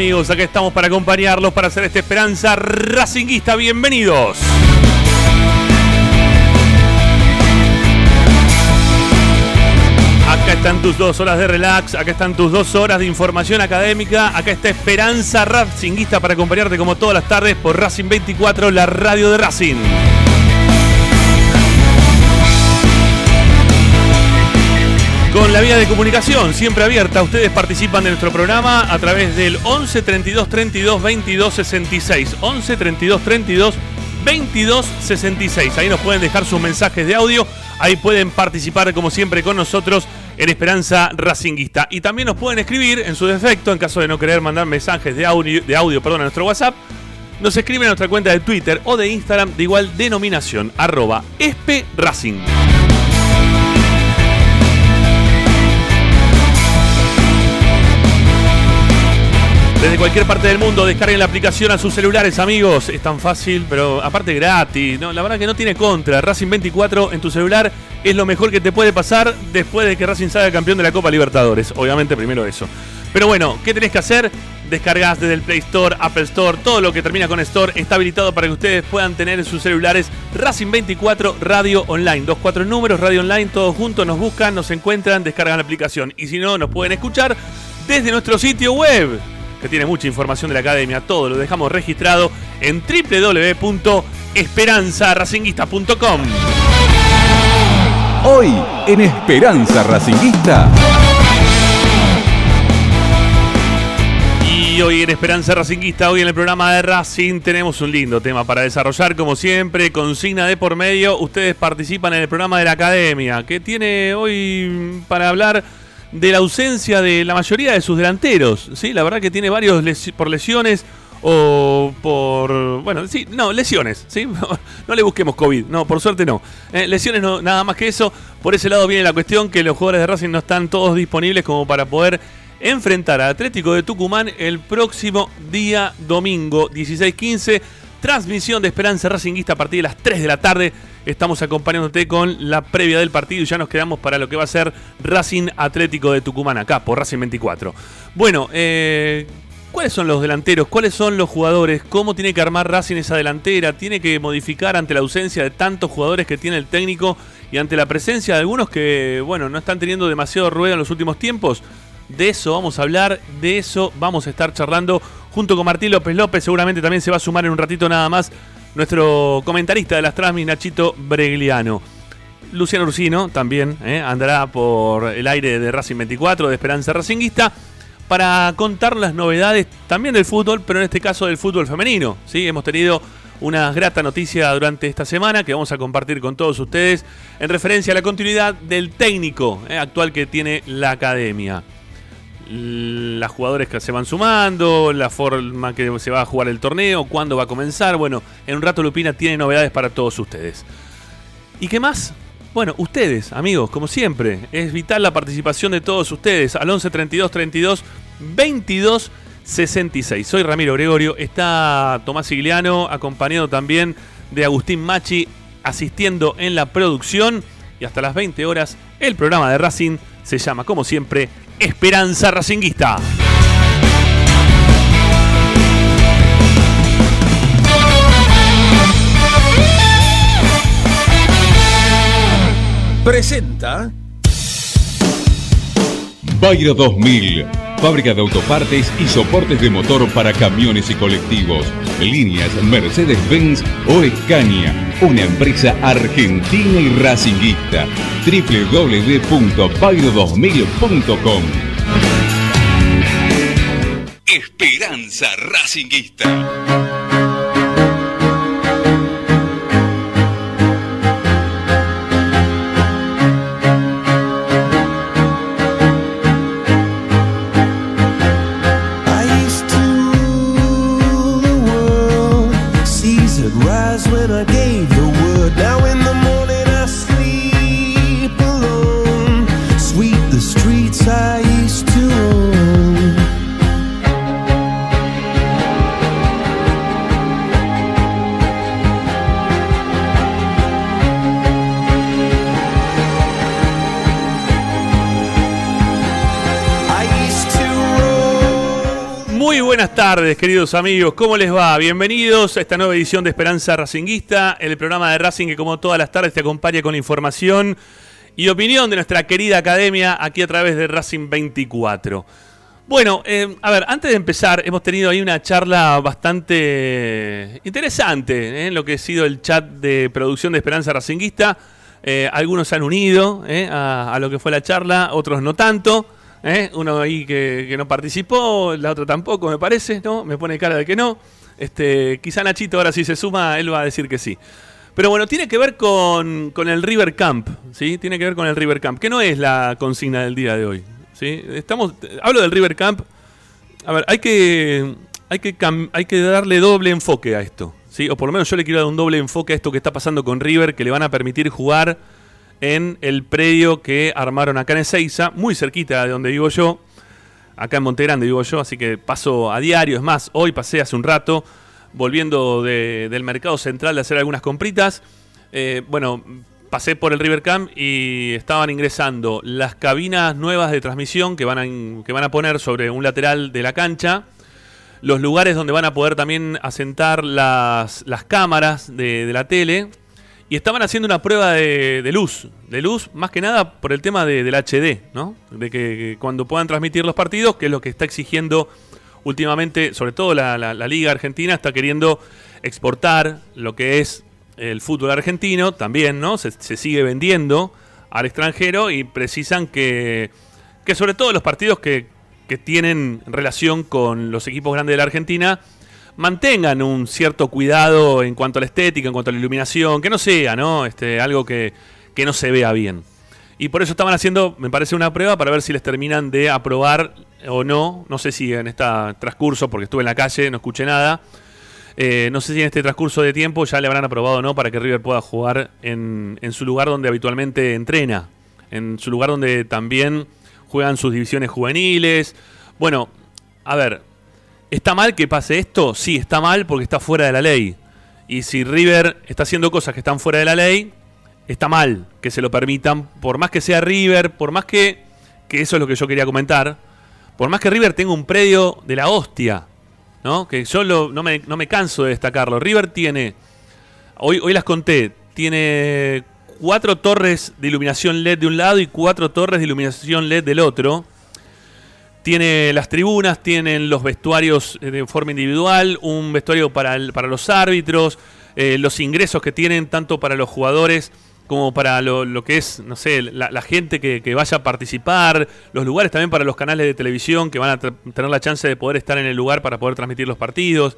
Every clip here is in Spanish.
Amigos, acá estamos para acompañarlos, para hacer esta esperanza racinguista, bienvenidos. Acá están tus dos horas de relax, acá están tus dos horas de información académica, acá está Esperanza Racinguista para acompañarte como todas las tardes por Racing 24, la radio de Racing. Con la vía de comunicación siempre abierta, ustedes participan de nuestro programa a través del 11 32 32 22 66. 11 32 32 22 66. Ahí nos pueden dejar sus mensajes de audio. Ahí pueden participar como siempre con nosotros en Esperanza Racinguista. Y también nos pueden escribir en su defecto, en caso de no querer mandar mensajes de audio, de audio perdón, a nuestro WhatsApp. Nos escriben a nuestra cuenta de Twitter o de Instagram de igual denominación, arroba espe Desde cualquier parte del mundo descarguen la aplicación a sus celulares, amigos. Es tan fácil, pero aparte gratis. No, la verdad que no tiene contra. Racing 24 en tu celular es lo mejor que te puede pasar después de que Racing salga campeón de la Copa Libertadores. Obviamente primero eso. Pero bueno, ¿qué tenés que hacer? Descargas desde el Play Store, Apple Store, todo lo que termina con Store está habilitado para que ustedes puedan tener en sus celulares Racing 24 Radio Online. Dos cuatro números, Radio Online, todos juntos nos buscan, nos encuentran, descargan la aplicación. Y si no, nos pueden escuchar desde nuestro sitio web que tiene mucha información de la academia. Todo lo dejamos registrado en www.esperanzaracinguista.com. Hoy en Esperanza Racinguista. Y hoy en Esperanza Racinguista, hoy en el programa de Racing, tenemos un lindo tema para desarrollar, como siempre, consigna de por medio. Ustedes participan en el programa de la academia, que tiene hoy para hablar de la ausencia de la mayoría de sus delanteros. ¿sí? La verdad que tiene varios por lesiones o por... Bueno, sí, no, lesiones. ¿sí? No le busquemos COVID, no, por suerte no. Eh, lesiones no, nada más que eso. Por ese lado viene la cuestión que los jugadores de Racing no están todos disponibles como para poder enfrentar al Atlético de Tucumán el próximo día domingo 16-15. Transmisión de Esperanza Racinguista a partir de las 3 de la tarde. Estamos acompañándote con la previa del partido y ya nos quedamos para lo que va a ser Racing Atlético de Tucumán acá por Racing 24. Bueno, eh, ¿cuáles son los delanteros? ¿Cuáles son los jugadores? ¿Cómo tiene que armar Racing esa delantera? ¿Tiene que modificar ante la ausencia de tantos jugadores que tiene el técnico y ante la presencia de algunos que, bueno, no están teniendo demasiado ruedo en los últimos tiempos? De eso vamos a hablar, de eso vamos a estar charlando junto con Martín López López. Seguramente también se va a sumar en un ratito nada más nuestro comentarista de las Transmis, Nachito Bregliano. Luciano Ursino también eh, andará por el aire de Racing 24, de Esperanza Racinguista, para contar las novedades también del fútbol, pero en este caso del fútbol femenino. ¿sí? Hemos tenido una grata noticia durante esta semana que vamos a compartir con todos ustedes en referencia a la continuidad del técnico eh, actual que tiene la academia las jugadores que se van sumando, la forma que se va a jugar el torneo, cuándo va a comenzar. Bueno, en un rato Lupina tiene novedades para todos ustedes. ¿Y qué más? Bueno, ustedes, amigos, como siempre, es vital la participación de todos ustedes al 11 32 32 22 66. Soy Ramiro Gregorio, está Tomás Igliano, acompañado también de Agustín Machi, asistiendo en la producción. Y hasta las 20 horas, el programa de Racing se llama, como siempre, Esperanza Racinguista. Presenta Bayro 2000, fábrica de autopartes y soportes de motor para camiones y colectivos. Líneas Mercedes-Benz o Escaña, una empresa argentina y racinguista. www.bayro2000.com Esperanza Racinguista. Queridos amigos. ¿Cómo les va? Bienvenidos a esta nueva edición de Esperanza Racinguista, el programa de Racing que como todas las tardes te acompaña con información y opinión de nuestra querida academia aquí a través de Racing 24. Bueno, eh, a ver, antes de empezar, hemos tenido ahí una charla bastante interesante ¿eh? en lo que ha sido el chat de producción de Esperanza Racinguista. Eh, algunos han unido a lo que fue la charla, otros no tanto. ¿Eh? Uno ahí que, que no participó, la otra tampoco, me parece, ¿no? Me pone cara de que no. Este, quizá Nachito ahora si se suma, él va a decir que sí. Pero bueno, tiene que ver con, con el River Camp, ¿sí? Tiene que ver con el River Camp, que no es la consigna del día de hoy, ¿sí? Estamos, hablo del River Camp. A ver, hay que, hay que, hay que darle doble enfoque a esto, ¿sí? O por lo menos yo le quiero dar un doble enfoque a esto que está pasando con River, que le van a permitir jugar en el predio que armaron acá en Ezeiza, muy cerquita de donde vivo yo, acá en Monte Grande vivo yo, así que paso a diario, es más, hoy pasé hace un rato, volviendo de- del mercado central de hacer algunas compritas, eh, bueno, pasé por el River Camp y estaban ingresando las cabinas nuevas de transmisión que van a, que van a poner sobre un lateral de la cancha, los lugares donde van a poder también asentar las, las cámaras de la tele. Y estaban haciendo una prueba de, luz. De luz, más que nada por el tema de- del HD, ¿no? De que, cuando puedan transmitir los partidos, que es lo que está exigiendo últimamente, sobre todo la, la- la Liga Argentina, está queriendo exportar lo que es el fútbol argentino también, ¿no? Se, se sigue vendiendo al extranjero y precisan que, que sobre todo los partidos que, que tienen relación con los equipos grandes de la Argentina mantengan un cierto cuidado en cuanto a la estética, en cuanto a la iluminación, que no sea, ¿no? Este, algo que, que no se vea bien. Y por eso estaban haciendo, me parece, una prueba para ver si les terminan de aprobar o no. No sé si en este transcurso, porque estuve en la calle, no escuché nada. Eh, no sé si en este transcurso de tiempo ya le habrán aprobado o no para que River pueda jugar en, en su lugar donde habitualmente entrena. En su lugar donde también juegan sus divisiones juveniles. Bueno, a ver, ¿está mal que pase esto? Sí, está mal porque está fuera de la ley. Y si River está haciendo cosas que están fuera de la ley, está mal que se lo permitan, por más que sea River, por más que, que eso es lo que yo quería comentar, por más que River tenga un predio de la hostia, ¿no? Que yo lo- no, me, no me canso de destacarlo. River tiene, hoy, hoy las conté, tiene cuatro torres de iluminación LED de un lado y cuatro torres de iluminación LED del otro. Tiene las tribunas, tienen los vestuarios eh, de forma individual, un vestuario para, el- para los árbitros, eh, los ingresos que tienen tanto para los jugadores como para lo, que es, no sé, la, gente que, que vaya a participar, los lugares también para los canales de televisión que van a tener la chance de poder estar en el lugar para poder transmitir los partidos.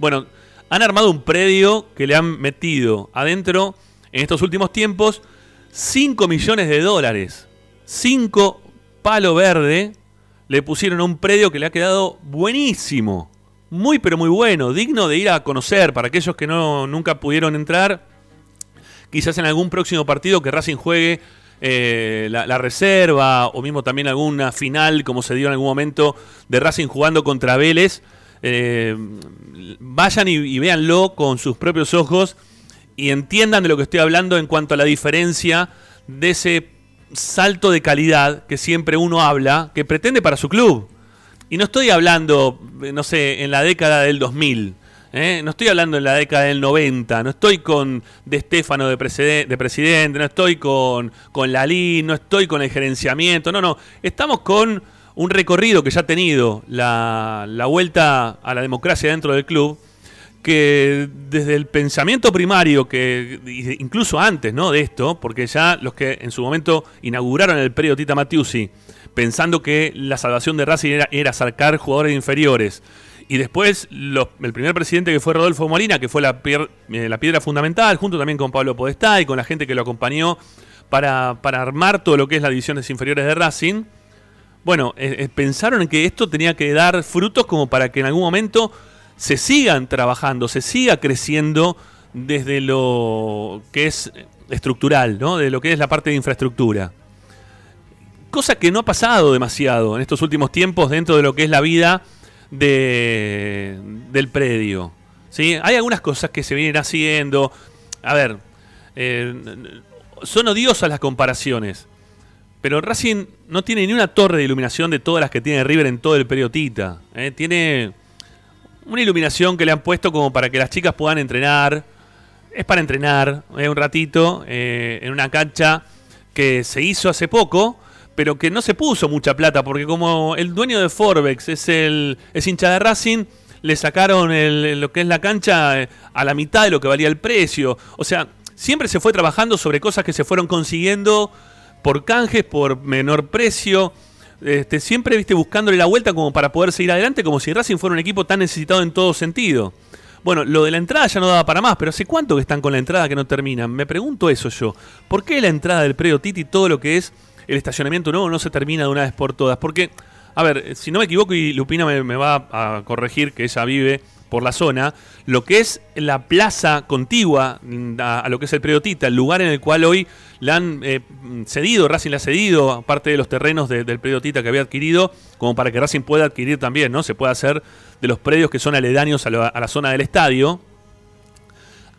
Bueno, han armado un predio que le han metido adentro en estos últimos tiempos 5 millones de dólares. 5 palo verde le pusieron un predio que le ha quedado buenísimo. Muy pero muy bueno, digno de ir a conocer para aquellos que no nunca pudieron entrar. Quizás en algún próximo partido que Racing juegue eh, la, la reserva o mismo también alguna final como se dio en algún momento de Racing jugando contra Vélez. eh, vayan y, y véanlo con sus propios ojos y entiendan de lo que estoy hablando en cuanto a la diferencia de ese salto de calidad que siempre uno habla, que pretende para su club. Y no estoy hablando, eh, no sé, en la década del 2000. ¿eh? No estoy hablando en la década del 90. No estoy con De Stefano de, de presidente. No estoy con, con Lalín. No estoy con el gerenciamiento. No, no. Estamos con un recorrido que ya ha tenido la, la vuelta a la democracia dentro del club que desde el pensamiento primario, que incluso antes ¿no? de esto, porque ya los que en su momento inauguraron el periodo Tita Matiusi, pensando que la salvación de Racing era, era sacar jugadores inferiores, y después el primer presidente que fue Rodolfo Molina, que fue eh, la piedra fundamental, junto también con Pablo Podestá y con la gente que lo acompañó para, para armar todo lo que es las divisiones inferiores de Racing, bueno, eh, eh, pensaron en que esto tenía que dar frutos como para que en algún momento se sigan trabajando, se siga creciendo desde lo que es estructural, ¿no? De lo que es la parte de infraestructura. Cosa que no ha pasado demasiado en estos últimos tiempos dentro de lo que es la vida de, del predio. ¿sí? Hay algunas cosas que se vienen haciendo. A ver, eh, son odiosas las comparaciones. Pero Racing no tiene ni una torre de iluminación de todas las que tiene River en todo el periodo Tita. ¿eh? Tiene una iluminación que le han puesto como para que las chicas puedan entrenar. Es para entrenar ¿eh? un ratito eh, en una cancha que se hizo hace poco, pero que no se puso mucha plata, porque como el dueño de Forbex es el es hincha de Racing, le sacaron el- lo que es la cancha eh, a la mitad de lo que valía el precio. O sea, siempre se fue trabajando sobre cosas que se fueron consiguiendo por canjes, por menor precio. Este, siempre viste buscándole la vuelta como para poder seguir adelante, como si Racing fuera un equipo tan necesitado en todo sentido. Bueno, lo de la entrada ya no daba para más, pero ¿hace cuánto que están con la entrada que no terminan? Me pregunto eso yo. ¿Por qué la entrada del predio Titi, todo lo que es el estacionamiento nuevo, no se termina de una vez por todas? Porque, a ver, si no me equivoco y Lupina me, me va a corregir, que ella vive por la zona, lo que es la plaza contigua a, lo que es el predio Tita, el lugar en el cual hoy le han eh, cedido, Racing le ha cedido parte de los terrenos de- del predio Tita que había adquirido, como para que Racing pueda adquirir también, ¿no? Se puede hacer de los predios que son aledaños a, la- a la zona del estadio.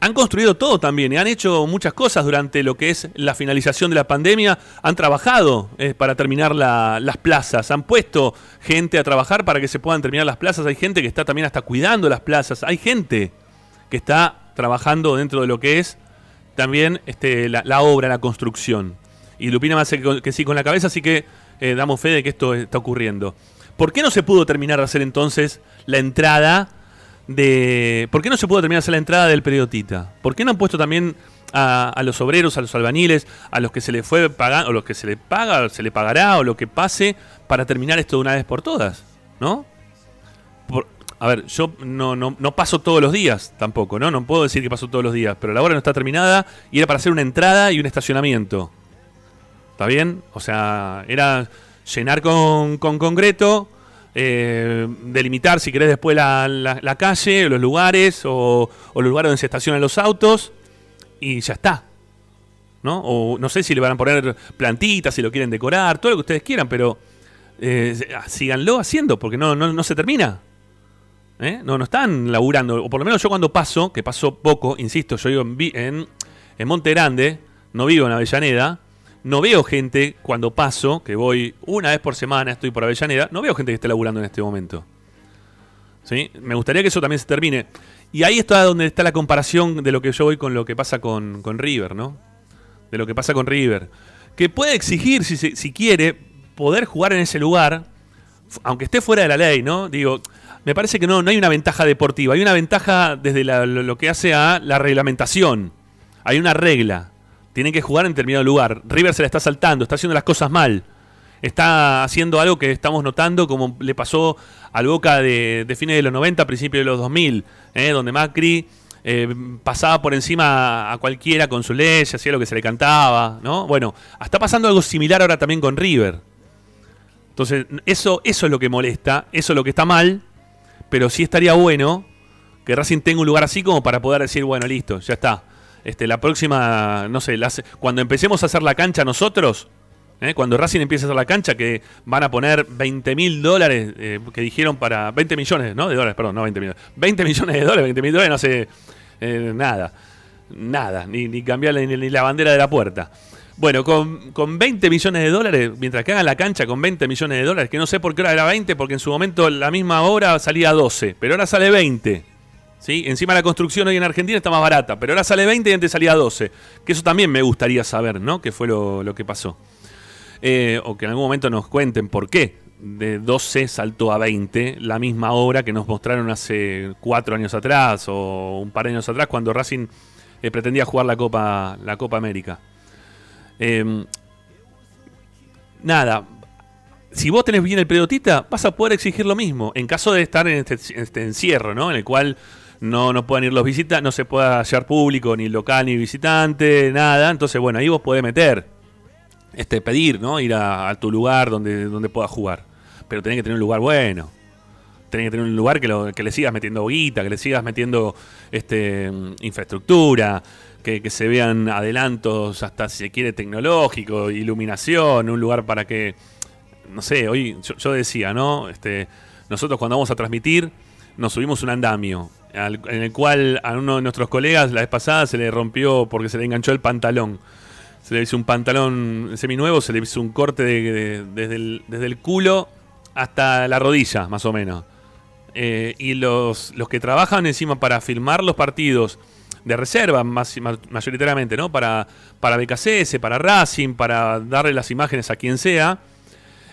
Han construido todo también y han hecho muchas cosas durante lo que es la finalización de la pandemia. Han trabajado eh, para terminar la- las plazas. Han puesto gente a trabajar para que se puedan terminar las plazas. Hay gente que está también hasta cuidando las plazas. Hay gente que está trabajando dentro de lo que es también este, la, obra, la construcción. Y Lupina me hace que, que sí con la cabeza, así que eh, damos fe de que esto está ocurriendo. ¿Por qué no se pudo terminar de hacer entonces la entrada de... ¿Por qué no se pudo terminar hacer la entrada del periodista? ¿Por qué no han puesto también a, a los obreros, a los albañiles, a los que se le fue pagar, o los que se le paga, se le pagará, o lo que pase, para terminar esto de una vez por todas? ¿No? Por- a ver, yo no, no, no paso todos los días tampoco, ¿no? No puedo decir que paso todos los días, pero la obra no está terminada y era para hacer una entrada y un estacionamiento. ¿Está bien? O sea, era llenar con, con concreto, eh, delimitar, si querés, después la, la- la calle, los lugares o, los lugares donde se estacionan los autos y ya está. ¿no? O no sé si le van a poner plantitas, si lo quieren decorar, todo lo que ustedes quieran, pero eh, síganlo haciendo, porque no, no, no se termina. ¿Eh? No, no están laburando. O por lo menos yo cuando paso, que paso poco, insisto, yo vivo en, en, en Monte Grande, no vivo en Avellaneda, no veo gente cuando paso, que voy una vez por semana, estoy por Avellaneda, no veo gente que esté laburando en este momento. ¿Sí? Me gustaría que eso también se termine. Y ahí está donde está la comparación de lo que yo voy con lo que pasa con, con River, ¿no? De lo que pasa con River. Que puede exigir, si, si quiere, poder jugar en ese lugar, aunque esté fuera de la ley, ¿no? Digo, me parece que no, no hay una ventaja deportiva, hay una ventaja desde la- lo que hace a la reglamentación. Hay una regla. Tienen que jugar en determinado lugar. River se la está saltando, está haciendo las cosas mal. Está haciendo algo que estamos notando como le pasó al Boca de, fines de los 90, principios de los 2000, ¿eh? donde Macri eh, pasaba por encima a cualquiera con su ley, hacía lo que se le cantaba, ¿no? Bueno, está pasando algo similar ahora también con River. Entonces, eso, eso es lo que molesta, eso es lo que está mal, pero sí estaría bueno que Racing tenga un lugar así como para poder decir, bueno, listo, ya está. Este, la próxima, no sé, la hace- cuando empecemos a hacer la cancha nosotros, ¿eh? cuando Racing empiece a hacer la cancha, que van a poner 20 mil dólares, eh, que dijeron para 20 millones, ¿no? De dólares, perdón, no 20 millones. 20 millones de dólares, 20 mil dólares, no sé, eh, nada. Nada, ni, ni cambiar ni, ni la bandera de la puerta. Bueno, con, con 20 millones de dólares, mientras que hagan la cancha con 20 millones de dólares, que no sé por qué ahora era 20, porque en su momento la misma hora salía 12, pero ahora sale 20. ¿Sí? Encima la construcción hoy en Argentina está más barata, pero ahora sale 20 y antes salía 12. Que eso también me gustaría saber, ¿no? ¿Qué fue lo, lo que pasó? Eh, o que en algún momento nos cuenten por qué de 12 saltó a 20 la misma obra que nos mostraron hace cuatro años atrás o un par de años atrás cuando Racing eh, pretendía jugar la Copa, la Copa América. Eh, nada, si vos tenés bien el periodista, vas a poder exigir lo mismo. En caso de estar en este, en este encierro, ¿no? En el cual no, no puedan ir los visitantes, no se pueda hallar público, ni local, ni visitante, nada. Entonces, bueno, ahí vos podés meter, este, pedir, ¿no? Ir a, tu lugar donde, donde puedas jugar. Pero tenés que tener un lugar bueno. Tenés que tener un lugar que, lo- que le sigas metiendo guita, que le sigas metiendo este, infraestructura, que, que se vean adelantos hasta si se quiere tecnológico, iluminación, un lugar para que no sé, hoy yo, yo decía, ¿no? Este, nosotros cuando vamos a transmitir nos subimos un andamio en el cual a uno de nuestros colegas la vez pasada se le rompió porque se le enganchó el pantalón. Se le hizo un pantalón seminuevo, se le hizo un corte de- de- desde, el, desde el culo hasta la rodilla, más o menos. Eh, y los, los que trabajan encima para filmar los partidos de reserva, más, ma- mayoritariamente, ¿no? Para, para BKCS, para Racing, para darle las imágenes a quien sea.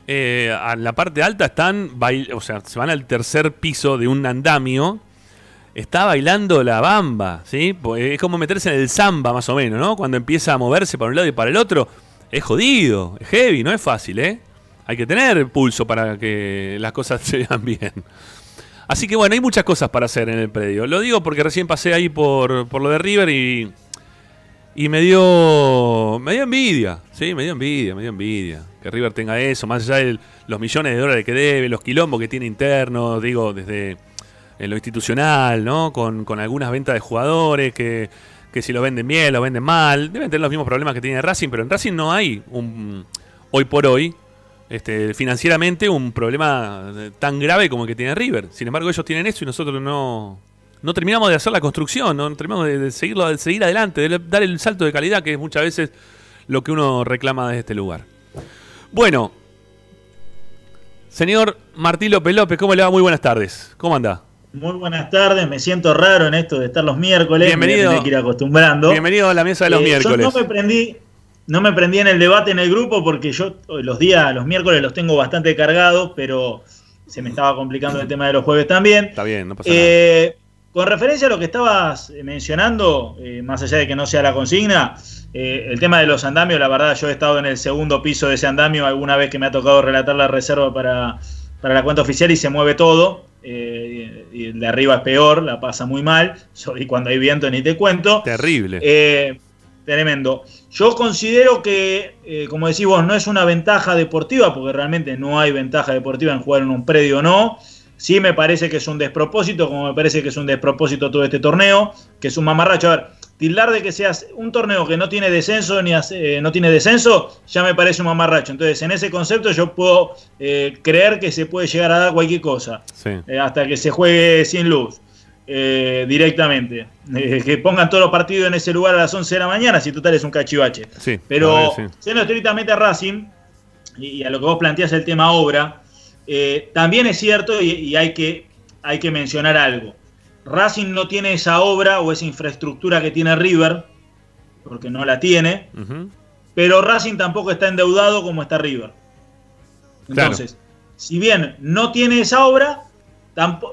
Eh, a la parte alta están, o sea, se van al tercer piso de un andamio. Está bailando la bamba, ¿sí? Pues Es como meterse en el samba, más o menos, ¿no? Cuando empieza a moverse para un lado y para el otro. Es jodido, es heavy, no es fácil, ¿eh? Hay que tener pulso para que las cosas se vean bien. Así que bueno, hay muchas cosas para hacer en el predio. Lo digo porque recién pasé ahí por, por lo de River y, y me dio me dio envidia, sí, me dio envidia, me dio envidia. Que River tenga eso, más allá de los millones de dólares que debe, los quilombos que tiene internos, digo, desde en lo institucional, ¿no? Con, con algunas ventas de jugadores que, que si lo venden bien, lo venden mal. Deben tener los mismos problemas que tiene Racing, pero en Racing no hay un hoy por hoy este, financieramente un problema eh, tan grave como el que tiene River. Sin embargo, ellos tienen eso y nosotros no, no terminamos de hacer la construcción, no terminamos de, seguirlo, de seguir adelante, de dar el salto de calidad, que es muchas veces lo que uno reclama desde este lugar. Bueno, señor Martín López López, ¿cómo le va? Muy buenas tardes. ¿Cómo anda? Muy buenas tardes, me siento raro en esto de estar los miércoles, Bienvenido. me voy a tener que ir acostumbrando. Bienvenido a la mesa de los Eh, miércoles. Yo no me prendí, no me prendí en el debate en el grupo porque yo los días, los miércoles los tengo bastante cargados, pero se me estaba complicando el tema de los jueves también. Está bien, no pasa nada. Eh, con referencia a lo que estabas eh, mencionando, eh, más allá de que no sea la consigna, eh, el tema de los andamios, la verdad, yo he estado en el segundo piso de ese andamio alguna vez que me ha tocado relatar la reserva para, para la cuenta oficial y se mueve todo. Eh, y el de arriba es peor, la pasa muy mal. Y cuando hay viento ni te cuento. Terrible. Eh, tremendo. Yo considero que, eh, como decís vos, no es una ventaja deportiva, porque realmente no hay ventaja deportiva en jugar en un predio o no. Sí me parece que es un despropósito, como me parece que es un despropósito todo este torneo, que es un mamarracho. A ver, tildar de que seas un torneo que no tiene descenso ni hace- eh, no tiene descenso, ya me parece un mamarracho. Entonces, en ese concepto yo puedo eh, creer que se puede llegar a dar cualquier cosa, Sí. eh, hasta que se juegue sin luz. directamente. Que pongan todos los partidos en ese lugar a las 11 de la mañana, si total es un cachivache. Sí, Pero sí. siendo estrictamente a Racing, y a lo que vos planteás el tema obra, también es cierto y, y hay, que, hay que mencionar algo. Racing no tiene esa obra o esa infraestructura que tiene River, porque no la tiene, pero Racing tampoco está endeudado como está River. Entonces, si bien no tiene esa obra,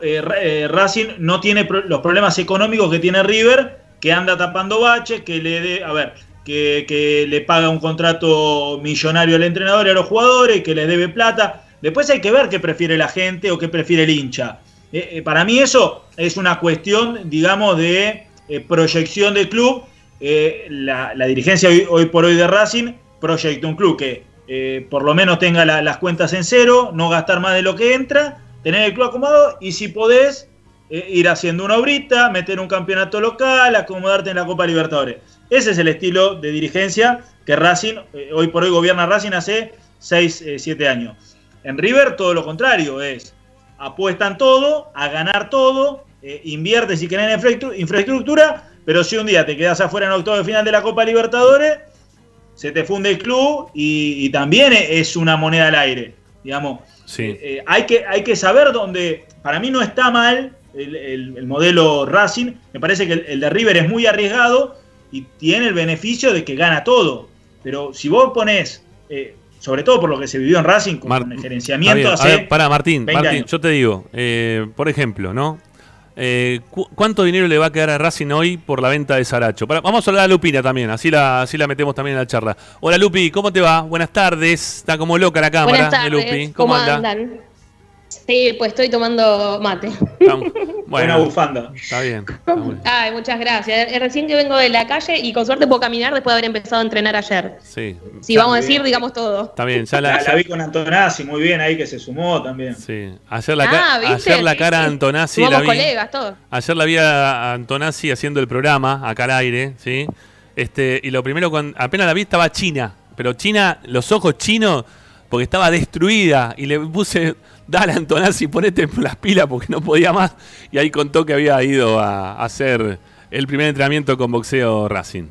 eh, eh, Racing no tiene pro- los problemas económicos que tiene River, que anda tapando baches, que le dé, a ver, que, que le paga un contrato millonario al entrenador y a los jugadores, que les debe plata. Después hay que ver qué prefiere la gente o qué prefiere el hincha. Eh, eh, para mí eso es una cuestión, digamos, de eh, proyección del club. La, dirigencia hoy, por hoy de Racing proyecta un club que por lo menos tenga la- las cuentas en cero, no gastar más de lo que entra, tener el club acomodado y si podés ir haciendo una obrita, meter un campeonato local, acomodarte en la Copa Libertadores. Ese es el estilo de dirigencia que Racing, hoy por hoy gobierna Racing hace 6, 7 años. En River todo lo contrario, es apuestan todo, a ganar todo, eh, invierte si quieren en infraestru- infraestructura, pero si un día te quedas afuera en octavo de final de la Copa Libertadores, se te funde el club y, y también es una moneda al aire, digamos. Sí. Eh, eh, hay, que, hay que saber dónde, para mí no está mal el, el- el modelo Racing, me parece que el, el de River es muy arriesgado y tiene el beneficio de que gana todo, pero si vos pones, eh, sobre todo por lo que se vivió en Racing con Mar- el gerenciamiento bien. A hace... ver, pará, Martín, 20 Martín, años. yo te digo, eh, por ejemplo, ¿no? Eh, cu- ¿Cuánto dinero le va a quedar a Racing hoy por la venta de Saracho? Pará, vamos a hablar a Lupina también, así la, así la metemos también en la charla. Hola Lupi, ¿cómo te va? Buenas tardes. Está como loca la cámara Buenas de tardes, Lupi. ¿Cómo, anda? andan? Sí, pues estoy tomando mate. Buena Bueno, bufanda. está bien. está muy bien. Ay, muchas gracias. Eh, Recién que vengo de la calle y con suerte puedo caminar después de haber empezado a entrenar ayer. Sí, Si ya- vamos a decir, digamos todo. está bien. Ya la, La, la vi con Antonazzi, muy bien ahí que se sumó también. sí. Ayer la, ca- Ah, ¿viste? ayer la cara sí. Antonazzi la Somos vi. colegas, todos. Ayer la vi a Antonazzi haciendo el programa acá al aire, ¿sí? Este, y lo primero, cuando apenas la vi, estaba China. Pero China, los ojos chinos, porque estaba destruida. Y le puse, dale Antonazzi, ponete las pilas porque no podía más. Y ahí contó que había ido a, hacer el primer entrenamiento con boxeo Racing.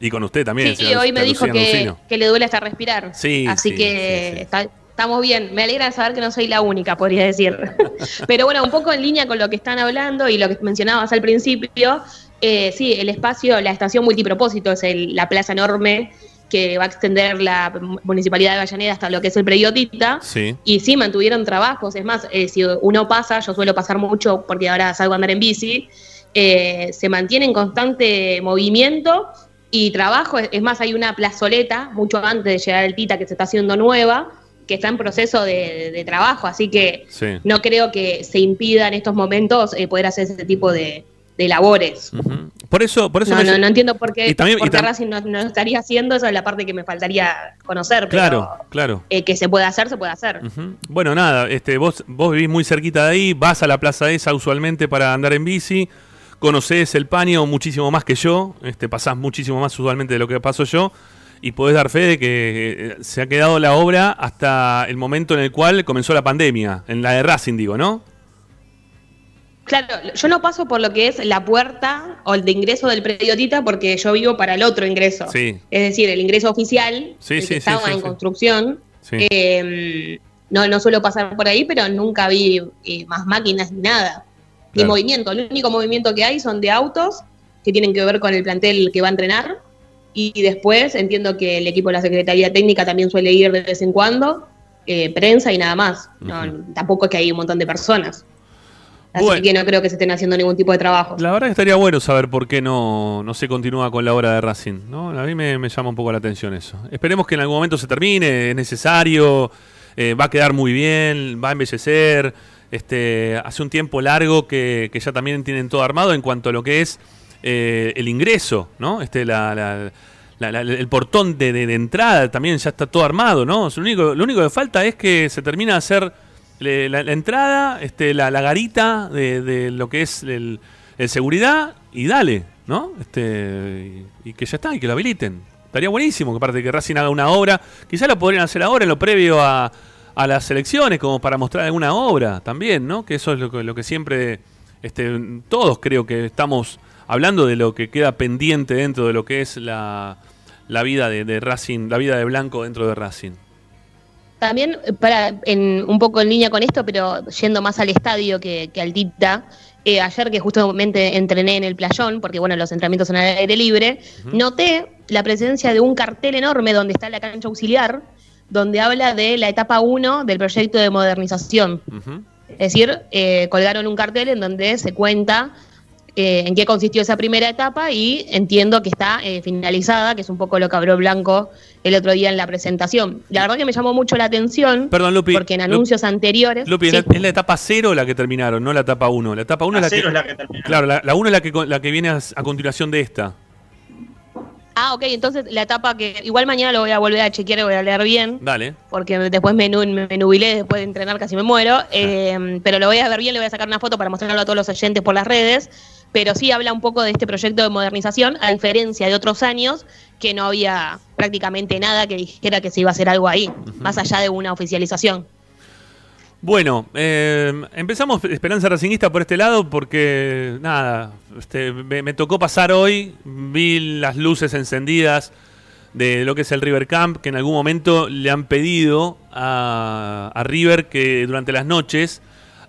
Y con usted también. Sí, señor hoy me dijo que, le duele hasta respirar. Sí, Así sí, que sí, sí. está- estamos bien. Me alegra saber que no soy la única, podría decir. Pero bueno, un poco en línea con lo que están hablando y lo que mencionabas al principio, eh, sí, el espacio, la estación multipropósito es el- la plaza enorme que va a extender la Municipalidad de Avellaneda hasta lo que es el predio Tita. Sí. Y sí, mantuvieron trabajos. Es más, eh, si uno pasa, yo suelo pasar mucho porque ahora salgo a andar en bici, eh, se mantiene en constante movimiento y trabajo. Es es más, hay una plazoleta mucho antes de llegar el Tita que se está haciendo nueva, que está en proceso de, de trabajo. Así que Sí. no creo que se impida en estos momentos eh, poder hacer ese tipo de, de labores. Por eso, por eso No, no, no entiendo por qué, también- por qué Racing no, estaría haciendo. Esa es la parte que me faltaría conocer. pero, Claro, claro. eh, que se puede hacer, se puede hacer. Bueno, nada, este, vos, vos vivís muy cerquita de ahí, vas a la plaza esa usualmente para andar en bici, conocés el paño muchísimo más que yo, este, pasás muchísimo más usualmente de lo que paso yo, y podés dar fe de que eh, se ha quedado la obra hasta el momento en el cual comenzó la pandemia, en la de Racing, digo, ¿no? Claro, yo no paso por lo que es la puerta o el de ingreso del predio Tita porque yo vivo para el otro ingreso. Sí. Es decir, el ingreso oficial, Sí, el sí, que estaba en construcción. Eh, no, no suelo pasar por ahí, pero nunca vi eh, más máquinas ni nada. Ni Claro. movimiento. El único movimiento que hay son de autos que tienen que ver con el plantel que va a entrenar. Y, después entiendo que el equipo de la Secretaría Técnica también suele ir de vez en cuando. eh, prensa y nada más. No. Tampoco es que hay un montón de personas. Así Bueno. que no creo que se estén haciendo ningún tipo de trabajo. La verdad que estaría bueno saber por qué no, no se continúa con la obra de Racing. ¿no? A mí me, me llama un poco la atención eso. Esperemos que en algún momento se termine, es necesario, eh, va a quedar muy bien, va a embellecer. Este, hace un tiempo largo que, que ya también tienen todo armado en cuanto a lo que es eh, el ingreso, ¿no? Este, la, la- la- la- el portón de, de- de entrada también ya está todo armado, ¿no? Lo único, lo único que falta es que se termine de hacer le- la, la entrada, este, la, la garita de, de lo que es el, el seguridad y dale, ¿no? Este, y, que ya está, y que lo habiliten. Estaría buenísimo que aparte que Racing haga una obra. Quizá lo podrían hacer ahora en lo previo a, a las elecciones, como para mostrar alguna obra también, ¿no? Que eso es lo que, lo que siempre, este, todos creo que estamos hablando de lo que queda pendiente dentro de lo que es la, la vida de Racing, la vida de Blanco dentro de Racing. También, para, en, un poco en línea con esto, pero yendo más al estadio que, que al Tita, eh, ayer que justamente entrené en el playón, porque bueno, los entrenamientos son al aire libre, noté la presencia de un cartel enorme donde está la cancha auxiliar, donde habla de la etapa 1 del proyecto de modernización. Es decir, eh, colgaron un cartel en donde se cuenta eh, en qué consistió esa primera etapa y entiendo que está eh, finalizada, que es un poco lo que habló Blanco el otro día en la presentación. La verdad que me llamó mucho la atención, Perdón, Lupi. porque en anuncios anteriores... Lupi, Sí. es la- etapa 0 la que terminaron, no la etapa 1. La etapa 1 es La que. cero es la que termina. Claro, la 1 es la que, la que viene a, a continuación de esta. Ah, ok, entonces la etapa que igual mañana lo voy a volver a chequear y voy a leer bien, Dale. porque después me, me nubilé, después de entrenar casi me muero, eh, pero lo voy a ver bien, le voy a sacar una foto para mostrarlo a todos los oyentes por las redes, pero sí habla un poco de este proyecto de modernización, a diferencia de otros años que no había prácticamente nada que dijera que se iba a hacer algo ahí, más allá de una oficialización. Bueno, eh, empezamos Esperanza Racingista por este lado porque, nada, este, me, me tocó pasar hoy, vi las luces encendidas de lo que es el River Camp, que en algún momento le han pedido a, a River que durante las noches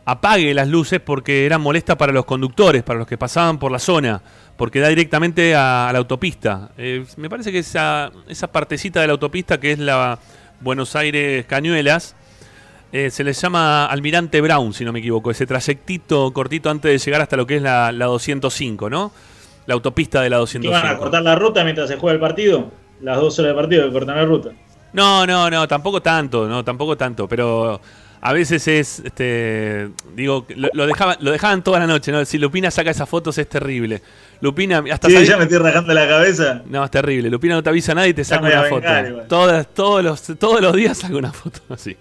apague las luces porque eran molestas para los conductores, para los que pasaban por la zona, porque da directamente a, a la autopista. Eh, me parece que esa, esa partecita de la autopista que es la Buenos Aires Cañuelas, eh, se les llama Almirante Brown, si no me equivoco, ese trayectito cortito antes de llegar hasta lo que es la, la 205, ¿no? La autopista de la ¿Que iban a 205. cortar la ruta mientras se juega el partido? Las dos horas de partido que cortan la ruta. No, no, no, tampoco tanto, no, tampoco tanto, pero a veces es, este, digo, lo, lo dejaban, lo dejaban toda la noche, ¿no? Si Lupina saca esas fotos es terrible. Lupina, hasta Sí, salir- ya me estoy rajando la cabeza. No, es terrible. Lupina no te avisa nada y te saca una a foto. vengar igual. Todas, todos, los, todos los días saca una foto así.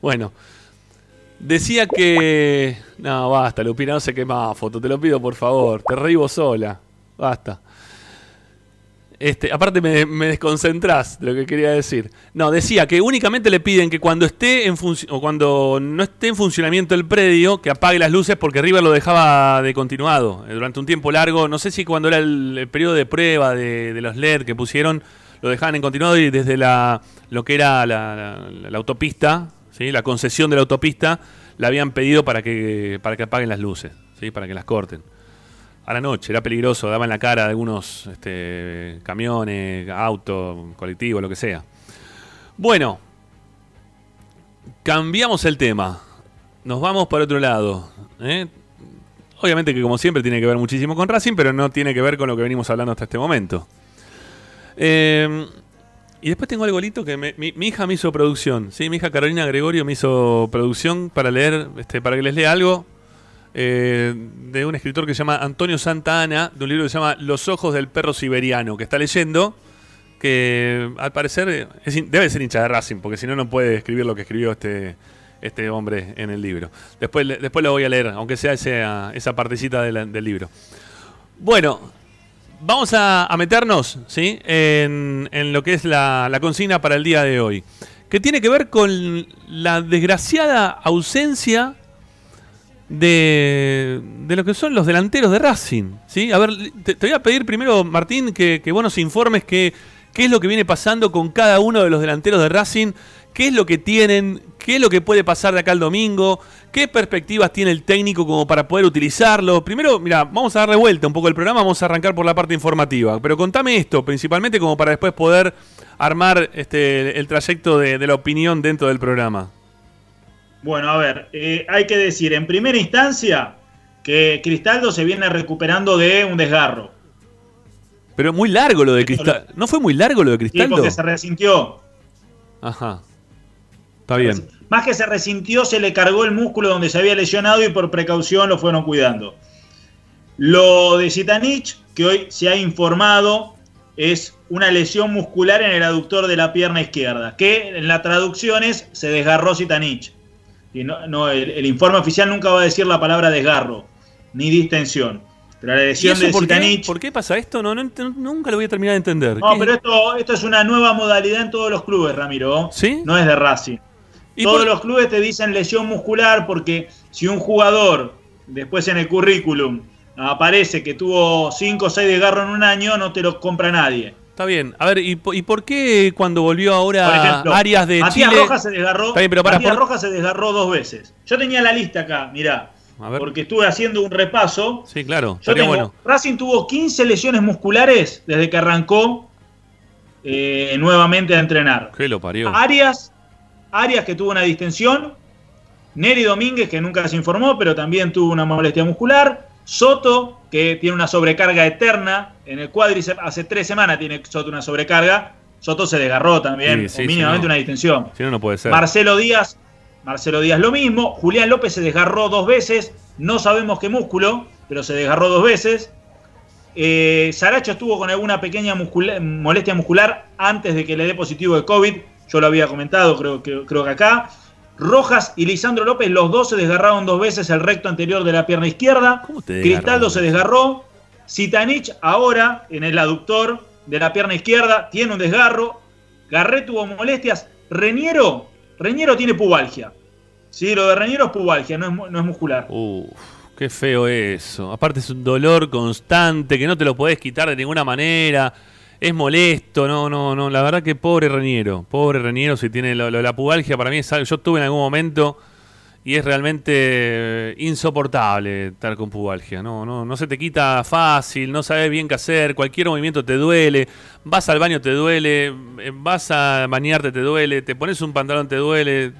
bueno. Decía que. No, basta, Lupina, no sé qué más foto. Te lo pido, por favor. Te reí vos sola. Basta. Este, aparte me, me desconcentrás de lo que quería decir. No, decía que únicamente le piden que cuando esté en o cuando no esté en funcionamiento el predio, que apague las luces porque River lo dejaba de continuado eh, durante un tiempo largo. No sé si cuando era el, periodo de prueba de, de los LED que pusieron, lo dejaban en continuado y desde la lo que era la, la- la autopista, la concesión de la autopista, le habían pedido para que, para que apaguen las luces, ¿sí? para que las corten a la noche, era peligroso, daban la cara de algunos este, camiones, autos, colectivos, lo que sea. Bueno, cambiamos el tema. Nos vamos para otro lado. ¿eh? Obviamente que como siempre tiene que ver muchísimo con Racing, pero no tiene que ver con lo que venimos hablando hasta este momento. Eh, y después tengo algo lito que mi hija me hizo producción. ¿sí? Mi hija Carolina Gregorio me hizo producción para leer, este, para que les lea algo eh, de un escritor que se llama Antonio Santa Ana, de un libro que se llama Los ojos del perro siberiano, que está leyendo, que al parecer debe ser hincha de Racing, porque si no, no puede escribir lo que escribió este, este hombre en el libro. Después, después lo voy a leer, aunque sea esa, esa partecita de del libro. Bueno, vamos a, a meternos ¿sí? en, en lo que es la, la consigna para el día de hoy, que tiene que ver con la desgraciada ausencia de, de lo que son los delanteros de Racing. ¿sí? A ver, te, voy a pedir primero, Martín, que, que vos nos informes qué, qué es lo que viene pasando con cada uno de los delanteros de Racing, qué es lo que tienen, qué es lo que puede pasar de acá al domingo, qué perspectivas tiene el técnico como para poder utilizarlo. Primero, mira, vamos a darle vuelta un poco el programa, vamos a arrancar por la parte informativa, pero contame esto, principalmente como para después poder armar este, el trayecto de la opinión dentro del programa. Bueno, a ver, eh, hay que decir en primera instancia que Cristaldo se viene recuperando de un desgarro. Pero muy largo lo de Cristal. ¿No fue muy largo lo de Cristaldo? porque se resintió. Ajá. Está bien. Más que se resintió, se le cargó el músculo donde se había lesionado y por precaución lo fueron cuidando. Lo de Zitanich, que hoy se ha informado, es una lesión muscular en el aductor de la pierna izquierda, que en la traducción es se desgarró Zitanich. Y no, no, el, el informe oficial nunca va a decir la palabra desgarro, ni distensión. Pero la ¿Y lesión de por qué? Zitanich. ¿Por qué pasa esto? No, no nunca lo voy a terminar de entender. No, pero esto, esto es una nueva modalidad en todos los clubes, Ramiro. ¿Sí? No es de Racing. ¿Y Todos por- los clubes te dicen lesión muscular porque si un jugador después en el currículum aparece que tuvo 5 o 6 desgarros en un año, no te lo compra nadie. Está bien. A ver, ¿y, y por qué cuando volvió ahora ejemplo, Arias de Matías Chile? Rojas se desgarró. Está bien, pero para, Matías por- Rojas se desgarró dos veces. Yo tenía la lista acá, mirá. A ver. Porque estuve haciendo un repaso. Sí, claro. Yo tengo, bueno. Racing tuvo 15 lesiones musculares desde que arrancó eh, nuevamente a entrenar. ¿Qué lo parió? Arias, Arias que tuvo una distensión. Neri Domínguez, que nunca se informó, pero también tuvo una molestia muscular. Soto, que tiene una sobrecarga eterna. En el cuádriceps, hace tres semanas tiene Soto una sobrecarga. Soto se desgarró también, Sí, sí, o mínimamente no. una distensión. Si no, no puede ser. Marcelo Díaz, Marcelo Díaz lo mismo. Julián López se desgarró dos veces. No sabemos qué músculo, pero se desgarró dos veces. Eh, Saracho estuvo con alguna pequeña muscula- molestia muscular antes de que le dé positivo de COVID. Yo lo había comentado, creo, que creo que acá. Rojas y Lisandro López, los dos se desgarraron dos veces el recto anterior de la pierna izquierda. Cristaldo se desgarró. Zitanich ahora en el aductor de la pierna izquierda tiene un desgarro. Garré tuvo molestias. Reñero, Reñero tiene pubalgia. Sí, lo de Reñero es pubalgia, no es, no es muscular. Uf, qué feo eso. Aparte es un dolor constante que no te lo podés quitar de ninguna manera. Es molesto, no, no, no. La verdad que pobre Reñero. Pobre Reñero si tiene lo, la pubalgia. Para mí es algo. Yo tuve en algún momento y es realmente eh, insoportable estar con pubalgia. No, no, no se te quita fácil, no sabes bien qué hacer. Cualquier movimiento te duele. Vas al baño te duele. eh, Vas a bañarte te duele. Te pones un pantalón te duele.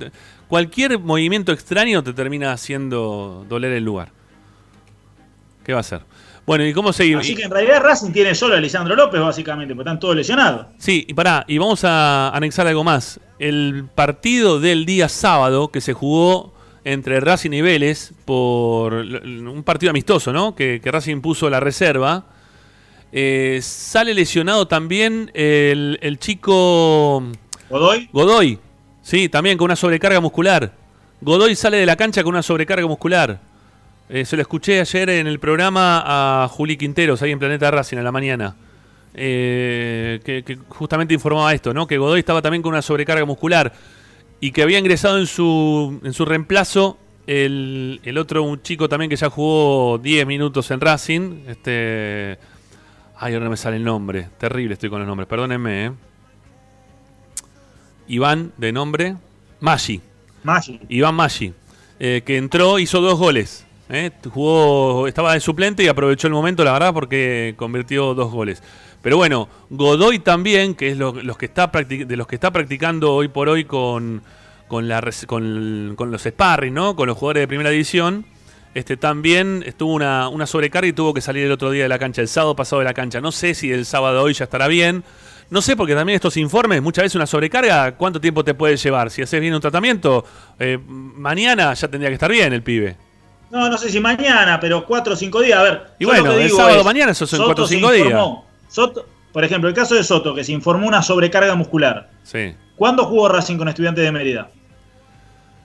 Cualquier movimiento extraño te termina haciendo doler el lugar. ¿Qué va a ser? Bueno, ¿y cómo seguimos? Así que en realidad Racing tiene solo a Lisandro López, básicamente, porque están todos lesionados. Sí, y pará, y vamos a anexar algo más. El partido del día sábado que se jugó entre Racing y Vélez por un partido amistoso, ¿no? Que, que Racing puso la reserva. eh, sale lesionado también el, el chico Godoy, Godoy. Sí, también con una sobrecarga muscular. Godoy sale de la cancha con una sobrecarga muscular. Eh, se lo escuché ayer en el programa a Juli Quinteros, ahí en Planeta Racing, a la mañana. Eh, que, que justamente informaba esto, ¿no? Que Godoy estaba también con una sobrecarga muscular. Y que había ingresado en su, en su reemplazo el, el otro un chico también que ya jugó 10 minutos en Racing. Este. Ay, ahora no me sale el nombre. Terrible estoy con los nombres, perdónenme, ¿eh? Iván, de nombre. Maggi. Maggi. Iván Maggi. eh, que entró, hizo dos goles. ¿Eh? Jugó, estaba de suplente y aprovechó el momento, la verdad, porque convirtió dos goles. Pero bueno, Godoy también, que es lo- los que está de los que está practicando hoy por hoy con, con los sparring, ¿no? Con los jugadores de primera división. Este también estuvo una, una sobrecarga y tuvo que salir el otro día de la cancha, el sábado pasado de la cancha. No sé si el sábado hoy ya estará bien. No sé, porque también estos informes, muchas veces una sobrecarga, ¿cuánto tiempo te puede llevar? Si haces bien un tratamiento, eh, mañana ya tendría que estar bien el pibe. No, no sé si mañana, pero cuatro o cinco días. A ver. Y bueno, lo que el digo sábado es, mañana esos son Soto cuatro o se cinco días. informó. Soto- por ejemplo, el caso de Soto, que se informó una sobrecarga muscular. Sí. ¿Cuándo jugó Racing con Estudiantes de Mérida?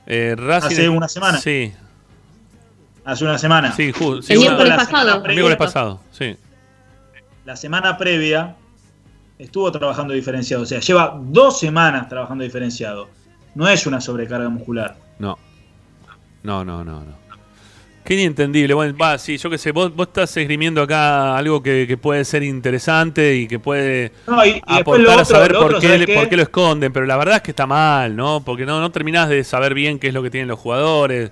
Eh, Racing- Hace una semana. Sí, Hace una semana. sí, El miércoles pasado. semana el previa- miércoles pasado, sí. La semana previa estuvo trabajando diferenciado. O sea, lleva dos semanas trabajando diferenciado. No es una sobrecarga muscular. No. No, no, no, no. Qué inentendible. Bueno, va, sí, yo qué sé, vos, vos estás esgrimiendo acá algo que, que puede ser interesante y que puede No, y, y después aportar a saber por, qué, ¿sabes qué? por qué lo esconden, pero la verdad es que está mal, ¿no? Porque no, no terminás de saber bien qué es lo que tienen los jugadores.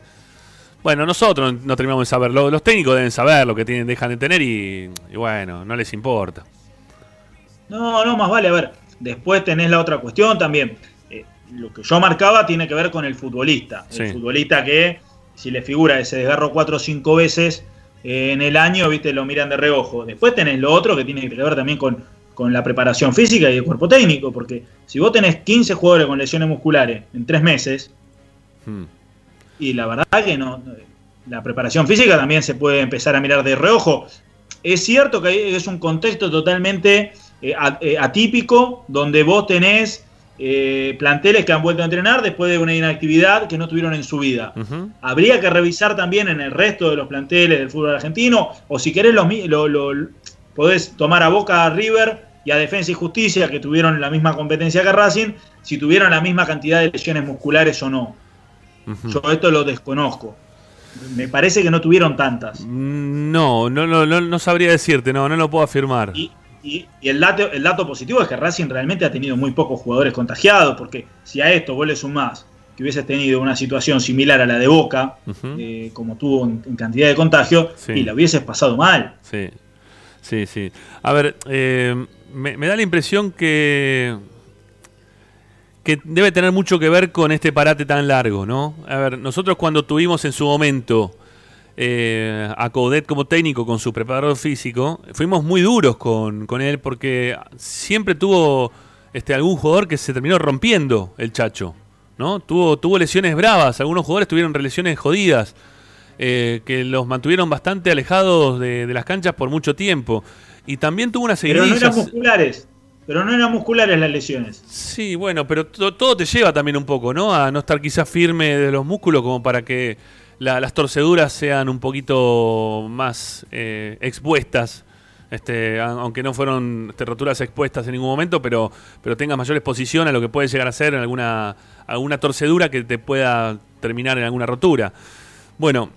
Bueno, nosotros no terminamos de saberlo. Los técnicos deben saber lo que tienen, dejan de tener y, y bueno, no les importa. No, no, más vale. A ver, después tenés la otra cuestión también. Eh, lo que yo marcaba tiene que ver con el futbolista. El Sí. futbolista que, si le figura ese desgarro cuatro o cinco veces eh, en el año, viste, lo miran de reojo. Después tenés lo otro que tiene que ver también con, con la preparación física y el cuerpo técnico. Porque si vos tenés 15 jugadores con lesiones musculares en tres meses, Hmm. y la verdad que no. La preparación física también se puede empezar a mirar de reojo. Es cierto que es un contexto totalmente eh, eh, atípico donde vos tenés eh, planteles que han vuelto a entrenar después de una inactividad que no tuvieron en su vida. Habría que revisar también en el resto de los planteles del fútbol argentino, o si querés, los, lo, lo- podés tomar a Boca, a River y a Defensa y Justicia, que tuvieron la misma competencia que Racing, si tuvieron la misma cantidad de lesiones musculares o no. Yo esto lo desconozco. Me parece que no tuvieron tantas. Mm, No, no, no, no, no sabría decirte, no, no lo puedo afirmar. Y, y- y el, dato, el dato positivo es que Racing realmente ha tenido muy pocos jugadores contagiados, porque si a esto vos le sumás que hubiese tenido una situación similar a la de Boca, eh, como tuvo en, en cantidad de contagio, Sí. y la hubieses pasado mal. Sí, sí, sí. A ver, eh, me, me da la impresión que que debe tener mucho que ver con este parate tan largo, ¿no? A ver, nosotros cuando tuvimos en su momento eh, a Coudet como técnico con su preparador físico, fuimos muy duros con, con él porque siempre tuvo este, algún jugador que se terminó rompiendo el chacho, ¿no? Tuvo, tuvo lesiones bravas, algunos jugadores tuvieron lesiones jodidas eh, que los mantuvieron bastante alejados de, de las canchas por mucho tiempo. Y también tuvo una Pero no eran musculares. Pero no eran musculares las lesiones. Sí, bueno, pero to- todo te lleva también un poco, ¿no? A no estar quizás firme de los músculos como para que la- las torceduras sean un poquito más eh, expuestas. Este, aunque no fueron este, roturas expuestas en ningún momento, pero, pero tengas mayor exposición a lo que puede llegar a ser en alguna, alguna torcedura que te pueda terminar en alguna rotura. Bueno,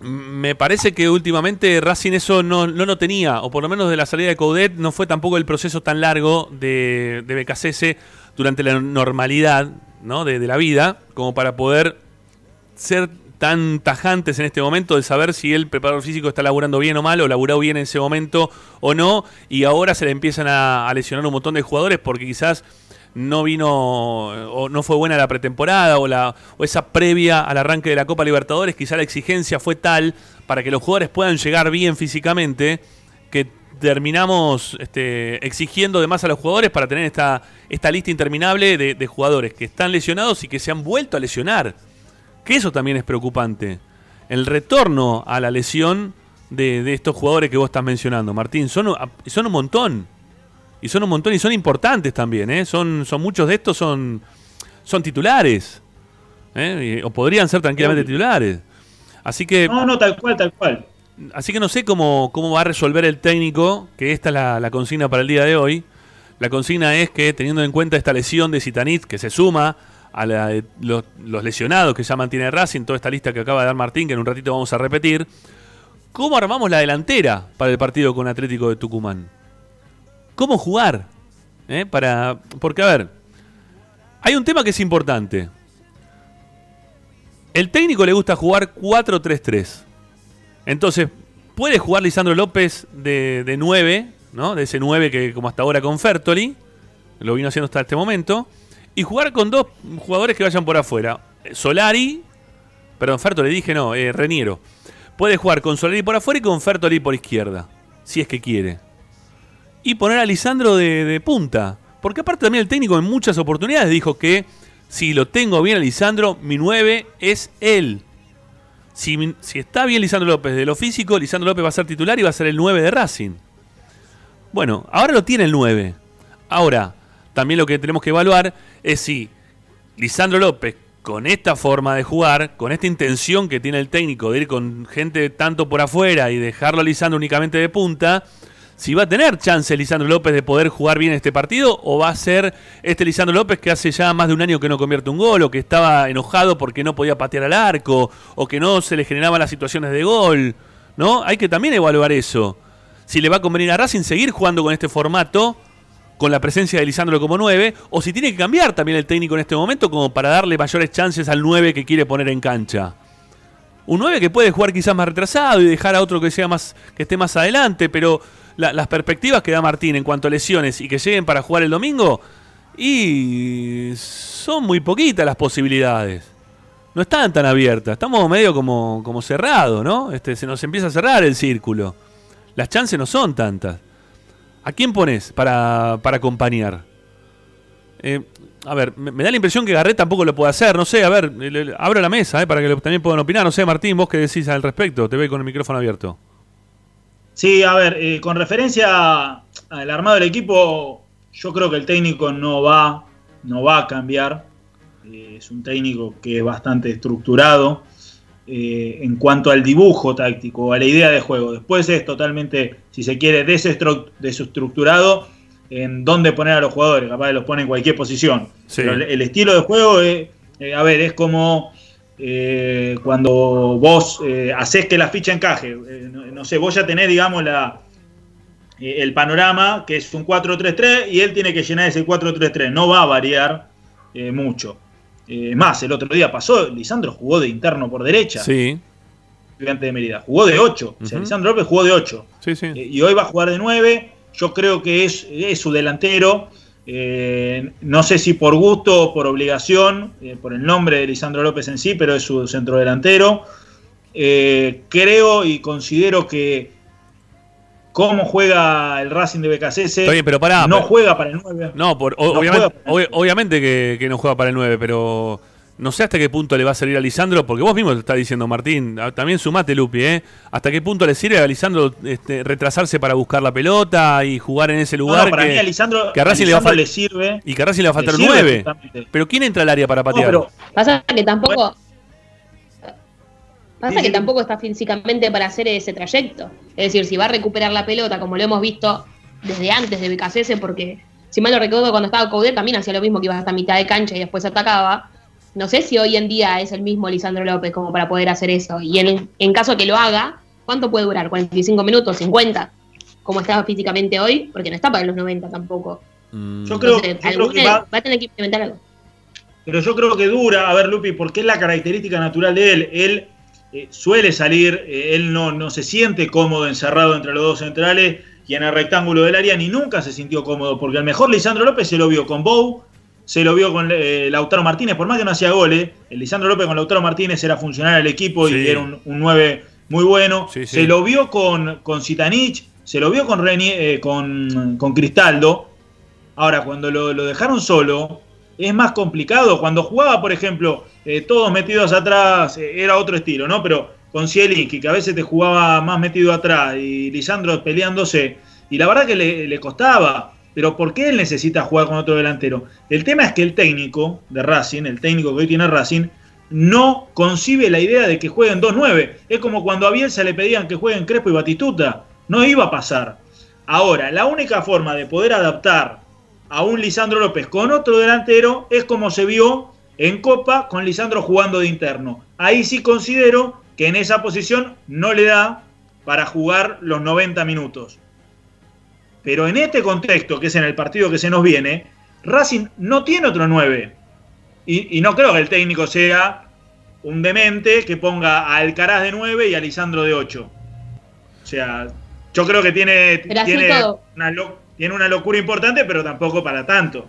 me parece que últimamente Racing eso no, no lo tenía, o por lo menos de la salida de Coudet no fue tampoco el proceso tan largo de, de BKCS durante la normalidad ¿no? de la vida, como para poder ser tan tajantes en este momento de saber si el preparador físico está laburando bien o mal, o laburado bien en ese momento o no, y ahora se le empiezan a, lesionar un montón de jugadores porque quizás no vino o no fue buena la pretemporada o, la, o esa previa al arranque de la Copa Libertadores, quizá la exigencia fue tal para que los jugadores puedan llegar bien físicamente que terminamos este, exigiendo de más a los jugadores para tener esta, esta lista interminable de jugadores que están lesionados y que se han vuelto a lesionar. Que eso también es preocupante. El retorno a la lesión de, de estos jugadores que vos estás mencionando, Martín. Son, son un montón. Y son un montón y son importantes también, ¿eh? Son, son muchos de estos son, son titulares. ¿eh? O podrían ser tranquilamente titulares. Así que, No, no, tal cual, tal cual. así que no sé cómo, cómo va a resolver el técnico, que esta es la, la consigna para el día de hoy. La consigna es que, teniendo en cuenta esta lesión de Zitanit, que se suma a la los lesionados que ya mantiene Racing, toda esta lista que acaba de dar Martín, que en un ratito vamos a repetir, ¿cómo armamos la delantera para el partido con Atlético de Tucumán? ¿Cómo jugar? ¿Eh? Para, porque, a ver, hay un tema que es importante. El técnico le gusta jugar 4-3-3. Entonces, puede jugar Lisandro López de, de 9, ¿no? De ese 9 que como hasta ahora con Fertoli, lo vino haciendo hasta este momento, y jugar con dos jugadores que vayan por afuera. Solari, perdón, Fertoli dije no, eh, Reniero. Puede jugar con Solari por afuera y con Fertoli por izquierda, si es que quiere. Y poner a Lisandro de, de punta. Porque aparte también el técnico en muchas oportunidades dijo que si lo tengo bien a Lisandro, mi 9 es él. Si, si está bien Lisandro López de lo físico, Lisandro López va a ser titular y va a ser el 9 de Racing. Bueno, ahora lo tiene el 9. Ahora, también lo que tenemos que evaluar es si Lisandro López, con esta forma de jugar, con esta intención que tiene el técnico de ir con gente tanto por afuera y dejarlo a Lisandro únicamente de punta, si va a tener chance Lisandro López de poder jugar bien este partido o va a ser este Lisandro López que hace ya más de un año que no convierte un gol o que estaba enojado porque no podía patear al arco o que no se le generaban las situaciones de gol, ¿no? Hay que también evaluar eso. Si le va a convenir a Racing seguir jugando con este formato con la presencia de Lisandro como 9, o si tiene que cambiar también el técnico en este momento como para darle mayores chances al 9 que quiere poner en cancha. Un 9 que puede jugar quizás más retrasado y dejar a otro que sea más que esté más adelante, pero la- las perspectivas que da Martín en cuanto a lesiones y que lleguen para jugar el domingo y son muy poquitas las posibilidades. No están tan abiertas, estamos medio como, como cerrados, ¿no? Este, se nos empieza a cerrar el círculo. Las chances no son tantas. ¿A quién pones para, para acompañar? Eh, a ver, me, da la impresión que Garret tampoco lo puede hacer. No sé, a ver, abro la mesa eh, para que también puedan opinar. No sé, Martín, vos qué decís al respecto. Te veo con el micrófono abierto. Sí, a ver, eh, con referencia al armado del equipo, yo creo que el técnico no va no va a cambiar. Es un técnico que es bastante estructurado eh, en cuanto al dibujo táctico, a la idea de juego. Después es totalmente, si se quiere, desestru- desestructurado en dónde poner a los jugadores. Capaz los pone en cualquier posición. Sí. Pero el, estilo de juego, es, eh, a ver, es como eh, cuando vos eh, haces que la ficha encaje. Eh, no, no sé, vos ya tenés, digamos, la, eh, el panorama, que es un 4-3-3, y él tiene que llenar ese 4-3-3. No va a variar eh, mucho. Eh, más, el otro día pasó, Lisandro jugó de interno por derecha, Sí, estudiante de Mérida. Jugó de 8. O sea. Lisandro López jugó de 8. sí, sí. Eh, y hoy va a jugar de 9. Yo creo que es, es su delantero. Eh, no sé si por gusto o por obligación, por el nombre de Lisandro López en sí, pero es su centrodelantero. Creo y considero que cómo juega el Racing de BKC Está bien, pero pará, no pero- juega para el 9. No, por, o- No obviamente, juega para el ob- obviamente que, que no juega para el 9, pero no sé hasta qué punto le va a servir a Lisandro, porque vos mismo te estás diciendo, Martín, también sumate, Lupi, ¿eh? ¿Hasta qué punto le sirve a Lisandro este, retrasarse para buscar la pelota y jugar en ese lugar no, para que, mí a Lisandro, que a Racing a le va a le sirve. y que a Racing le va a faltar le sirve 9? justamente. Pero ¿quién entra al área para No, patear? pero Pasa que tampoco. Pasa que tampoco está físicamente para hacer ese trayecto. Es decir, si va a recuperar la pelota, como lo hemos visto desde antes de BKCS, porque si mal no recuerdo, cuando estaba Coudet también hacía lo mismo, que iba hasta mitad de cancha y después atacaba. No sé si hoy en día es el mismo Lisandro López como para poder hacer eso. Y en, en caso que lo haga, ¿cuánto puede durar? ¿45 minutos? ¿50? Como estaba físicamente hoy, porque no está para los 90 tampoco. Mm, Yo creo, Entonces, yo creo alguna- que va, va a tener que implementar algo. Pero yo creo que dura, a ver Lupi, porque es la característica natural de él. Él eh, suele salir, eh, él no, no se siente cómodo encerrado entre los dos centrales y en el rectángulo del área, ni nunca se sintió cómodo, porque el mejor Lisandro López se lo vio con Bou, se lo vio con eh, Lautaro Martínez, por más que no hacía goles, el Lisandro López con Lautaro Martínez era funcional al equipo Sí. y era un, un 9 muy bueno. Sí, sí. Se lo vio con, con Zitanich, se lo vio con, Reni- con, con Cristaldo. Ahora, cuando lo, lo dejaron solo, es más complicado. Cuando jugaba, por ejemplo, eh, todos metidos atrás, eh, era otro estilo, ¿no? Pero con Zielinski, que a veces te jugaba más metido atrás, y Lisandro peleándose, y la verdad que le, le costaba. Pero ¿por qué él necesita jugar con otro delantero? El tema es que el técnico de Racing, el técnico que hoy tiene Racing, no concibe la idea de que jueguen 2-9. Es como cuando a Bielsa le pedían que jueguen Crespo y Batistuta. No iba a pasar. Ahora, la única forma de poder adaptar a un Lisandro López con otro delantero es como se vio en Copa con Lisandro jugando de interno. Ahí sí considero que en esa posición no le da para jugar los 90 minutos. Pero en este contexto, que es en el partido que se nos viene, Racing no tiene otro 9. Y, y no creo que el técnico sea un demente que ponga a Alcaraz de 9 y a Lisandro de 8. O sea, yo creo que tiene, una, lo- tiene una locura importante, pero tampoco para tanto.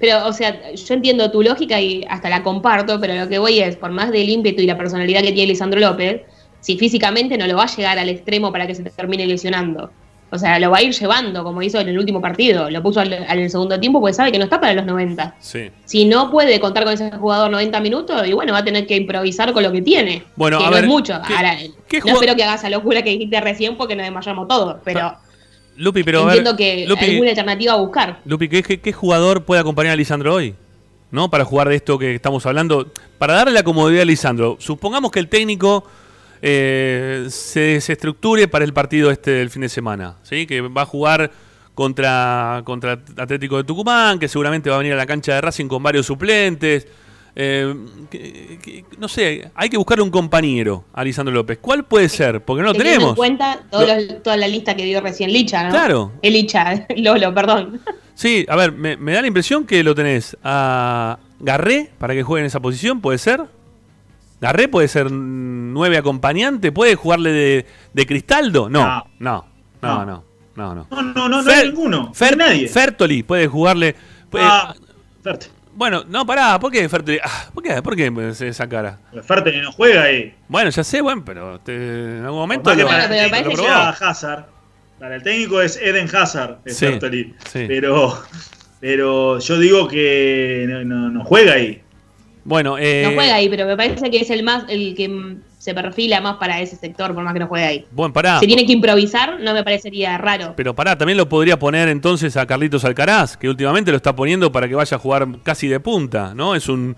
Pero, o sea, yo entiendo tu lógica y hasta la comparto, pero lo que voy es, por más del ímpetu y la personalidad que tiene Lisandro López, si físicamente no lo va a llegar al extremo para que se termine lesionando. O sea, lo va a ir llevando, como hizo en el último partido. Lo puso al, al segundo tiempo porque sabe que no está para los 90. Sí. Si no puede contar con ese jugador 90 minutos, y bueno, va a tener que improvisar con lo que tiene. Bueno, que a no ver, es mucho. ¿qué- Ahora, qué no espero que haga esa locura que dijiste recién porque nos desmayamos todos, pero Lupi, pero a ver, entiendo que Lupi, alguna alternativa a buscar. Lupi, ¿qué, qué, qué jugador puede acompañar a Lisandro hoy? ¿No? Para jugar de esto que estamos hablando. Para darle la comodidad a Lisandro. Supongamos que el técnico eh, se desestructure para el partido este del fin de semana. ¿sí? Que va a jugar contra, contra Atlético de Tucumán, que seguramente va a venir a la cancha de Racing con varios suplentes. Eh, que- que- no sé, hay que buscarle un compañero a Lisandro López. ¿Cuál puede ser? Porque no lo Teniendo tenemos. en cuenta todos los- toda la lista que dio recién Licha, ¿no? Claro. El Licha, Lolo, perdón. Sí, a ver, me, me da la impresión que lo tenés a Garré para que juegue en esa posición, ¿puede ser? Garré puede ser nueve acompañante, ¿puede jugarle de, de Cristaldo? No, no, no, no, no, no. No, no, no, no Fer- hay ninguno. Fer- no hay nadie. Fertoli puede jugarle. puede- Ah. Bueno, no, pará, ¿por qué Fertoli? Ah, ¿Por qué? ¿Por qué esa cara? Ferte no juega ahí. Bueno, ya sé, bueno, pero te- en algún momento más que lo, para pero lo. Hazard. Para el técnico es Eden Hazard, es Sí, Fertoli. sí. Pero, pero yo digo que no, no- no juega ahí. Bueno, eh, No juega ahí, pero me parece que es el más, el que se perfila más para ese sector, por más que no juegue ahí. Bueno, pará. Si tiene que improvisar, no me parecería raro. Pero pará, también lo podría poner entonces a Carlitos Alcaraz, que últimamente lo está poniendo para que vaya a jugar casi de punta, ¿no? Es un,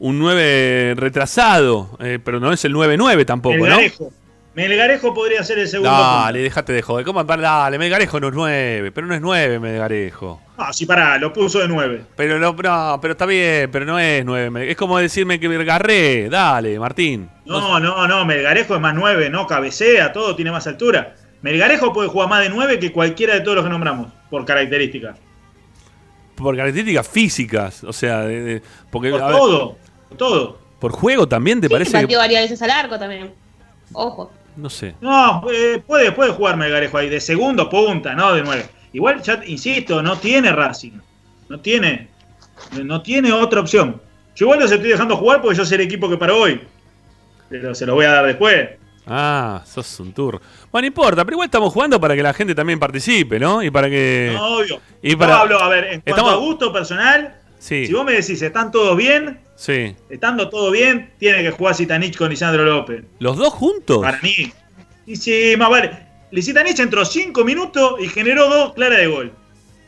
un 9 retrasado, eh, pero no es el 9-9 tampoco, ¿no? Melgarejo. Melgarejo podría ser el segundo. Dale, dejate de joder. ¿Cómo? Dale, Melgarejo no es 9, pero no es 9 Melgarejo. No, sí, pará, lo puso de 9. Pero no, no, pero está bien, pero no es 9. Es como decirme que Garré, dale, Martín. No, no, no, Melgarejo es más 9, no cabecea, todo tiene más altura. Melgarejo puede jugar más de 9 que cualquiera de todos los que nombramos, por características. Por características físicas, o sea, de- de- porque Por ver, todo, por todo. por juego también te Sí, parece, pateó varias veces al arco también. Ojo. no sé. No, eh, puede, puede jugar Melgarejo ahí, de segundo punta, no de 9. Igual, ya insisto, no tiene Racing. No tiene. No tiene otra opción. Yo igual los estoy dejando jugar porque yo soy el equipo que para hoy. Pero se los voy a dar después. Ah, sos un tour. Bueno, no importa, pero igual estamos jugando para que la gente también participe, ¿no? Y para que. No, obvio. y para- Pablo, a ver, en cuanto Estamos- a gusto personal, Sí, si vos me decís, ¿están todos bien? sí. Estando todo bien, tiene que jugar Zitanich con Lisandro López. ¿Los dos juntos? Para mí. Y sí, más vale. Lizitanich entró 5 minutos y generó dos claras de gol.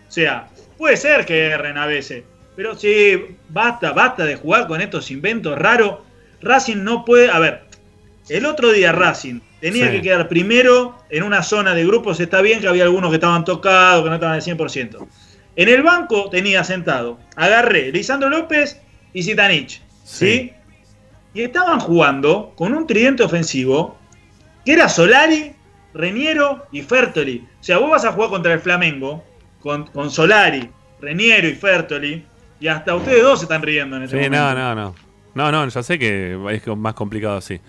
O sea, puede ser que erren a veces. Pero sí, basta, basta de jugar con estos inventos raros. Racing no puede. A ver, el otro día Racing tenía Sí. que quedar primero en una zona de grupos. Está bien que había algunos que estaban tocados, que no estaban al 100%. En el banco tenía sentado, agarré Lisandro López y Zitanich. ¿sí? Sí. Y estaban jugando con un tridente ofensivo que era Solari, Reniero y Fertoli. O sea, vos vas a jugar contra el Flamengo con, con Solari, Reniero y Fertoli. Y hasta ustedes dos se están riendo en este Sí, momento. no, no, no. No, no, ya sé que es más complicado así.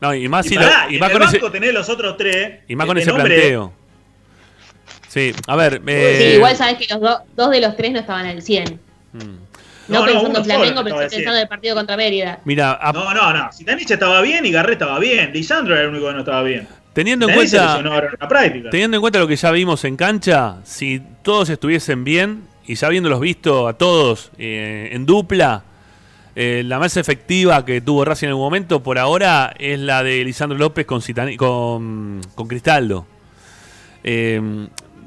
No, y más, Y, si pará, lo- y y más en el con ese, tenés los otros tres. y más con que ese nombre- planteo. Sí, a ver. Sí, eh, igual sabes que los do- dos de los tres no estaban al 100. mm. No, pensando en Flamengo, pero pensando en el partido contra Mérida. Mira, a- No, no, no. Zitanich estaba bien y Garré estaba bien. Lisandro era el único que no estaba bien. Teniendo en cuenta. Teniendo en cuenta lo que ya vimos en cancha, si todos estuviesen bien y ya habiéndolos visto a todos eh, en dupla, eh, la más efectiva que tuvo Racing en algún momento por ahora es la de Lisandro López con, Citani- con, con Cristaldo. Eh,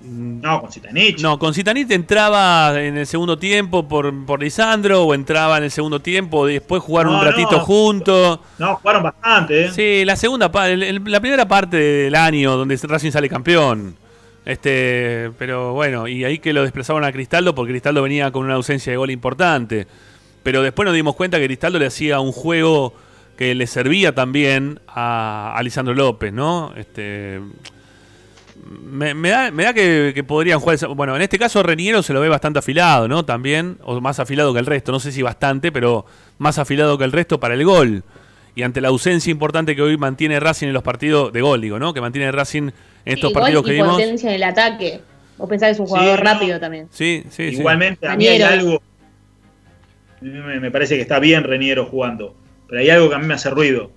No, con Zitanich. no, con Citanit entraba en el segundo tiempo por, por Lisandro o entraba en el segundo tiempo, después jugaron No, un ratito no. juntos. No, jugaron bastante, ¿eh? Sí, la segunda la primera parte del año donde Racing sale campeón. Este, pero bueno, y ahí que lo desplazaron a Cristaldo porque Cristaldo venía con una ausencia de gol importante. Pero después nos dimos cuenta que Cristaldo le hacía un juego que le servía también a, a Lisandro López, ¿no? Este me, me da, me da que, que podrían jugar. esa- Bueno, en este caso Reniero se lo ve bastante afilado, ¿no? También, o más afilado que el resto. No sé si bastante, pero más afilado que el resto para el gol. Y ante la ausencia importante que hoy mantiene Racing en los partidos de gol, digo, ¿no? Que mantiene Racing en estos Sí, partidos gol que y vimos. potencia en el ataque. Vos pensás que es un Sí, jugador no. rápido también. Sí, sí, sí. Igualmente, a mí hay algo. Me, me parece que está bien Reniero jugando. Pero hay algo que a mí me hace ruido.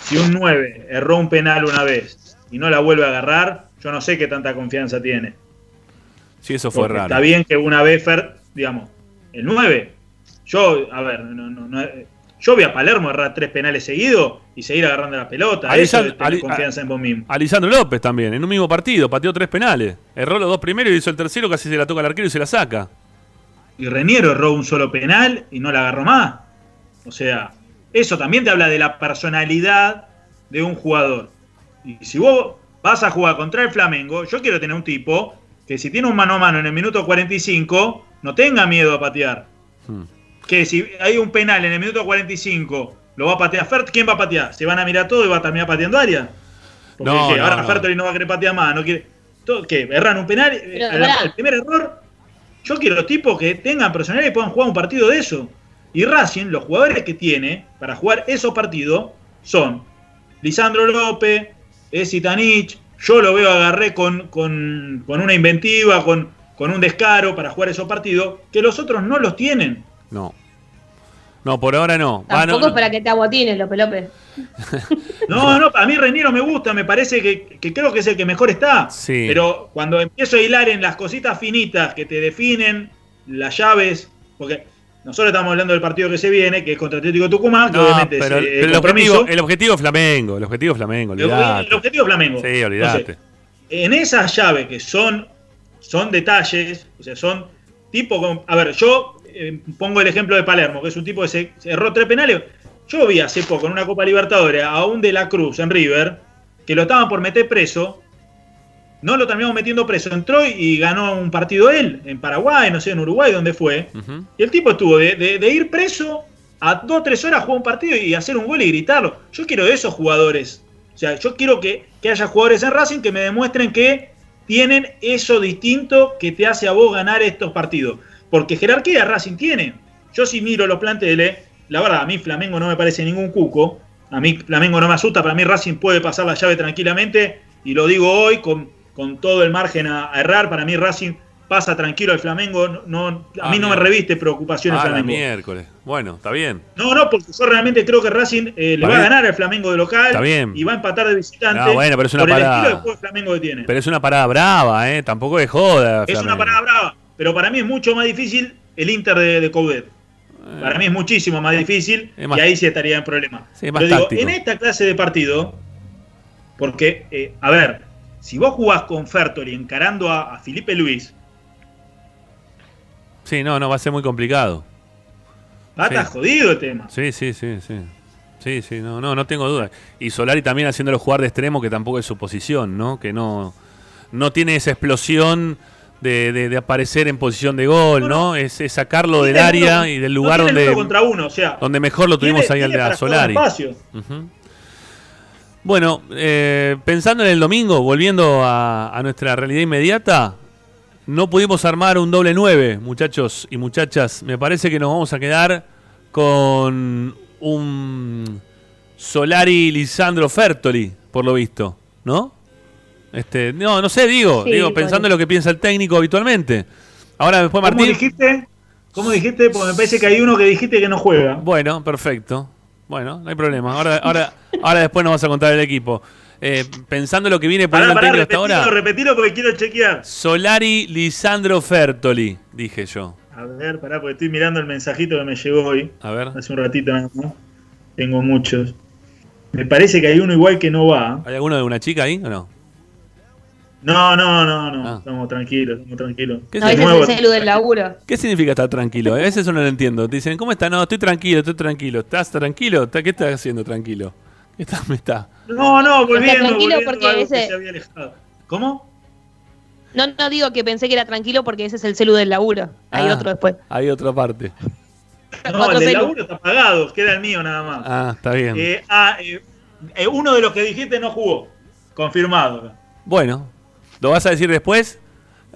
Si un 9 erró un penal una vez y no la vuelve a agarrar, yo no sé qué tanta confianza tiene. Sí, eso fue Porque raro. Está bien que una vez, Fer, digamos, el 9. Yo, a ver, no, no, no, yo vi a Palermo errar tres penales seguidos y seguir agarrando la pelota. Eso Ali- confianza en vos mismo. A Lisandro López también, en un mismo partido, pateó tres penales. Erró los dos primeros y hizo el tercero, casi se la toca al arquero y se la saca. Y Reniero erró un solo penal y no la agarró más. O sea, eso también te habla de la personalidad de un jugador. Y si vos vas a jugar contra el Flamengo, yo quiero tener un tipo que si tiene un mano a mano en el minuto 45, no tenga miedo a patear. Hmm. Que si hay un penal en el minuto 45, lo va a patear Fert, ¿quién va a patear? Se van a mirar todo y va a terminar pateando área. Porque No, ahora no. Fertoli no va a querer patear más, no quiere. todo- ¿Qué? ¿Erran un penal? Pero, el, pará. el primer error yo quiero tipos que tengan personalidad y puedan jugar un partido de eso. Y Racing, los jugadores que tiene para jugar esos partidos son Lisandro López, Zitanich, yo lo veo agarré con, con, con una inventiva, con, con un descaro para jugar esos partidos, que los otros no los tienen. No. No, por ahora no. Va, Tampoco no, es para que te aguatines, López López. No, no, a mí Reniero me gusta, me parece que, que creo que es el que mejor está. Sí. Pero cuando empiezo a hilar en las cositas finitas que te definen, las llaves, porque nosotros estamos hablando del partido que se viene, que es contra Atlético Tucumán, que No, obviamente pero, es eh, pero el, objetivo, el objetivo es Flamengo, el objetivo Flamengo, El- olvidate. el objetivo Flamengo. Sí, olvidate. Entonces, en esas llaves que son, son detalles, o sea, son tipo. A ver, yo eh, pongo el ejemplo de Palermo, que es un tipo que se, se erró tres penales. Yo vi hace poco en una Copa Libertadores a un de la Cruz en River, que lo estaban por meter preso. No lo terminamos metiendo preso. Entró y ganó un partido él, en Paraguay, no sé, en Uruguay, donde fue. Y el tipo estuvo de, de- de ir preso a dos o tres horas a jugar un partido y hacer un gol y gritarlo. Yo quiero esos jugadores. O sea, yo quiero que, que haya jugadores en Racing que me demuestren que tienen eso distinto que te hace a vos ganar estos partidos. Porque jerarquía Racing tiene. Yo si miro los planteles, la verdad, a mí Flamengo no me parece ningún cuco. A mí Flamengo no me asusta. Para mí Racing puede pasar la llave tranquilamente. Y lo digo hoy con, con todo el margen a, a errar. Para mí Racing pasa tranquilo al Flamengo. No, no- a Ah, mí no me reviste preocupación el Ah, la Flamengo. miércoles. Bueno, está bien. No, no, porque yo realmente creo que Racing eh, le va a ganar al Flamengo de local Está bien. y va a empatar de visitante No, bueno, pero es una por el parada. estilo de juego de Flamengo que tiene. Pero es una parada brava, ¿eh? Tampoco es joda. es una parada brava, pero para mí es mucho más difícil el Inter de, de Coudet. Para mí es muchísimo más difícil más- y ahí sí estaría en problema. Sí, es más Pero digo, en esta clase de partido, porque, eh, a ver, si vos jugás con Fertoli encarando a, a Felipe Luis, Sí, no, no, va a ser muy complicado. va a Sí. estar jodido el tema. Sí, sí, sí, sí. Sí, sí, no, no, no tengo duda. Y Solari también haciéndolo jugar de extremo, que tampoco es su posición, ¿no? Que no, no tiene esa explosión de, de- de aparecer en posición de gol, No. Es, es sacarlo del área uno- y del lugar donde, uno contra uno, o sea, donde mejor lo tuvimos tiene- ahí al de Solari. Ujú. Bueno, eh, pensando en el domingo, volviendo a, a nuestra realidad inmediata, no pudimos armar un doble 9, muchachos y muchachas. Me parece que nos vamos a quedar con un Solari Lisandro Fertoli, por lo visto, ¿no? Este, no, no sé, digo, Sí, digo pensando en lo que piensa el técnico habitualmente. Ahora después ¿Cómo Martín. dijiste? ¿Cómo dijiste? Porque me parece que hay uno que dijiste que no juega. Bueno, perfecto. Bueno, no hay problema. Ahora, ahora, ahora después nos vas a contar el equipo. Eh, pensando en lo que viene poniendo el técnico hasta ahora. repetilo porque quiero chequear. Solari Lisandro Fertoli, dije yo. A ver, pará, porque estoy mirando el mensajito que me llegó hoy. A ver, Hace un ratito nada más. Tengo muchos. Me parece que hay uno igual que no va. ¿hay alguno de una chica ahí o no? No, no, no, no. Ah. Estamos tranquilos, estamos tranquilos. ¿Qué No, es nuevo. el celu del laburo. ¿Qué significa estar tranquilo? A veces eso no lo entiendo. Te dicen, ¿cómo está? No, estoy tranquilo, estoy tranquilo. ¿Estás tranquilo? ¿Qué estás haciendo tranquilo? ¿Qué está, me está? No, no, volviendo. tranquilo volviendo porque a algo que ese- se había alejado. ¿Cómo? No, no digo que pensé que era tranquilo porque ese es el celu del laburo. Hay Ah, otro después. Hay otra parte. No, Otro el del celu. laburo está apagado, queda el mío nada más. Ah, está bien. Eh, ah, eh, eh, uno de los que dijiste no jugó. Confirmado. Bueno, ¿lo vas a decir después?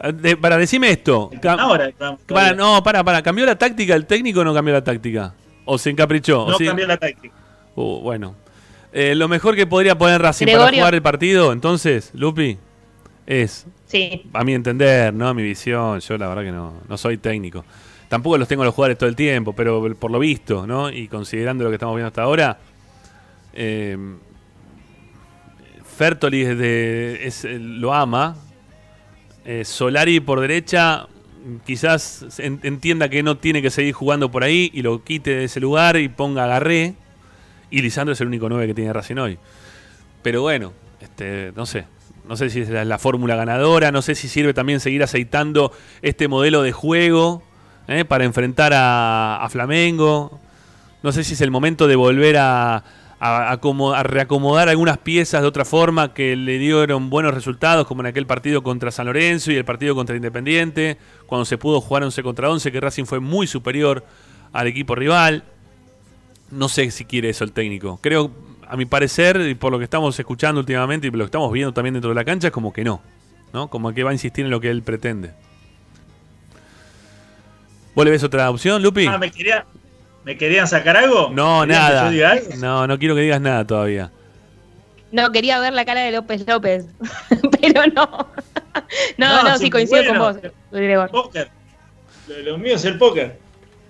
Ah, de- para decirme esto. Ahora, Para, no, para, para. ¿Cambió la táctica el técnico o no cambió la táctica? ¿O se encaprichó? ¿O no sí? cambió la táctica. Uh, bueno. Eh, lo mejor que podría poner Racing para jugar el partido, entonces, Lupi, es, Sí. a mi entender, ¿no? Mi visión, yo la verdad que no, no soy técnico. Tampoco los tengo a los jugadores todo el tiempo, pero por lo visto, ¿no? Y considerando lo que estamos viendo hasta ahora, eh, Fertoli es eh, lo ama. Eh, Solari por derecha, quizás en- entienda que no tiene que seguir jugando por ahí y lo quite de ese lugar y ponga a Garré. Y Lisandro es el único 9 que tiene Racing hoy. Pero bueno, este, no sé. No sé si es la, la fórmula ganadora, no sé si sirve también seguir aceitando este modelo de juego ¿eh? para enfrentar a Flamengo. No sé si es el momento de volver a, a, a reacomodar algunas piezas de otra forma que le dieron buenos resultados, como en aquel partido contra San Lorenzo y el partido contra Independiente, cuando se pudo jugar 11 contra 11, que Racing fue muy superior al equipo rival. No sé si quiere eso el técnico. Creo, a mi parecer, y por lo que estamos escuchando últimamente y lo que estamos viendo también dentro de la cancha, es como que no. ¿no? Como que va a insistir en lo que él pretende. ¿Vos le ves otra opción, Lupi? Ah, ¿me, quería, ¿Me querían sacar algo? No, ¿Querían que nada. yo diga algo? No, no quiero que digas nada todavía. No, quería ver la cara de López López, pero no. No, No, no, sí, sí, coincido bueno. con vos, Gregor. Póker. Lo, lo mío es el póker.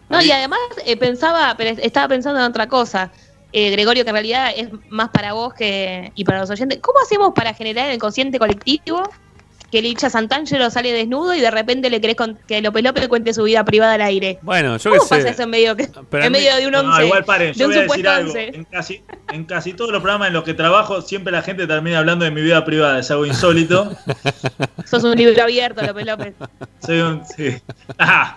No, y además eh, pensaba, pero estaba pensando en otra cosa. Eh, Gregorio, que en realidad es más para vos que y para los oyentes. ¿Cómo hacemos para generar en el consciente colectivo que el hincha Santangelo sale desnudo y de repente le querés con- que López López cuente su vida privada al aire. Bueno, yo qué ¿Cómo sé. pasa eso en medio, que- Pero en mí- medio de un No, once? igual paren, yo voy a decir algo. En casi, en casi todos los programas en los que trabajo, siempre la gente termina hablando de mi vida privada. Es algo insólito. Sos un libro abierto, López López. Soy un. Sí. Ah,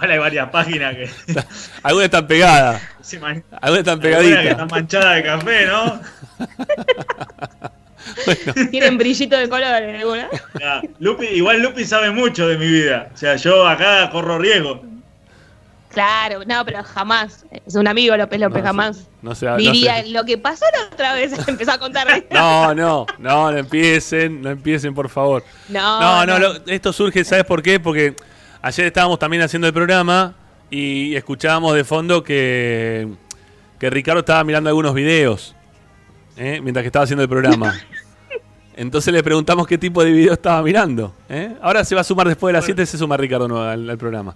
hay varias páginas que. Algunas están pegadas. man- Algunas están algunas que pegaditas. están manchadas de café, ¿no? Tienen brillito de colores alguna. Ya, Lupi, igual Lupi sabe mucho de mi vida. O sea, yo acá corro riesgo. Claro, no, pero jamás. Es un amigo López López, No, jamás. No se no Diría se- lo que pasó la otra vez. Empezó a contar. No, no, no, no empiecen, no empiecen, por favor. No, No, no, no. lo- esto surge, ¿sabes por qué? Porque ayer estábamos también haciendo el programa y escuchábamos de fondo que, que Ricardo estaba mirando algunos videos ¿eh? mientras que estaba haciendo el programa. Entonces le preguntamos qué tipo de video estaba mirando. ¿eh? Ahora se va a sumar después de las 7, se suma Ricardo al, al programa.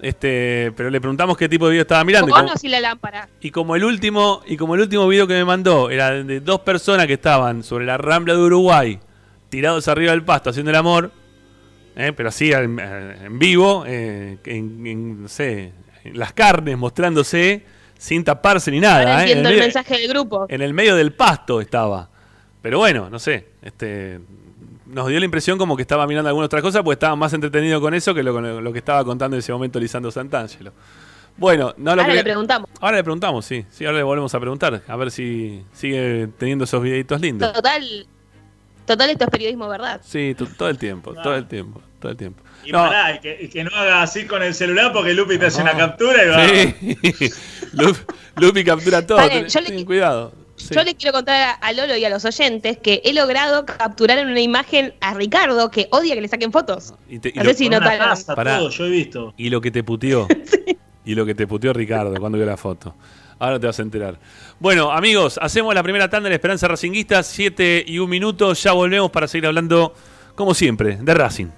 Este, pero le preguntamos qué tipo de video estaba mirando. y como- o sin la lámpara. y como el último, y como el último video que me mandó era de, de dos personas que estaban sobre la rambla de Uruguay, tirados arriba del pasto haciendo el amor, eh, pero así en, en vivo, eh, en, en, no sé, en las carnes mostrándose sin taparse ni nada. Ahora eh, en, entiendo el el medio, mensaje del grupo. en el medio del pasto estaba. Pero bueno, no sé, este nos dio la impresión como que estaba mirando alguna otra cosa porque estaba más entretenido con eso que lo, con lo que estaba contando en ese momento Lisandro Santangelo. Bueno, no lo Ahora que- le preguntamos. Ahora le preguntamos, sí. Sí, ahora le volvemos a preguntar. A ver si sigue teniendo esos videitos lindos. Total, total esto es periodismo, ¿verdad? Sí, to- todo el tiempo, todo el tiempo, todo el tiempo. Y No, pará, y que, y que no haga así con el celular porque Lupi te hace una captura y va. sí. Lup- Lupi captura todo. Ten- yo le- ten cuidado. Sí. Yo le quiero contar a- Lolo y a los oyentes que he logrado capturar en una imagen a Ricardo que odia que le saquen fotos. Y, te- y No lo, sé si notaron. todo, yo he visto. y lo que te puteó. Y lo que te puteó Ricardo cuando vio la foto. Ahora te vas a enterar. Bueno, amigos, hacemos la primera tanda en la Esperanza Racinguista, 7 y un minuto. Ya volvemos para seguir hablando, como siempre, de Racing.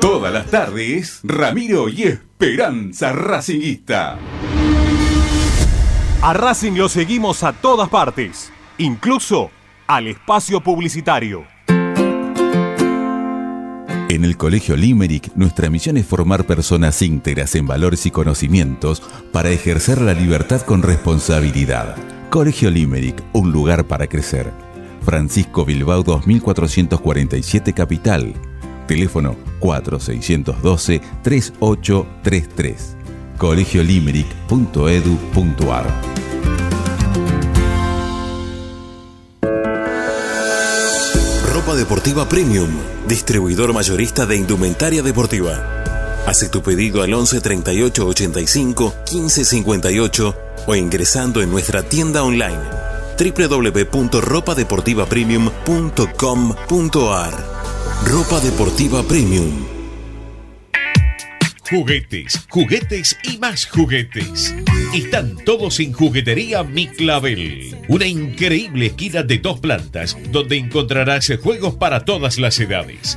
Todas las tardes, Ramiro y Esperanza Racingista. A Racing lo seguimos a todas partes, incluso al espacio publicitario. En el Colegio Limerick, nuestra misión es formar personas íntegras en valores y conocimientos para ejercer la libertad con responsabilidad. Colegio Limerick, un lugar para crecer. Francisco Bilbao 2447 Capital. Teléfono 4612-3833. colegiolimerick.edu.ar Ropa deportiva premium, distribuidor mayorista de indumentaria deportiva. Hace tu pedido al 11 38 85 15 58 o ingresando en nuestra tienda online www.ropadeportivapremium.com.ar. Ropa deportiva premium. Juguetes, juguetes y más juguetes. Están todos en Juguetería Mi Clavel. Una increíble esquina de dos plantas donde encontrarás juegos para todas las edades.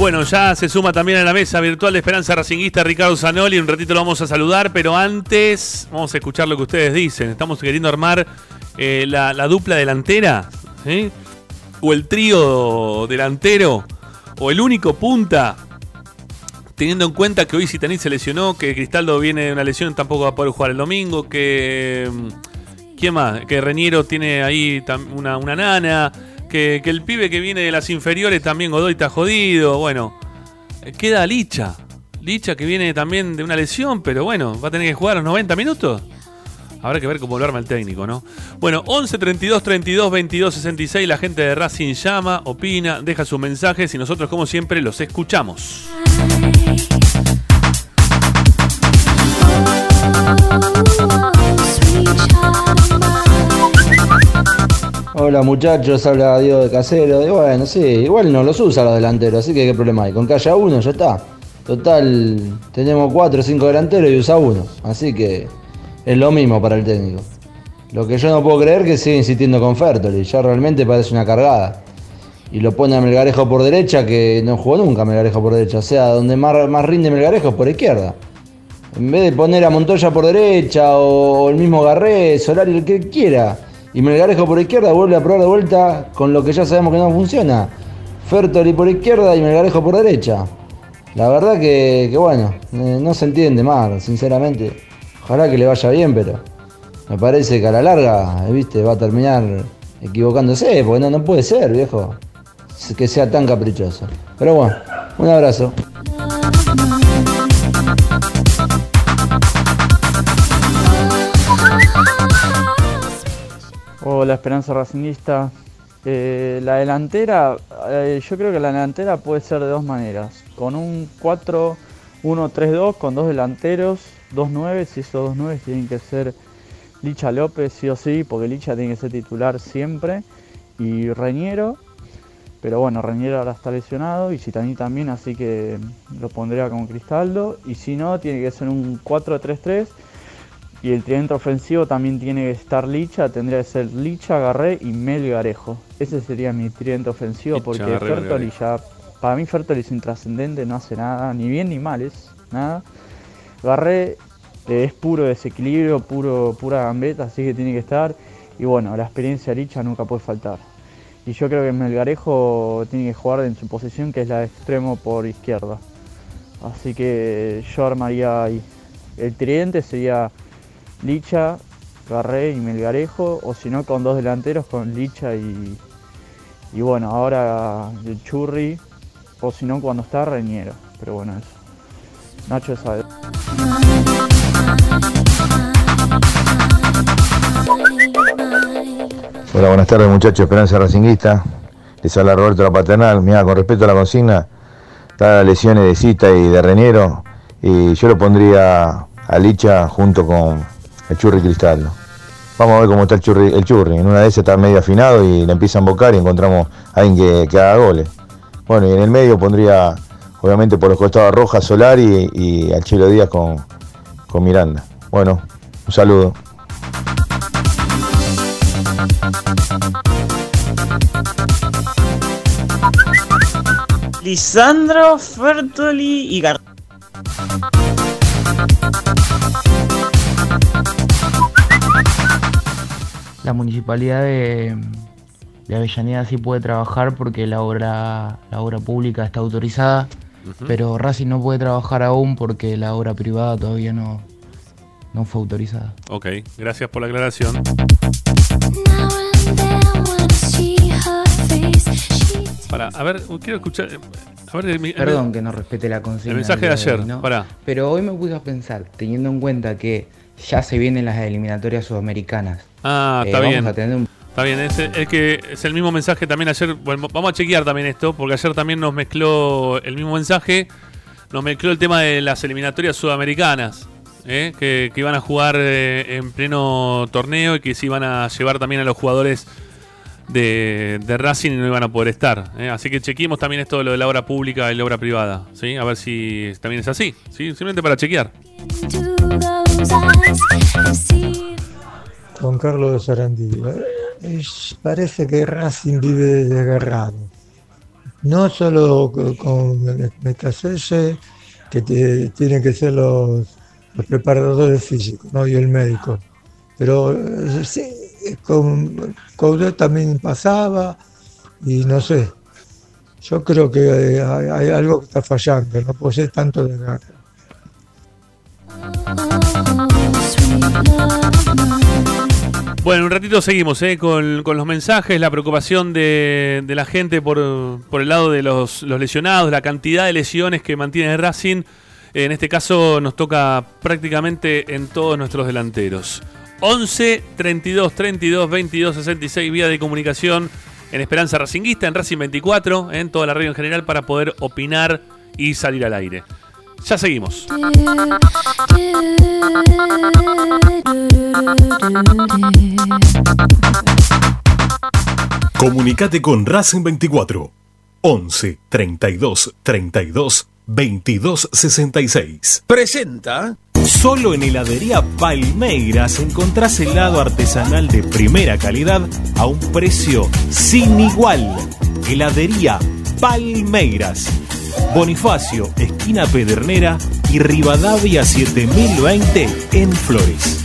Bueno, ya se suma también a la mesa virtual de Esperanza Racinguista Ricardo Zanoli. Un ratito lo vamos a saludar, pero antes vamos a escuchar lo que ustedes dicen. Estamos queriendo armar eh, la, la dupla delantera, o el trío delantero, o el único punta. Teniendo en cuenta que hoy Sitanit se lesionó, que Cristaldo viene de una lesión, tampoco va a poder jugar el domingo, que. mm, ¿Quién más? Que Reñero tiene ahí una, una nana. Que, el pibe que viene de las inferiores también Godoy está jodido. Bueno, queda Licha. Licha que viene también de una lesión, pero bueno, va a tener que jugar los 90 minutos. Habrá que ver cómo lo arma el técnico, ¿no? Bueno, 11 32 32 22 66. La gente de Racing llama, opina, deja sus mensajes y nosotros, como siempre, los escuchamos. Hola muchachos, habla Diego de Casero. Y bueno, sí, igual no los usa los delanteros, así que qué problema hay. Con que haya uno ya está. Total, tenemos cuatro o cinco delanteros y usa uno. Así que es lo mismo para el técnico. Lo que yo no puedo creer que sigue insistiendo con Fertoli. Ya realmente parece una cargada. Y lo pone a Melgarejo por derecha, que no jugó nunca Melgarejo por derecha. O sea, donde más, más rinde Melgarejo es por izquierda. En vez de poner a Montoya por derecha o el mismo Garré, Solari, el que quiera. Y Melgarejo por izquierda vuelve a probar de vuelta con lo que ya sabemos que no funciona. Fertoli por izquierda y Melgarejo por derecha. La verdad que, bueno, eh, no se entiende más, sinceramente. Ojalá que le vaya bien, pero me parece que a la larga, eh, viste, va a terminar equivocándose, porque no puede ser, viejo, que sea tan caprichoso. Pero bueno, un abrazo. Hola Esperanza Racingista. Eh, la delantera, eh, yo creo que la delantera puede ser de dos maneras. Con un 4-1-3-2 con dos delanteros, dos 9 y esos dos 9 tienen que ser Licha López sí o sí, porque Licha tiene que ser titular siempre. Y Reñero, pero bueno, Reñero ahora está lesionado y Chitaní también, así que lo pondría con Cristaldo. Y si no, tiene que ser un 4-3-3. Y el tridente ofensivo también tiene que estar Licha, tendría que ser Licha, Garré y Melgarejo. Ese sería mi tridente ofensivo Licha, porque Garré, Fertoli Melgarejo. ya, para mí Fertoli es intrascendente, no hace nada, ni bien ni mal, es nada. Garré eh, es puro desequilibrio, puro, pura gambeta, así que tiene que estar. Y bueno, la experiencia de Licha nunca puede faltar. Y yo creo que Melgarejo tiene que jugar en su posición, que es la de extremo por izquierda. Así que yo armaría ahí. El tridente sería Licha, Garré y Melgarejo, o si no con dos delanteros con Licha y, y bueno, ahora el Churri, o si no cuando está Reñero. Pero bueno, eso. Nacho sabe. Hola, buenas tardes muchachos, Esperanza Racinguista. Les habla Roberto La Paternal. Mira, con respecto a la consigna, está lesiones de Cita y de Reñero, y yo lo pondría a Licha junto con el Churri Cristaldo. Vamos a ver cómo está el Churri. El churri. En una de esas está medio afinado y le empieza a embocar y encontramos a alguien que, que haga goles. Bueno, y en el medio pondría, obviamente por los costados Rojas, Solari y, y al Chelo Díaz con, con Miranda. Bueno, un saludo. Lisandro, Fertoli y Gar. La municipalidad de, de Avellaneda sí puede trabajar porque la obra, la obra pública está autorizada, pero Racing no puede trabajar aún porque la obra privada todavía no, no fue autorizada. Ok, gracias por la aclaración. Para, a ver, quiero escuchar. A ver, mi- Perdón que no respete la consigna. El mensaje de hoy, ayer, ¿no? pará. Pero hoy me puse a pensar, teniendo en cuenta que ya se vienen las eliminatorias sudamericanas. Ah, eh, está vamos bien. a tener un Está bien, es, que es el mismo mensaje también ayer. Bueno, vamos a chequear también esto, porque ayer también nos mezcló el mismo mensaje. Nos mezcló el tema de las eliminatorias sudamericanas, ¿eh? que, que iban a jugar eh, en pleno torneo y que se iban a llevar también a los jugadores de, de Racing y no iban a poder estar. ¿eh? Así que chequemos también esto de lo de la obra pública y la obra privada, ¿sí? a ver si también es así, ¿sí? simplemente para chequear. Juan Carlos Sarandí. Es- parece que Racing vive desgarrado. No solo co- con Metacese, que tienen que ser los, los preparadores físicos ¿no? y el médico. Pero eh, sí, con Coudet también pasaba y no sé. Yo creo que eh, hay, algo que está fallando, no ser tanto desgarro. Bueno, un ratito seguimos ¿eh? con, los mensajes, la preocupación de, la gente por, el lado de los, lesionados, la cantidad de lesiones que mantiene Racing. En este caso nos toca prácticamente en todos nuestros delanteros. 11 32 32 22 66 vía de comunicación en Esperanza Racinguista, en Racing 24, en toda la radio en general para poder opinar y salir al aire. Ya seguimos. Comunicate con Racing 24 11 32 32 22 66. Presenta. Solo en heladería Palmeiras encontrás helado artesanal de primera calidad a un precio sin igual. Heladería Palmeiras. Bonifacio, esquina Pedernera y Rivadavia 7020 en Flores.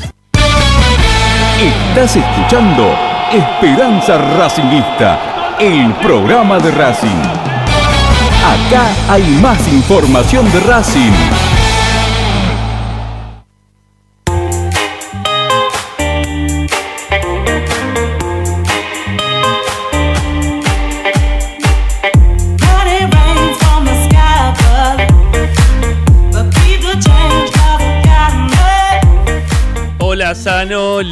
Estás escuchando Esperanza Racingista, el programa de Racing. Acá hay más información de Racing.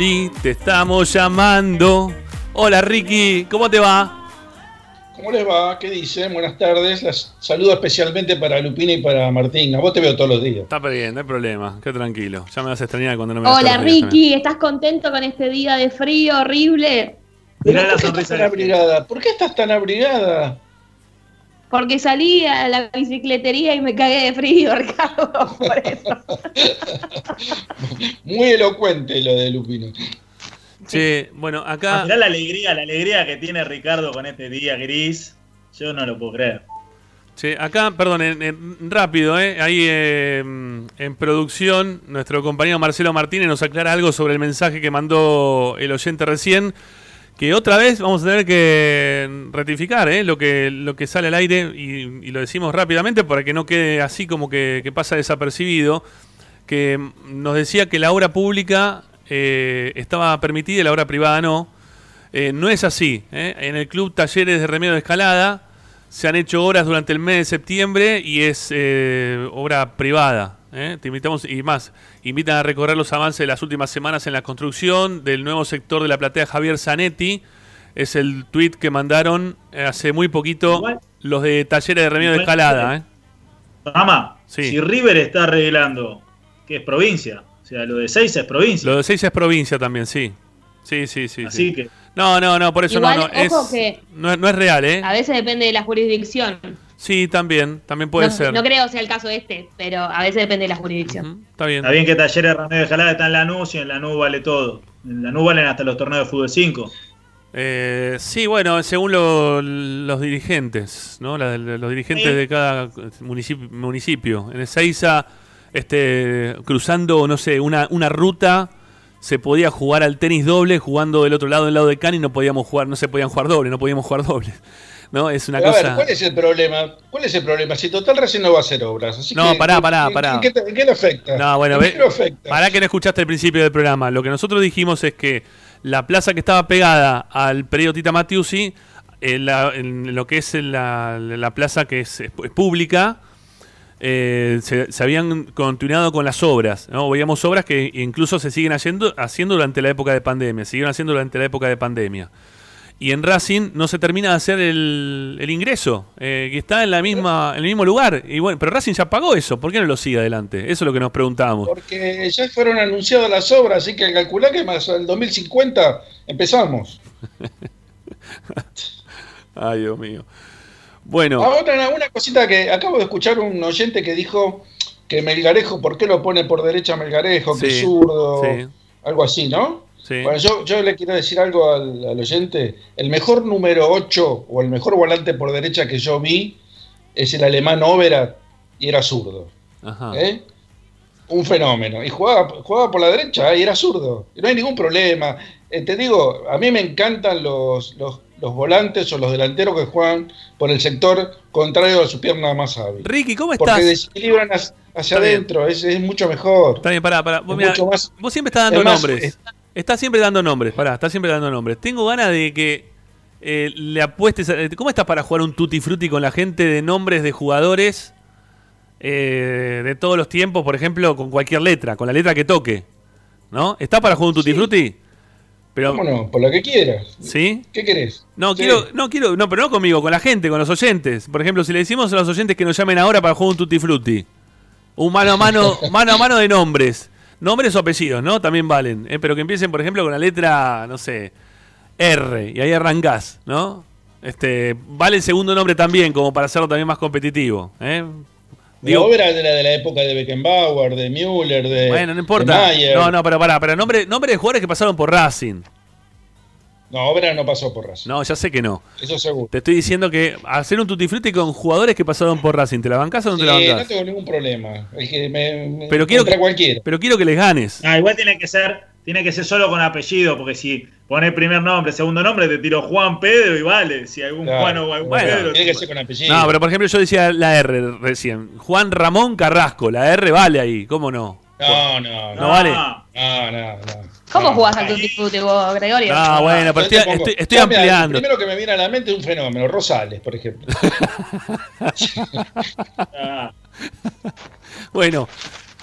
Te estamos llamando. Hola Ricky, ¿cómo te va? ¿Cómo les va? ¿Qué dicen? Buenas tardes. Las saludo especialmente para Lupina y para Martín. A vos te veo todos los días. Está bien, no hay problema, qué tranquilo. Ya me vas a extrañar cuando no me Hola Ricky, ¿estás contento con este día de frío horrible? Pero ¿Por qué estás tan abrigada? ¿Por qué estás tan abrigada? Porque salí a la bicicletería y me cagué de frío, Ricardo. Por eso. Muy elocuente lo de Lupino. Che, bueno, acá. Ah, mirá la alegría, la alegría que tiene Ricardo con este día gris. Yo no lo puedo creer. Che, acá, perdón, en- en- rápido, ¿eh? ahí eh, en producción, nuestro compañero Marcelo Martínez nos aclara algo sobre el mensaje que mandó el oyente recién, que otra vez vamos a tener que rectificar ¿eh? lo, que, lo que sale al aire y, lo decimos rápidamente para que no quede así como que, pasa desapercibido, que nos decía que la obra pública eh, estaba permitida y la obra privada no. Eh, no es así. ¿eh? En el Club Talleres de Remedio de Escalada se han hecho horas durante el mes de septiembre y es eh, obra privada. Te invitamos, y más, invitan a recorrer los avances de las últimas semanas en la construcción del nuevo sector de la platea Javier Zanetti. Es el tweet que mandaron eh, hace muy poquito Igual- los de Talleres de Remedio de Escalada. ¿eh? Mamá, Sí. si River está arreglando que es provincia, o sea, lo de 6 es provincia. Lo de seis es provincia también, sí. Sí, sí, sí. Así sí. que- No, no, no, por eso Igual, no, no. Es, que no, es- no es real, ¿eh? a veces depende de la jurisdicción. Sí, también, también puede no, ser. no creo sea el caso este, pero a veces depende de la jurisdicción. Está bien. Está bien que Talleres Remedio de Jalada está en Lanús y en Lanús vale todo. En Lanús valen hasta los torneos de fútbol 5. Eh, sí, bueno, según lo- los dirigentes, ¿no? La- la- los dirigentes Sí. de cada municipio. municipio. En Ezeiza, este, cruzando, no sé, una, una ruta, se podía jugar al tenis doble jugando del otro lado, del lado de Cani, no podíamos jugar, no se podían jugar doble, no podíamos jugar doble. ¿No? Es una a cosa. ver, ¿cuál es el problema? ¿Cuál es el problema? Si total recién no va a hacer obras. Así No, que, pará, pará, ¿en- pará. ¿En qué, en qué le afecta? No, bueno, ¿En ve, afecta? para que no escuchaste el principio del programa. Lo que nosotros dijimos es que la plaza que estaba pegada al periodo Tita Matiusi, en, la- en lo que es la, la plaza que es, es pública, eh, se, se habían continuado con las obras. ¿no? Veíamos obras que incluso se siguen haciendo, haciendo durante la época de pandemia, siguieron haciendo durante la época de pandemia. Y en Racing no se termina de hacer el, el ingreso, eh, que está en la misma en el mismo lugar. Y bueno, pero Racing ya pagó eso, ¿por qué no lo sigue adelante? Eso es lo que nos preguntábamos. Porque ya fueron anunciadas las obras, así que calculá que más el 2050 empezamos. Ay, Dios mío. Bueno, Ahora una, cosita que acabo de escuchar un oyente que dijo que Melgarejo, ¿por qué lo pone por derecha Melgarejo? Que Sí, zurdo, sí. algo así, ¿no? Sí. Bueno, yo, yo le quiero decir algo al, al oyente. El mejor número 8 o el mejor volante por derecha que yo vi es el alemán Overa y era zurdo. Ajá. ¿eh? Un fenómeno. Y jugaba, jugaba por la derecha y era zurdo. Y no hay ningún problema. Eh, te digo, a mí me encantan los, los, los volantes o los delanteros que juegan por el sector contrario a su pierna más hábil. Ricky, ¿cómo Porque estás? desequilibran hacia, hacia adentro, es, es mucho mejor. Está bien, pará, pará. Vos, mirá, mucho más- vos siempre estás dando es más- nombres. Estás siempre dando nombres, pará, estás siempre dando nombres. Tengo ganas de que eh, le apuestes. a- ¿Cómo estás para jugar un tutti frutti con la gente de nombres de jugadores eh, de todos los tiempos, por ejemplo, con cualquier letra, con la letra que toque? ¿No? ¿Estás para jugar un tutti frutti? Pero, ¿Cómo no? Por la que quieras. ¿Sí? ¿Qué querés? No, Sí. quiero, no quiero, no, pero no conmigo, con la gente, con los oyentes. Por ejemplo, si le decimos a los oyentes que nos llamen ahora para jugar un tutti frutti. Un mano a mano, mano a mano de nombres. Nombres o apellidos, ¿no? También valen. ¿eh? Pero que empiecen, por ejemplo, con la letra, no sé, R, y ahí arrancás, ¿no? Este, vale el segundo nombre también, como para hacerlo también más competitivo. ¿eh? Digo, Overa de la, de la época de Beckenbauer, de Müller, de. bueno, no de importa. Mayer. No, no, pero pará, pero nombre, nombre de jugadores que pasaron por Racing. No, Overa no pasó por Racing. No, ya sé que no. Eso seguro. Te estoy diciendo que hacer un tutti frutti con jugadores que pasaron por Racing, ¿te la bancás o no te la bancás? no tengo ningún problema. Es que me, me- Pero quiero que, cualquiera. pero quiero que les ganes. Ah, igual tiene que ser, tiene que ser solo con apellido, porque si pones primer nombre, segundo nombre, te tiro Juan Pedro y vale. Si algún Claro. Juan o algún Bueno, Pedro. Tiene que ser con apellido. No, pero por ejemplo yo decía la R recién. Juan Ramón Carrasco, la R vale ahí, ¿cómo no? No, no, ¿No vale? No, no, no. ¿Cómo jugás al Tutti Frutti vos, Gregorio? Ah, bueno, pero estoy, pongo- estoy- estoy Ya, mira, ampliando. El primero que me viene a la mente es un fenómeno, Rosales, por ejemplo. Bueno,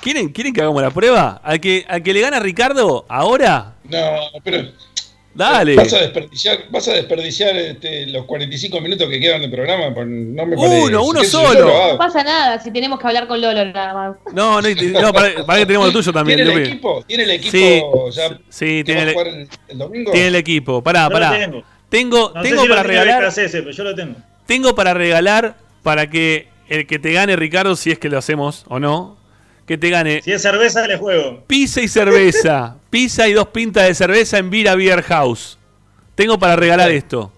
¿quieren, ¿quieren que hagamos la prueba? Al que, al que le gana Ricardo, ahora, No, pero dale. vas a desperdiciar, vas a desperdiciar este, los 45 minutos que quedan de programa, pues no me parece. Uno, uno solo. No pasa nada si tenemos que hablar con Lolo nada más. No, no, no para, para que tenemos lo tuyo también. ¿Tiene el Lupi. equipo? ¿Tiene el equipo Sí, ya sí, que tiene va a el- jugar el, el domingo? Tiene el equipo. Pará, Yo lo pará. tengo. Tengo, No tengo sé si para regalar. Pero yo lo tengo. Tengo para regalar para que el que te gane, Ricardo, si es que lo hacemos o no, que te gane Si es cerveza, le juego. pizza y cerveza. Pizza y dos pintas de cerveza en Vira Beer House. Tengo para regalar esto.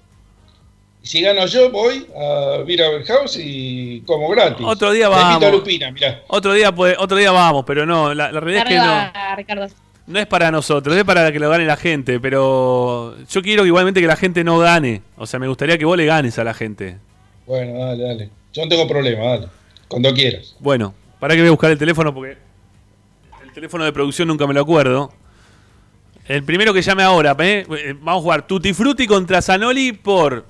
Y si gano yo, voy a Vira House y como gratis. Otro día invito a vamos. Lupina, mirá. Otro día, puede- otro día vamos, pero no, la, la realidad es que no, Ricardo. no es para nosotros, es para que lo gane la gente. Pero yo quiero igualmente que la gente no gane. O sea, me gustaría que vos le ganes a la gente. Bueno, dale, dale. Yo no tengo problema, dale. Cuando quieras. Bueno, para que voy a buscar el teléfono porque el teléfono de producción nunca me lo acuerdo. El primero que llame ahora, ¿eh? Eh, vamos a jugar Tutti Frutti contra Zanoli por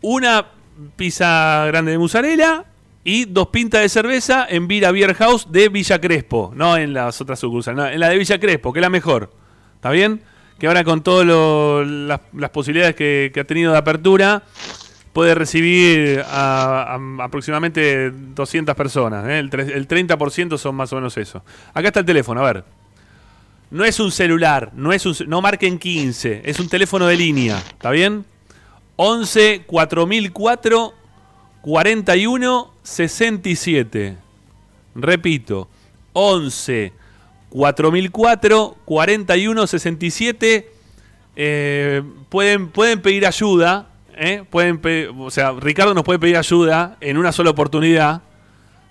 una pizza grande de mozzarella y dos pintas de cerveza en Vira Beer House de Villa Crespo, no en las otras sucursales, no, en la de Villa Crespo, que es la mejor. ¿Está bien? Que ahora con todas las, posibilidades que, ha tenido de apertura, puede recibir a, aproximadamente 200 personas. ¿eh? El, el 30% son más o menos eso. Acá está el teléfono, a ver. No es un celular, no es un, no marquen 15, es un teléfono de línea, ¿está bien? 11 4004 41 67. Repito, 11 4004 41 67. Eh, pueden, pueden pedir ayuda. ¿eh? Pueden pe- o sea, Ricardo nos puede pedir ayuda en una sola oportunidad.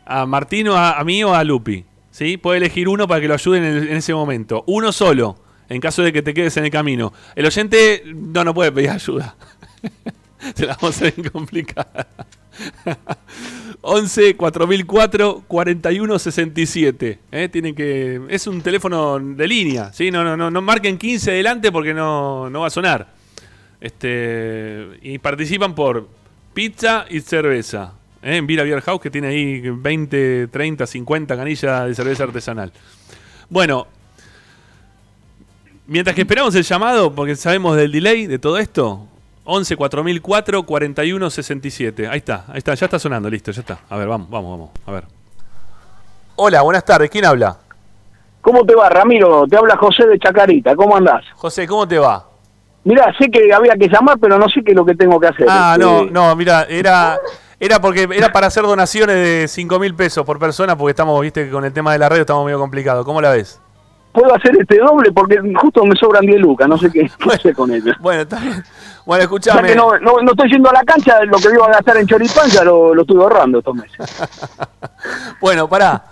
A Martino, a, a mí o a Lupi. ¿Sí? Puede elegir uno para que lo ayuden en, ese momento. Uno solo. en caso de que te quedes en el camino. El oyente no, no puede pedir ayuda. Se la vamos a hacer complicada. 11 4004 41 67. ¿eh? Tienen que. Es un teléfono de línea. ¿sí? No, no, no, no marquen 15 adelante porque no, no va a sonar. Este, y participan por pizza y cerveza. ¿Eh? En Vira Beer House que tiene ahí 20, 30, 50 canillas de cerveza artesanal. Bueno, mientras que esperamos el llamado, porque sabemos del delay de todo esto, 11 4004 41 67. Ahí está, ahí está, ya está sonando, listo, ya está. A ver, vamos, vamos, vamos. A ver. Hola, buenas tardes. ¿Quién habla? ¿Cómo te va, Ramiro? Te habla José de Chacarita. ¿Cómo andás? José, ¿cómo te va? Mirá, sé que había que llamar, pero no sé qué es lo que tengo que hacer. Ah, Este, no, no, mira, era era porque era para hacer donaciones de 5 mil pesos por persona, porque estamos, viste, que con el tema de la radio estamos medio complicados. ¿Cómo la ves? Puedo hacer este doble porque justo me sobran 10 lucas, no sé qué, qué hacer con ellos. Bueno, está bien. Bueno, escuchame. que no, no, no estoy yendo a la cancha, lo que iba a gastar en choripán ya lo, lo estuve ahorrando estos meses. Bueno, pará.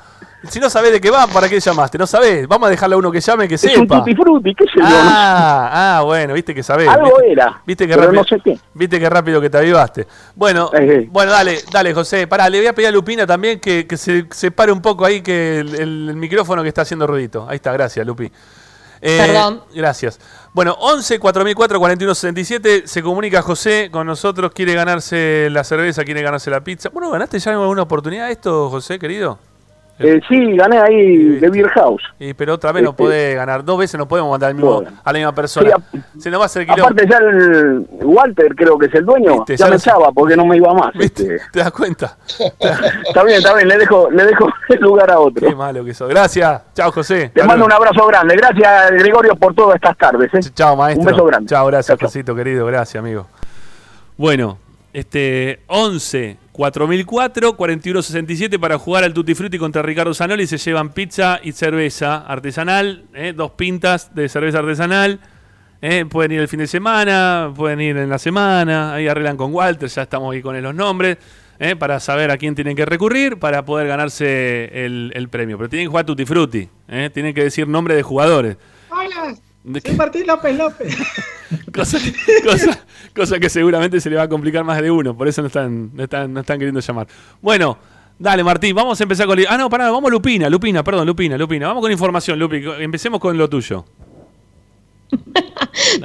Si no sabés de qué va, ¿para qué llamaste? ¿No sabés? Vamos a dejarle a uno que llame que Es un sepa. tutti frutti, qué sé yo. Ah, ah, bueno, viste que sabés. Algo viste, era, Viste que pero rápido, no sé qué. Viste que rápido que te avivaste. Bueno, bueno, dale, dale, José. Pará, le voy a pedir a Lupina también que, que se, se pare un poco ahí que el, el- el micrófono que está haciendo ruidito. Ahí está, gracias, Lupi. Eh, Perdón. Gracias. Bueno, 11 4004 41 67 se comunica José con nosotros, quiere ganarse la cerveza, quiere ganarse la pizza. Bueno, ¿ganaste ya en alguna oportunidad esto, José, querido? Eh, sí, gané ahí de Beer House. Y, pero otra vez no Este- podés ganar. Dos veces no podemos mandar al mismo, a la misma persona. Se nos va a hacer quilombo. Aparte ya el Walter, creo que es el dueño, Viste, ya ya me echaba porque no me iba más. este. ¿Te das cuenta? Está bien, está bien, le dejo, le dejo el lugar a otro. Qué malo que sos. Gracias. Chao, José. Te mando un abrazo grande. Gracias, Gregorio, por todas estas tardes. ¿eh? Chao, maestro. Un beso grande. Chao, gracias, Josito, querido. Gracias, amigo. Bueno, este 11 4004 4167 para jugar al Tutti Frutti contra Ricardo Zanoli. Se llevan pizza y cerveza artesanal, ¿eh? dos pintas de cerveza artesanal. ¿eh? Pueden ir el fin de semana, pueden ir en la semana. Ahí arreglan con Walter, ya estamos ahí con los nombres. ¿eh? Para saber a quién tienen que recurrir para poder ganarse el, premio. Pero tienen que jugar Tutti Frutti. ¿eh? Tienen que decir nombre de jugadores. Hola, ¿De Martín López López. cosa, que, cosa- cosa que seguramente se le va a complicar más de uno, por eso no están, no están, no están queriendo llamar. Bueno, dale Martín, vamos a empezar con... Ah, no, pará, vamos Lupina, Lupina, perdón, Lupina, Lupina. Vamos con información, Lupi, empecemos con lo tuyo.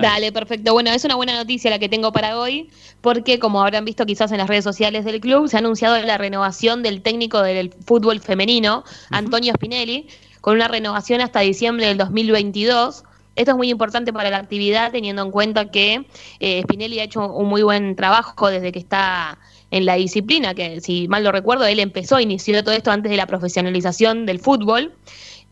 Dale, perfecto. Bueno, es una buena noticia la que tengo para hoy, porque como habrán visto quizás en las redes sociales del club, se ha anunciado la renovación del técnico del fútbol femenino, Antonio Spinelli, con una renovación hasta diciembre del 2022. Esto es muy importante para la actividad, teniendo en cuenta que eh, Spinelli ha hecho un muy buen trabajo desde que está en la disciplina, que si mal lo recuerdo, él empezó, inició todo esto antes de la profesionalización del fútbol.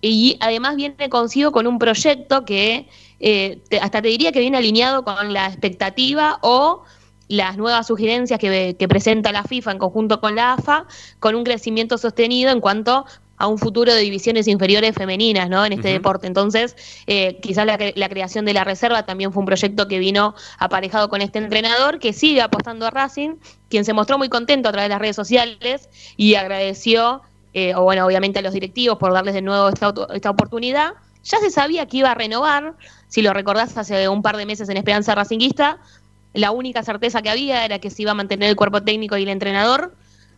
Y además viene consigo con un proyecto que eh, hasta te diría que viene alineado con la expectativa o las nuevas sugerencias que, que presenta la FIFA en conjunto con la AFA, con un crecimiento sostenido en cuanto a un futuro de divisiones inferiores femeninas ¿no? en este deporte. Entonces, eh, quizás la, la creación de la reserva también fue un proyecto que vino aparejado con este entrenador que sigue apostando a Racing, quien se mostró muy contento a través de las redes sociales y agradeció, eh, o bueno, obviamente a los directivos por darles de nuevo esta, esta oportunidad. Ya se sabía que iba a renovar, si lo recordás hace un par de meses en Esperanza Racinguista, la única certeza que había era que se iba a mantener el cuerpo técnico y el entrenador,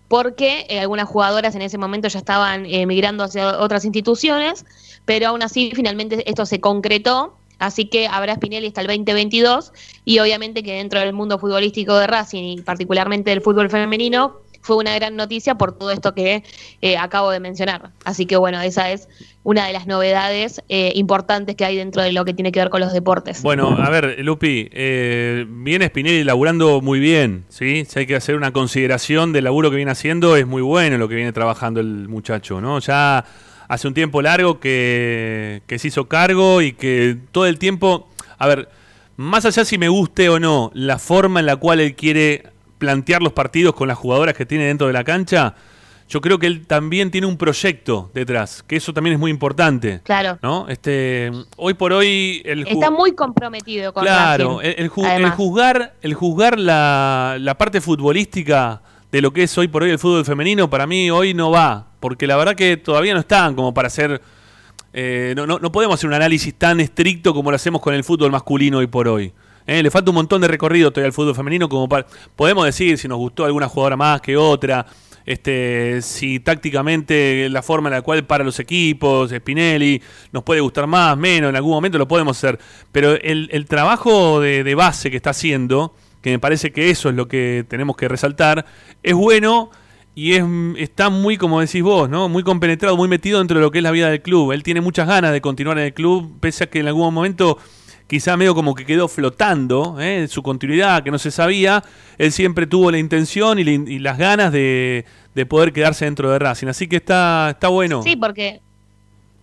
porque eh, algunas jugadoras en ese momento ya estaban eh, migrando hacia otras instituciones, pero aún así finalmente esto se concretó, así que habrá Spinelli hasta el 2022 y obviamente que dentro del mundo futbolístico de Racing y particularmente del fútbol femenino fue una gran noticia por todo esto que eh, acabo de mencionar. Así que bueno, esa es una de las novedades eh, importantes que hay dentro de lo que tiene que ver con los deportes. Bueno, a ver, Lupi, eh, viene Spinelli laburando muy bien, ¿sí? Si hay que hacer una consideración del laburo que viene haciendo, es muy bueno lo que viene trabajando el muchacho, ¿no? Ya hace un tiempo largo que, que se hizo cargo y que todo el tiempo, a ver, más allá si me guste o no la forma en la cual él quiere plantear los partidos con las jugadoras que tiene dentro de la cancha, yo creo que él también tiene un proyecto detrás, que eso también es muy importante. Claro. ¿No? Este, hoy por hoy el Está muy comprometido con Claro, Racing, el, el ju- el además. juzgar, el juzgar la, la parte futbolística de lo que es hoy por hoy el fútbol femenino, para mí hoy no va, porque la verdad que todavía no están como para ser eh, no, no, no podemos hacer un análisis tan estricto como lo hacemos con el fútbol masculino hoy por hoy. Eh, le falta un montón de recorrido todavía al fútbol femenino como para... Podemos decir si nos gustó alguna jugadora más que otra, este, si tácticamente la forma en la cual para los equipos, Spinelli, nos puede gustar más, menos, en algún momento lo podemos hacer. Pero el, trabajo de, de base que está haciendo, que me parece que eso es lo que tenemos que resaltar, es bueno y es, está muy, como decís vos, ¿no? Muy compenetrado, muy metido dentro de lo que es la vida del club. Él tiene muchas ganas de continuar en el club, pese a que en algún momento quizá medio como que quedó flotando, ¿eh? su continuidad, que no se sabía. Él siempre tuvo la intención y, la y las ganas de, de poder quedarse dentro de Racing. Así que está, está bueno. Sí, porque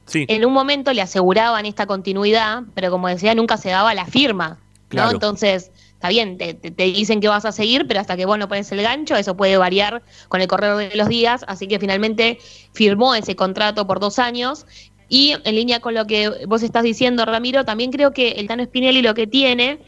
Sí. en un momento le aseguraban esta continuidad, pero como decía, nunca se daba la firma. ¿no? Claro. Entonces, está bien, te, te- te dicen que vas a seguir, pero hasta que vos no pones el gancho, eso puede variar con el correr de los días. Así que finalmente firmó ese contrato por dos años. Y en línea con lo que vos estás diciendo, Ramiro, también creo que el Tano Spinelli lo que tiene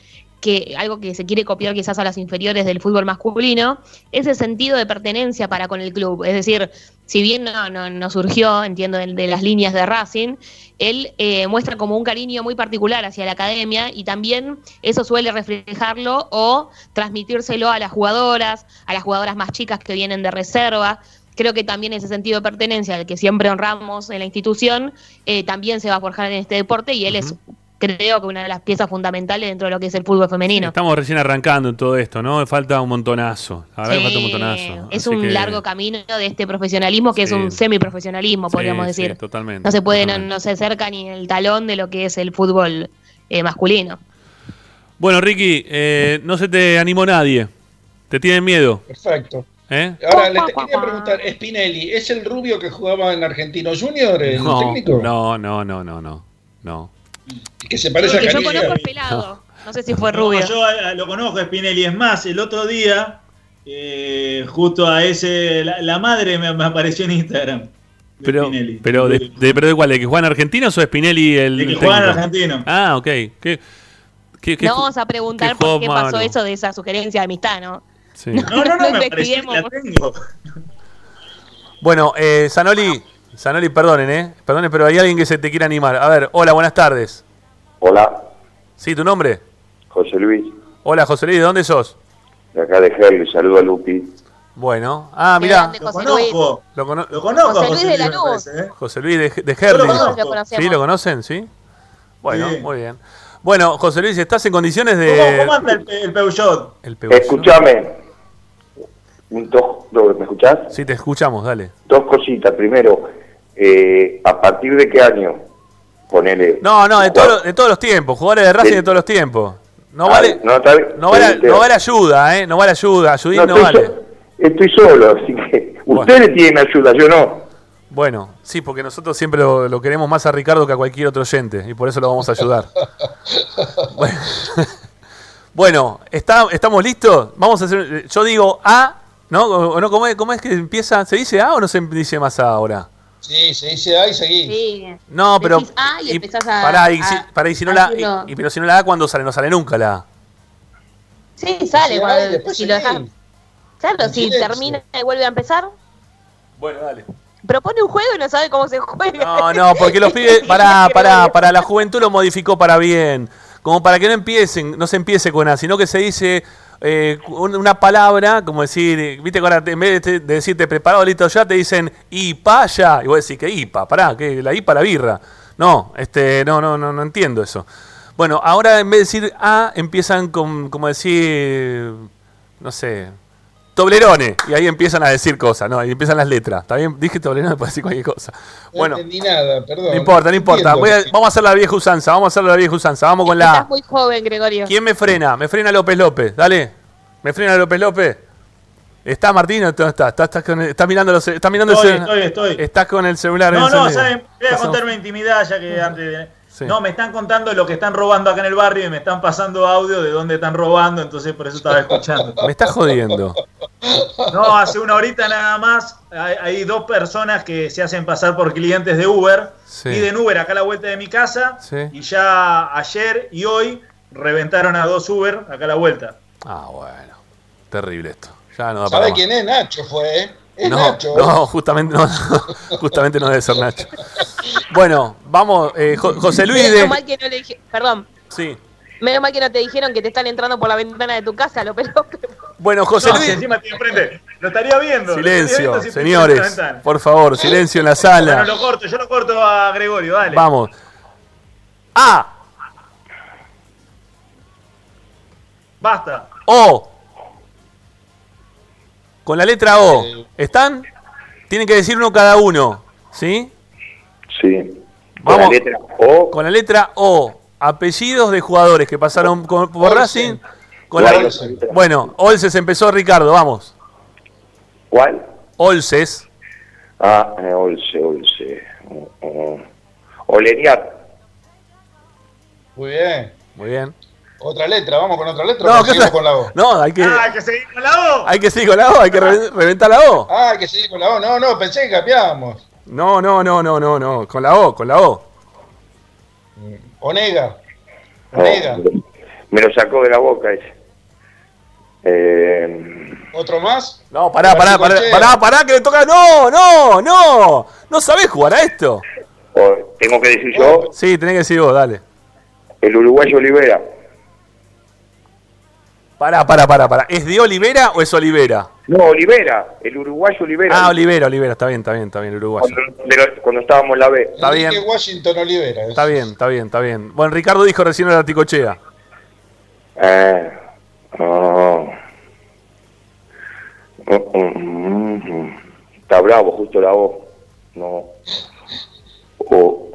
que algo que se quiere copiar quizás a las inferiores del fútbol masculino, es el sentido de pertenencia para con el club. Es decir, si bien no, no, surgió, entiendo, de, de las líneas de Racing, él eh, muestra como un cariño muy particular hacia la academia y también eso suele reflejarlo o transmitírselo a las jugadoras, a las jugadoras más chicas que vienen de reserva. Creo que también ese sentido de pertenencia, al que siempre honramos en la institución, eh, también se va a forjar en este deporte y él es, creo que una de las piezas fundamentales dentro de lo que es el fútbol femenino. Estamos recién arrancando en todo esto, ¿no? Falta un montonazo. La verdad que falta un Sí, montonazo. Es Así un que- largo camino de este profesionalismo que Sí. es un semiprofesionalismo, podríamos Sí, sí, decir. totalmente. no se puede, no, no se acerca ni el talón de lo que es el fútbol eh, masculino. Bueno, Ricky, eh, no se te animó nadie. ¿Te tienen miedo? Perfecto. ¿Eh? Ahora, le te quería preguntar, Spinelli, ¿es el rubio que jugaba en Argentino Junior, el No, técnico? no, no, no, no, no. no. Que se parece El que a yo Canilla. conozco es pelado. No sé si fue No, rubio. yo a- a- lo conozco, Spinelli. Es más, el otro día, eh, justo a ese, la, la madre me, me apareció en Instagram. de Pero, Spinelli. pero, de, de- pero de cuál? ¿De que juegan argentinos o Spinelli el De que el juegan argentinos. Ah, ok. ¿Qué, qué, qué no vamos a preguntar qué por qué pasó malo? eso de esa sugerencia de amistad, ¿no? Sí. No, no, no, me pareció que investiguemos. la tengo. Bueno, eh, Sanoli, Sanoli, perdonen, ¿eh? Perdonen, pero hay alguien que se te quiere animar. A ver, hola, buenas tardes. Hola, ¿Sí, tu nombre? José Luis, Hola, José Luis, ¿de dónde sos? de acá de Herli, saludo a Lupi. Bueno, ah, mirá. Luis. Lo, cono- Lo conozco, José Luis de Lanús. parece, ¿eh? José Luis de, Herli. conozco. Lo. ¿Sí? ¿Lo conocen? ¿Sí? Bueno, Sí. muy bien. Bueno, José Luis, ¿estás en condiciones ¿Cómo, de...? cómo anda el, el Peugeot? El Peugeot. Escúchame, un dos- ¿me escuchás? Sí, te escuchamos, dale. Dos cositas. Primero, eh, ¿a partir de qué año? Ponele. No, no, de, todo de todos los tiempos, jugadores de Racing de todos los tiempos. No Ah, vale, no, vale, no vale ayuda, ¿eh? No vale ayuda, ayudín No, vale. so- estoy solo, así que ustedes tienen ayuda, yo no. Bueno, sí, porque nosotros siempre lo, lo queremos más a Ricardo que a cualquier otro oyente y por eso lo vamos a ayudar. bueno, Bueno, ¿está, ¿estamos listos? Vamos a hacer. Yo digo A, ¿no? ¿O no? ¿Cómo, es, ¿Cómo es que empieza? ¿Se dice A o no se dice más A ahora? Sí, se dice A y seguí. Sí. No, pero. Decís A y empezás a. Pará, y, si, a- pará, y si no a la, decirlo. y, pero si no la A, ¿cuándo sale? No sale nunca la A. Sí, sale. Cuando- A y después si lo seguí. dejas. Claro, En si silencio. termina y vuelve a empezar. Bueno, dale. Propone un juego y no sabe cómo se juega. No, no, porque los pibes, para, para, para la juventud lo modificó para bien. Como para que no empiecen, no se empiece con A, sino que se dice eh, un- una palabra, como decir, viste ahora en vez de, de decirte preparado, listo ya, te dicen IPA ya. Y vos decís que IPA, pará, que la IPA la birra. No, este, no, no, no, no entiendo eso. Bueno, ahora en vez de decir A, empiezan con, como decir, no sé, Toblerone. Y ahí empiezan a decir cosas, ¿no? Y empiezan las letras. ¿Está bien? Dije Toblerone para decir cualquier cosa. No Bueno. entendí nada, perdón. No importa, no importa. entiendo. Voy a- vamos a hacer la vieja usanza, vamos a hacer la vieja usanza. Vamos con la Estás muy joven, Gregorio. ¿Quién me frena? Me frena López López, dale. ¿Me frena López López? ¿Está Martín o no está? ¿Estás, el- estás mirando, los, mirando Estoy, el celular? estoy, estoy. ¿Estás con el celular No, no? ¿saben? Voy a contar una intimidad ya que antes de... Sí. No, me están contando lo que están robando acá en el barrio y me están pasando audio de dónde están robando, entonces por eso estaba escuchando. Me estás jodiendo. No, hace una horita nada más hay, hay dos personas que se hacen pasar por clientes de Uber, Sí. piden Uber acá a la vuelta de mi casa Sí. y ya ayer y hoy reventaron a dos Uber acá a la vuelta. Ah, bueno. Terrible esto. Ya no da para ¿Sabe más. quién es? Nacho fue, ¿eh? Es No, Nacho. no, justamente no, justamente no debe ser Nacho. Bueno, vamos, eh, Jo- José Luis Menos de... mal que no le dije, perdón, Sí. menos mal que no te dijeron que te están entrando por la ventana de tu casa, lo peló. Bueno, José No, Luis... si encima estoy enfrente. Lo estaría viendo. estaría Silencio, viendo si señores. Por favor, silencio en la Bueno, sala. lo corto, yo lo corto a Gregorio, dale. Vamos. A, Basta. O. Con la letra O. ¿Están? Tienen que decir uno cada uno. ¿Sí? Sí. Vamos. Con la letra O. Con la letra O. Apellidos de jugadores que pasaron con- por Racing. Con la- bueno, Olses empezó Ricardo, vamos. ¿Cuál? Olses. Ah, eh, Olse, Olse. Oh, oh. Oleriat. Muy bien. Muy bien. Otra letra, vamos con otra letra. No, o ¿qué seguimos tal? con la O. No, hay que, Ah, hay que seguir con la O. hay que seguir con la O, hay que re- reventar la O. Ah, hay que seguir con la O. No, no, pensé que cambiamos. No, no, no, no, no, no. Con la O, con la O. Onega. No, Onega. me lo sacó de la boca ese. Eh, ¿Otro más? No, pará, pará, pará, pará, pará, que le toca. No, no, no. No sabés jugar a esto. tengo que decir yo, Sí, tenés que decir vos, dale. el uruguayo Olivera. Pará, pará, pará, pará. ¿Es de Olivera o es Olivera? No, Olivera, el uruguayo Olivera. Ah, Olivera, Olivera, está bien, está bien, está bien, el uruguayo. cuando, estábamos en la B. Está bien. Enrique Washington Olivera. Está bien, está bien, está bien. Bueno, Ricardo dijo recién la ticochea. Ah, oh. Mm, mm, mm. Está bravo, justo la voz. No. Oh.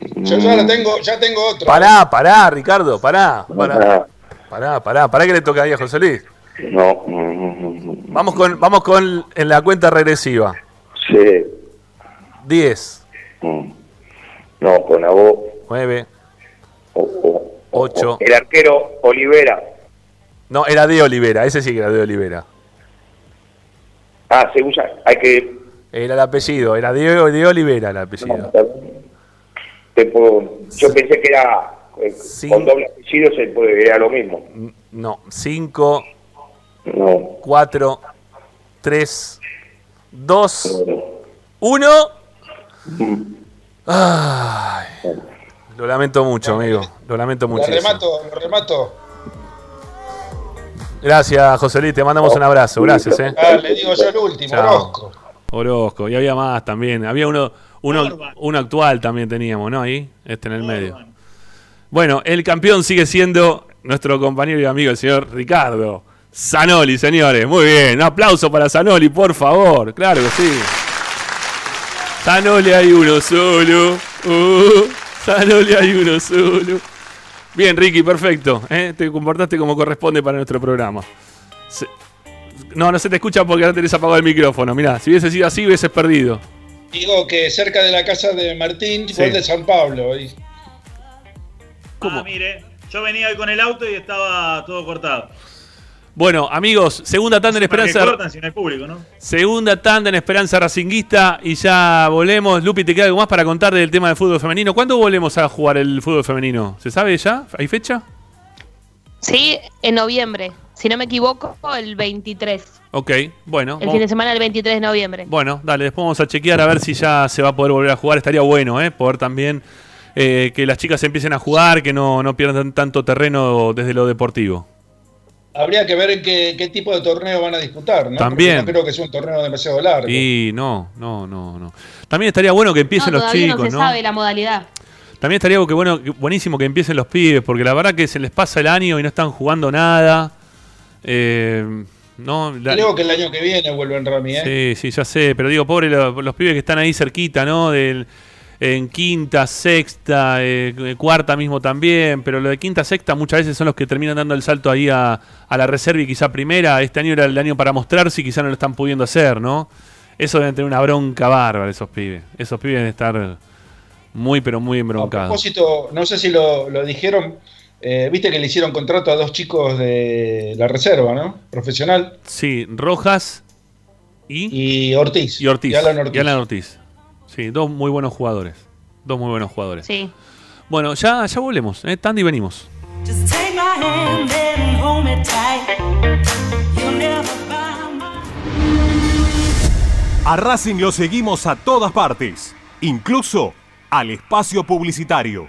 Yo ya la tengo, ya tengo otro. Pará, pará, Ricardo, pará. Pará, pará, pará, pará que le toca ahí a José Luis. No. mm, mm, mm. Vamos con, vamos con en la cuenta regresiva. Sí. 10, Mm. No, con la voz. 9, Oh, oh. 8. El arquero Olivera. No, era de Olivera, ese sí que era de Olivera. Ah, se usa. Hay que. Era el apellido, era de, de Olivera el apellido. Te puedo- yo pensé que era. eh, Con doble apellido se puede, era lo mismo. No, 5, No. 4, 3, 2, 1. Ay, lo lamento mucho, amigo. Lo lamento Lo mucho. remato, lo remato. Gracias, José Luis. Te mandamos un abrazo. Gracias, eh. Ah, le digo yo el último, Chao. Orozco. Orozco. Y había más también. Había uno, uno, uno actual también teníamos, ¿no? Ahí, este en el medio. Bueno, el campeón sigue siendo nuestro compañero y amigo, el señor Ricardo Zanoli, señores. Muy bien. Un aplauso para Zanoli, por favor. Claro que sí. Zanoli hay uno solo. Uh, Zanoli hay uno solo. Bien, Ricky, perfecto. ¿eh? Te comportaste como corresponde para nuestro programa. Se- No, no se te escucha porque no tenés apagado el micrófono. Mirá, si hubiese sido así, hubieses perdido. Digo que cerca de la casa de Martín, Sí. de San Pablo. Y- Ah, mire, yo venía hoy con el auto y estaba todo cortado. Bueno, amigos, segunda tanda en ¿Para qué Esperanza. cortan hay público, no? Segunda tanda en Esperanza Racinguista y ya volvemos. Lupi, ¿te queda algo más para contar del tema del fútbol femenino? ¿Cuándo volvemos a jugar el fútbol femenino? ¿Se sabe ya? ¿Hay fecha? Sí, en noviembre. Si no me equivoco, el 23. Ok, bueno. El vamos- fin de semana del 23 de noviembre. Bueno, dale, después vamos a chequear a ver si ya se va a poder volver a jugar. Estaría bueno, ¿eh? Poder también eh, que las chicas empiecen a jugar, que no, no pierdan tanto terreno desde lo deportivo. Habría que ver en qué, qué tipo de torneo van a disputar, ¿no? También. Porque no creo que sea un torneo demasiado largo. Y no, no, no, no. También estaría bueno que empiecen no, los chicos, no se sabe la modalidad. También estaría que bueno, que- buenísimo que empiecen los pibes, porque la verdad que se les pasa el año y no están jugando nada. Eh, no, la- Creo que el año que viene vuelven Rami, ¿eh? Sí, sí, ya sé, pero digo, pobre los, los pibes que están ahí cerquita, ¿no? Del, en quinta, sexta, eh, cuarta mismo también, pero lo de quinta, sexta muchas veces son los que terminan dando el salto ahí a, a la reserva y quizá primera. Este año era el año para mostrarse y quizá no lo están pudiendo hacer, ¿no? Eso deben tener una bronca bárbara esos pibes. Esos pibes deben estar muy, pero muy A embroncados. propósito, no sé si lo, lo dijeron, eh, viste que le hicieron contrato a dos chicos de la reserva, ¿no? Profesional. Sí, Rojas y, y Ortiz. Y Ortiz. Y Alan Ortiz. Y Alan Ortiz. Sí, dos muy buenos jugadores. Dos muy buenos jugadores. Sí. Bueno, ya, ya volvemos. ¿eh? Tandy, venimos. A Racing lo seguimos a todas partes, incluso al espacio publicitario.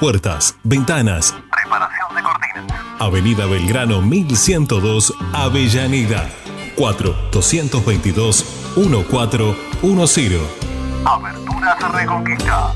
Puertas, ventanas. Preparación de cortinas. Avenida Belgrano 1102, Avellaneda. 4 222 1410. Aberturas Reconquista.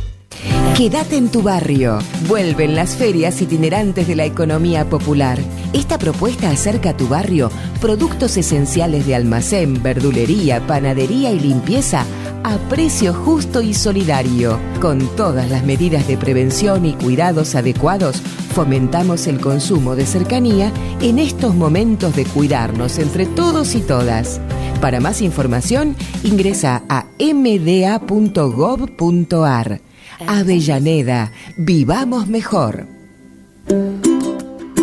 Quédate en tu barrio. Vuelven las ferias itinerantes de la economía popular. Esta propuesta acerca a tu barrio productos esenciales de almacén, verdulería, panadería y limpieza a precio justo y solidario. Con todas las medidas de prevención y cuidados adecuados, fomentamos el consumo de cercanía en estos momentos de cuidarnos entre todos y todas. Para más información, ingresa a mda.gov.ar. Avellaneda, vivamos mejor.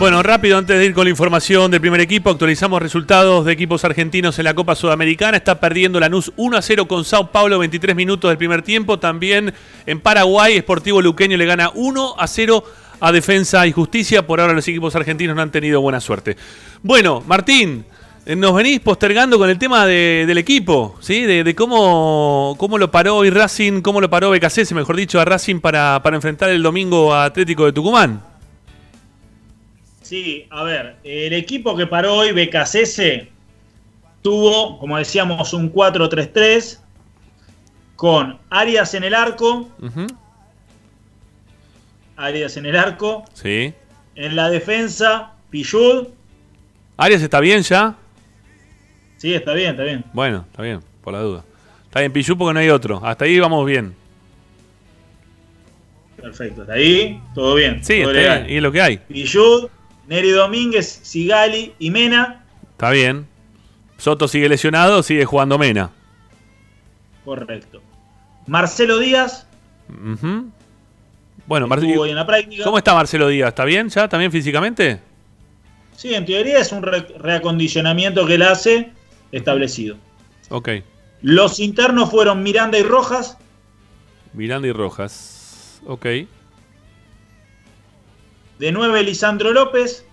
Bueno, rápido antes de ir con la información del primer equipo, actualizamos resultados de equipos argentinos en la Copa Sudamericana. Está perdiendo Lanús 1 a 0 con Sao Paulo, 23 minutos del primer tiempo. También en Paraguay, Sportivo Luqueño le gana 1 a 0 a Defensa y Justicia. Por ahora los equipos argentinos no han tenido buena suerte. Bueno, Martín, eh, nos venís postergando con el tema de- del equipo, ¿sí? De, de cómo, cómo lo paró hoy Racing, cómo lo paró BKC, mejor dicho, a Racing para, para enfrentar el domingo a Atlético de Tucumán. Sí, a ver, el equipo que paró hoy, BKCS, tuvo, como decíamos, un 4-3-3 con Arias en el arco. Arias en el arco, Sí. en la defensa, Pillud, Arias está bien ya. sí, está bien, está bien. Bueno, está bien, por la duda. Está bien, Pichu porque no hay otro. Hasta ahí vamos bien. Perfecto, hasta ahí, todo bien. Sí, todo está legal. bien, y es lo que hay. Pillud, Neri Domínguez, Sigali y Mena, Está bien. Soto sigue lesionado, sigue jugando Mena. correcto. Marcelo Díaz. Bueno, Marcelo. ¿Cómo está Marcelo Díaz? ¿Está bien ya también físicamente? Sí, en teoría es un re- reacondicionamiento que él hace establecido. Ok. Los internos fueron Miranda y Rojas, Miranda y Rojas. Ok. De 9 Lisandro López,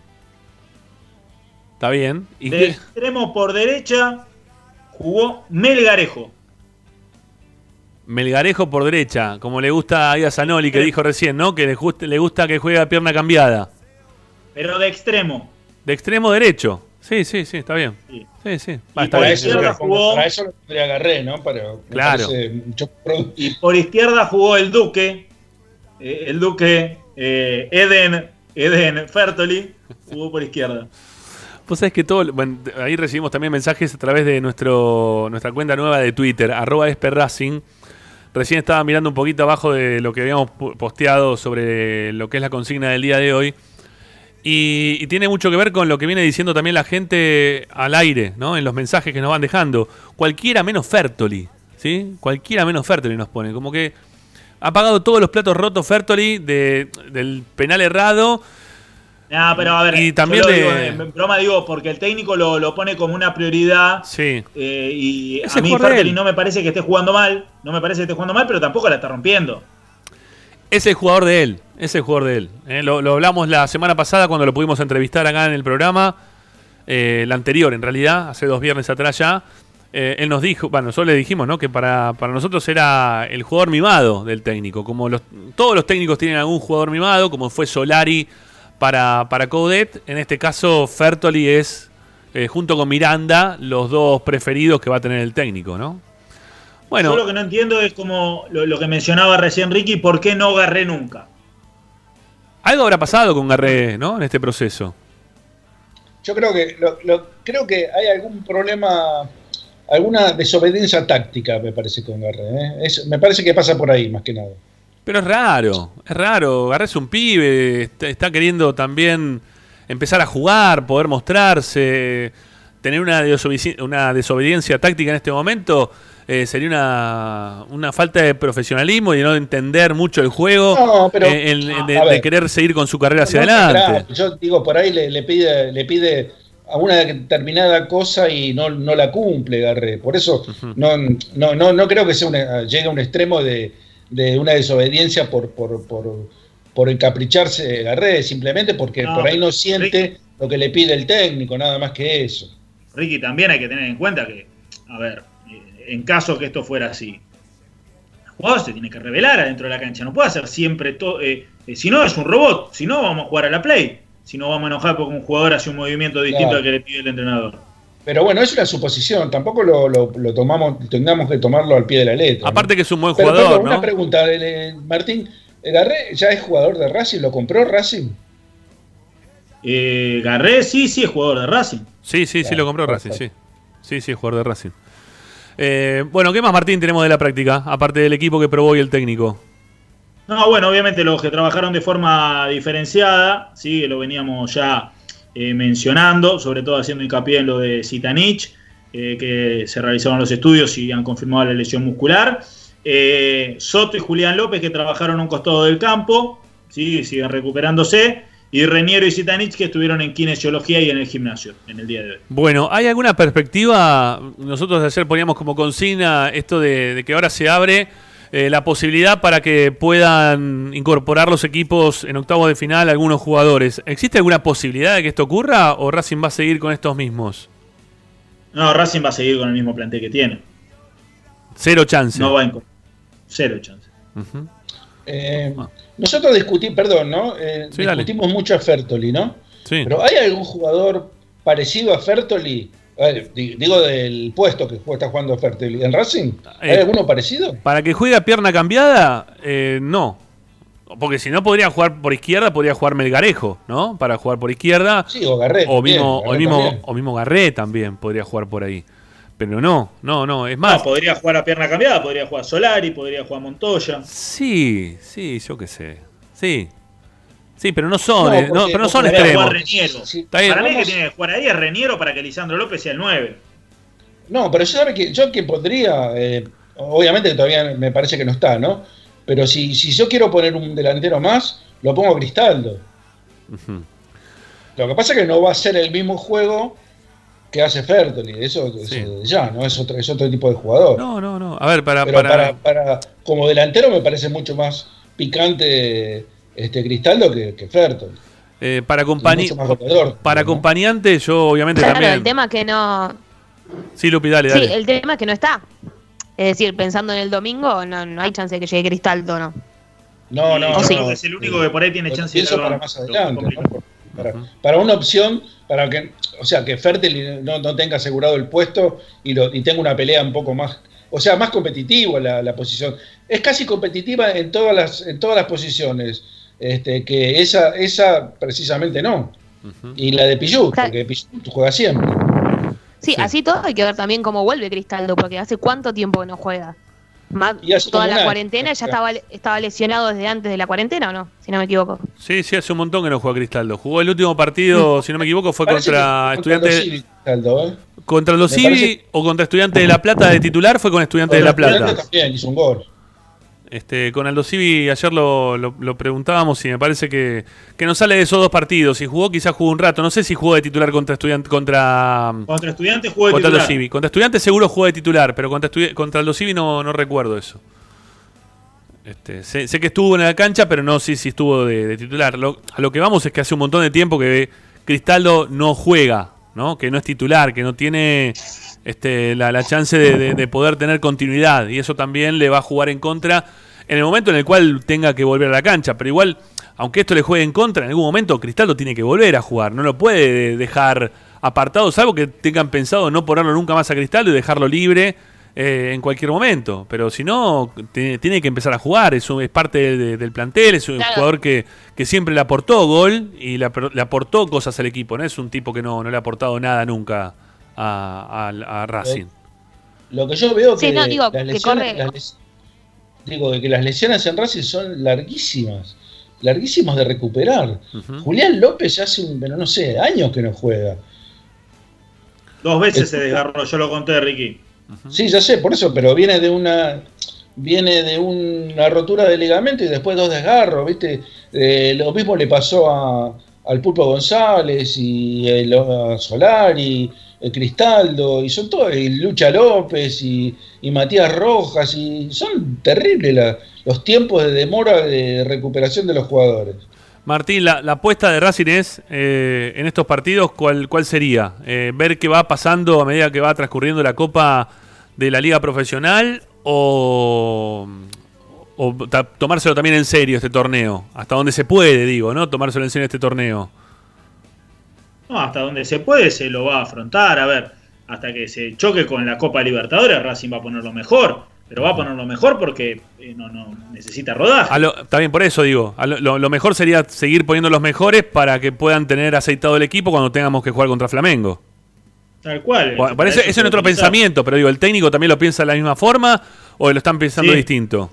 Está bien. ¿Y de qué? extremo por derecha jugó Melgarejo. Melgarejo por derecha, como le gusta a Ida Zanoli, que dijo recién, ¿no? Que le, gusta que juegue a pierna cambiada. Pero de extremo. De extremo derecho. Sí, sí, sí, está bien. Sí. Sí, sí. Y Va, está por bien. izquierda está bien. jugó- Para eso lo tendría agarré, ¿no? Para, Claro. mucho Y por izquierda jugó el Duque. eh, el Duque eh, Eden, Eden Fertoli jugó por izquierda. Vos sabés que todo, bueno, ahí recibimos también mensajes a través de nuestro, nuestra cuenta nueva de Twitter, arroba esperracing. Recién estaba mirando un poquito abajo de lo que habíamos posteado sobre lo que es la consigna del día de hoy. Y tiene mucho que ver con lo que viene diciendo también la gente al aire, ¿no? En los mensajes que nos van dejando. Cualquiera menos Fertoli, ¿sí? Cualquiera menos Fertoli nos pone. Como que ha pagado todos los platos rotos Fertoli de, del penal errado. No, pero a ver, Y yo también lo de- digo, en broma digo, porque el técnico lo, lo pone como una prioridad. Sí. eh, y Ese a mí Fertoli no me parece que esté jugando mal. No me parece que esté jugando mal, pero tampoco la está rompiendo. Es el jugador de él, es el jugador de él. Eh, lo, lo hablamos la semana pasada cuando lo pudimos entrevistar acá en el programa, eh, la anterior en realidad, hace dos viernes atrás ya. Eh, él nos dijo, bueno, nosotros le dijimos, ¿no? Que para, para nosotros era el jugador mimado del técnico. Como los, todos los técnicos tienen algún jugador mimado, como fue Solari para, para Coudet. En este caso, Fertoli es, eh, junto con Miranda, los dos preferidos que va a tener el técnico, ¿no? Bueno, Yo lo que no entiendo es como lo, lo que mencionaba recién Ricky, ¿por qué no agarré nunca? algo habrá pasado con Garré, ¿no? En este proceso. Yo creo que lo- lo- creo que hay algún problema, alguna desobediencia táctica, me parece, con Garré. ¿eh? Es- me parece que pasa por ahí, más que nada. Pero es raro, es raro. Garré es un pibe, está, está queriendo también empezar a jugar, poder mostrarse, tener una, desobedi- una desobediencia táctica en este momento. eh, sería una, una falta de profesionalismo y de no entender mucho el juego, No, pero- eh, de, a ver. de querer seguir con su carrera hacia No, adelante. claro, yo digo, por ahí le, le pide, le pide a una determinada cosa y no, no la cumple Garré. Por eso no, no, no, no creo que sea una- llegue a un extremo de, de una desobediencia por, por, por, por encapricharse Garré, simplemente porque No, por ahí no siente lo que le pide el técnico, nada más que eso. Ricky, también hay que tener en cuenta que, a ver, eh, en caso que esto fuera así, el jugador se tiene que revelar adentro de la cancha, no puede hacer siempre todo. eh, eh, si no, es un robot, si no, vamos a jugar a la play. Si no, vamos a enojar porque un jugador hace un movimiento distinto Claro. al que le pide el entrenador. Pero bueno, es una suposición, tampoco lo, lo- lo tomamos, tengamos que tomarlo al pie de la letra. Aparte que es un buen Pero, jugador, perdón, una ¿no? pregunta, eh, Martín, ¿Garré ya es jugador de Racing? ¿Lo compró Racing? Eh, Garré, sí, sí, es jugador de Racing. Sí, sí, sí, Claro, lo compró Racing, sí. Sí, sí, es jugador de Racing. Eh, bueno, ¿qué más, Martín, tenemos de la práctica? Aparte del equipo que probó y el técnico. No, bueno, obviamente los que trabajaron de forma diferenciada, sí, lo veníamos ya eh, mencionando, sobre todo haciendo hincapié en lo de Zitanich, eh, que se realizaron los estudios y han confirmado la lesión muscular. Eh, Soto y Julián López, que trabajaron a un costado del campo, sí, siguen recuperándose. Y Reniero y Zitanich, que estuvieron en kinesiología y en el gimnasio en el día de hoy. Bueno, ¿hay alguna perspectiva? Nosotros ayer poníamos como consigna esto de, de que ahora se abre eh, la posibilidad para que puedan incorporar los equipos en octavos de final algunos jugadores. ¿Existe alguna posibilidad de que esto ocurra o Racing va a seguir con estos mismos? No, Racing va a seguir con el mismo plantel que tiene. Cero chance. No va a encontrar. Cero chance. Eh, nosotros discutimos, perdón, ¿no? Eh, Sí, dale. discutimos mucho a Fertoli, ¿no? Sí. Pero ¿hay algún jugador parecido a Fertoli? Digo del puesto que está jugando Fertoli. ¿En Racing? ¿Hay Eh, alguno parecido? Para que juegue a pierna cambiada, eh, no. Porque si no podría jugar por izquierda, podría jugar Melgarejo, ¿no? Para jugar por izquierda. Sí, o Garré. O mismo, o Garré mismo, también. o mismo Garré también podría jugar por ahí. Pero no, no, no. Es más, No, podría jugar a pierna cambiada, podría jugar Solari, podría jugar Montoya. sí, sí, yo qué sé. Sí. Sí, pero no son, No, eh, no, pero no son extremos. Para mí que tiene que jugar ahí es Reniero para que Lisandro López sea el 9. No, pero yo sabe que yo que pondría, eh, obviamente todavía me parece que no está, ¿no? Pero si, si yo quiero poner un delantero más, lo pongo a Cristaldo. Lo que pasa es que no va a ser el mismo juego que hace Fertoli, eso, eso ya, ¿no? Es otro, es otro tipo de jugador. No, no, no. A ver, para. Pero para, para, para- como delantero me parece mucho más picante este Cristaldo que, que Fertoli. eh, para, goleador. para acompañante, yo obviamente Claro, también. el tema es que no. Sí, Lupi, dale, Sí, dale. el tema es que no está. Es decir, pensando en el domingo, no, no hay chance de que llegue Cristaldo, ¿no? No, no, es el único que por ahí tiene chance de al para más adelante, ¿no? Para, para una opción, para que, o sea, que Fertel no, no tenga asegurado el puesto y, lo, y tenga una pelea un poco más, o sea, más competitiva la, la posición. Es casi competitiva en todas las, en todas las posiciones, este, que esa, esa precisamente no. Y la de Pichu, porque Pichu juega siempre. Sí, así todo hay que ver también cómo vuelve Cristaldo, porque hace cuánto tiempo que no juega. Más, toda la cuarentena ya estaba, estaba lesionado desde antes de la cuarentena, ¿o no? Si no me equivoco. Sí, sí, hace un montón que no juega Cristaldo. Jugó el último partido, si no me equivoco, fue Parece contra Estudiantes. los Civi, Cristaldo, ¿eh? Contra los Civi parece- o contra Estudiantes de La Plata de titular fue con Estudiantes de La Plata. También hizo un gol. Este, con Aldo Civi ayer lo, lo- lo preguntábamos y me parece que, que no sale de esos dos partidos. Si jugó, quizás jugó un rato. No sé si jugó de titular contra Estudiantes. Contra, Contra Estudiantes jugó de contra Aldo titular. Civi. Contra Estudiantes seguro jugó de titular, pero contra, contra Aldo Civi no, no recuerdo eso. Este, sé, sé que estuvo en la cancha, pero no sé si estuvo de, de titular. Lo- a lo que vamos es que hace un montón de tiempo que Cristaldo no juega, ¿no? que no es titular, que no tiene este, la, la chance de, de- de poder tener continuidad. Y eso también le va a jugar en contra en el momento en el cual tenga que volver a la cancha. Pero igual, aunque esto le juegue en contra, en algún momento Cristaldo tiene que volver a jugar. No lo puede dejar apartado, salvo que tengan pensado no ponerlo nunca más a Cristaldo y dejarlo libre eh, en cualquier momento. Pero si no, tiene, tiene que empezar a jugar. Es, un- es parte de- del plantel, es un Claro. jugador que, que siempre le aportó gol y le, le aportó cosas al equipo. No es un tipo que no, no le ha aportado nada nunca a, a- a Racing. Lo que yo veo Sí, que, no, digo, las que lesiones, corre- las les- digo que las lesiones en Racing son larguísimas, larguísimas de recuperar. Julián López ya hace un, pero no sé, años que no juega. Dos veces se desgarró, yo lo conté, Ricky. Sí, ya sé, por eso, pero viene de una viene de una rotura de ligamento y después dos desgarros, ¿viste? Eh, lo mismo le pasó a, al Pulpo González y el, a Solari, Cristaldo, y son todos, y Lucha López y, y Matías Rojas, y son terribles los tiempos de demora de recuperación de los jugadores. Martín, la, la apuesta de Racing es, eh, en estos partidos, ¿cuál, cuál sería? Eh, ¿Ver qué va pasando a medida que va transcurriendo la Copa de la Liga Profesional o, o tomárselo también en serio este torneo? Hasta donde se puede, digo, ¿no? Tomárselo en serio este torneo. No, hasta donde se puede se lo va a afrontar. A ver, hasta que se choque con la Copa Libertadores, Racing va a poner lo mejor. Pero va a poner lo mejor porque eh, no, no necesita rodaje. A lo- también por eso digo, a lo, mejor sería seguir poniendo los mejores para que puedan tener aceitado el equipo cuando tengamos que jugar contra Flamengo. Tal cual. Bueno, parece, eso es nuestro pensamiento, pero digo, ¿el técnico también lo piensa de la misma forma o lo están pensando Sí. distinto?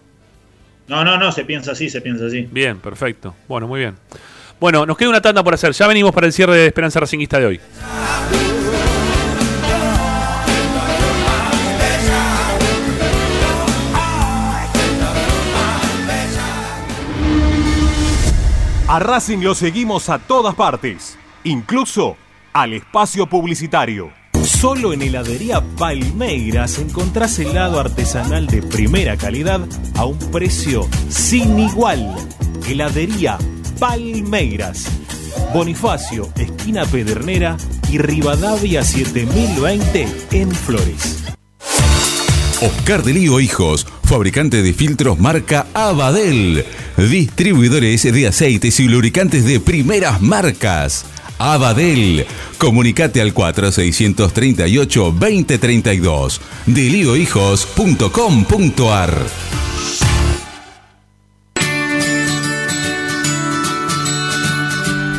No, no, no, se piensa así, se piensa así. Bien, perfecto. Bueno, muy bien. Bueno, nos queda una tanda por hacer. Ya venimos para el cierre de Esperanza Racingista de hoy. A Racing lo seguimos a todas partes, incluso al espacio publicitario. Solo en heladería Palmeiras encontrás helado artesanal de primera calidad a un precio sin igual. Heladería Palmeiras. Bonifacio, esquina Pedernera y Rivadavia 7020 en Flores. Oscar de Lío Hijos, fabricante de filtros marca Abadel. Distribuidores de aceites y lubricantes de primeras marcas. Abadel. Comunicate al 4638-2032. Deliohijos.com.ar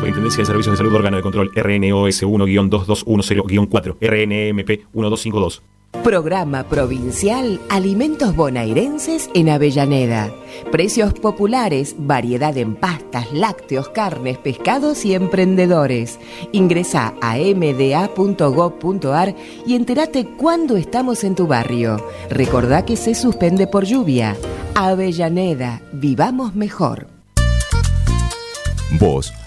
Superintendencia de Servicios de Salud Órgano de Control RNOS 1-2210-4 RNMP 1252 Programa Provincial Alimentos Bonaerenses en Avellaneda. Precios populares, variedad en pastas, lácteos, carnes, pescados y emprendedores. Ingresa a mda.gov.ar y entérate cuándo estamos en tu barrio. Recordá que se suspende por lluvia. Avellaneda, vivamos mejor. Vos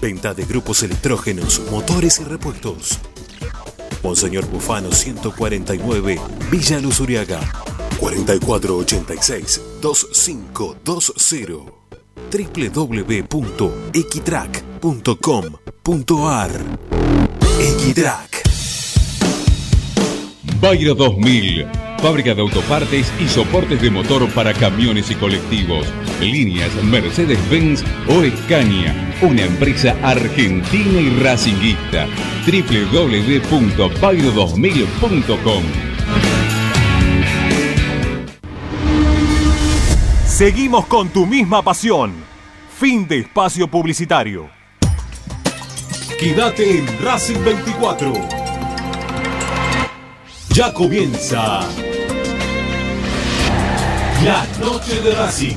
Venta de grupos electrógenos, motores y repuestos. Monseñor Bufano 149, Villa Luz Uriaga. 4486-2520. www.equitrack.com.ar Equitrack. Bayro 2000, fábrica de autopartes y soportes de motor para camiones y colectivos. Líneas Mercedes-Benz o Escaña, una empresa argentina y racinguista. www.bayro2000.com Seguimos con tu misma pasión. Fin de espacio publicitario. Quédate en Racing 24. Ya comienza la noche de Racing.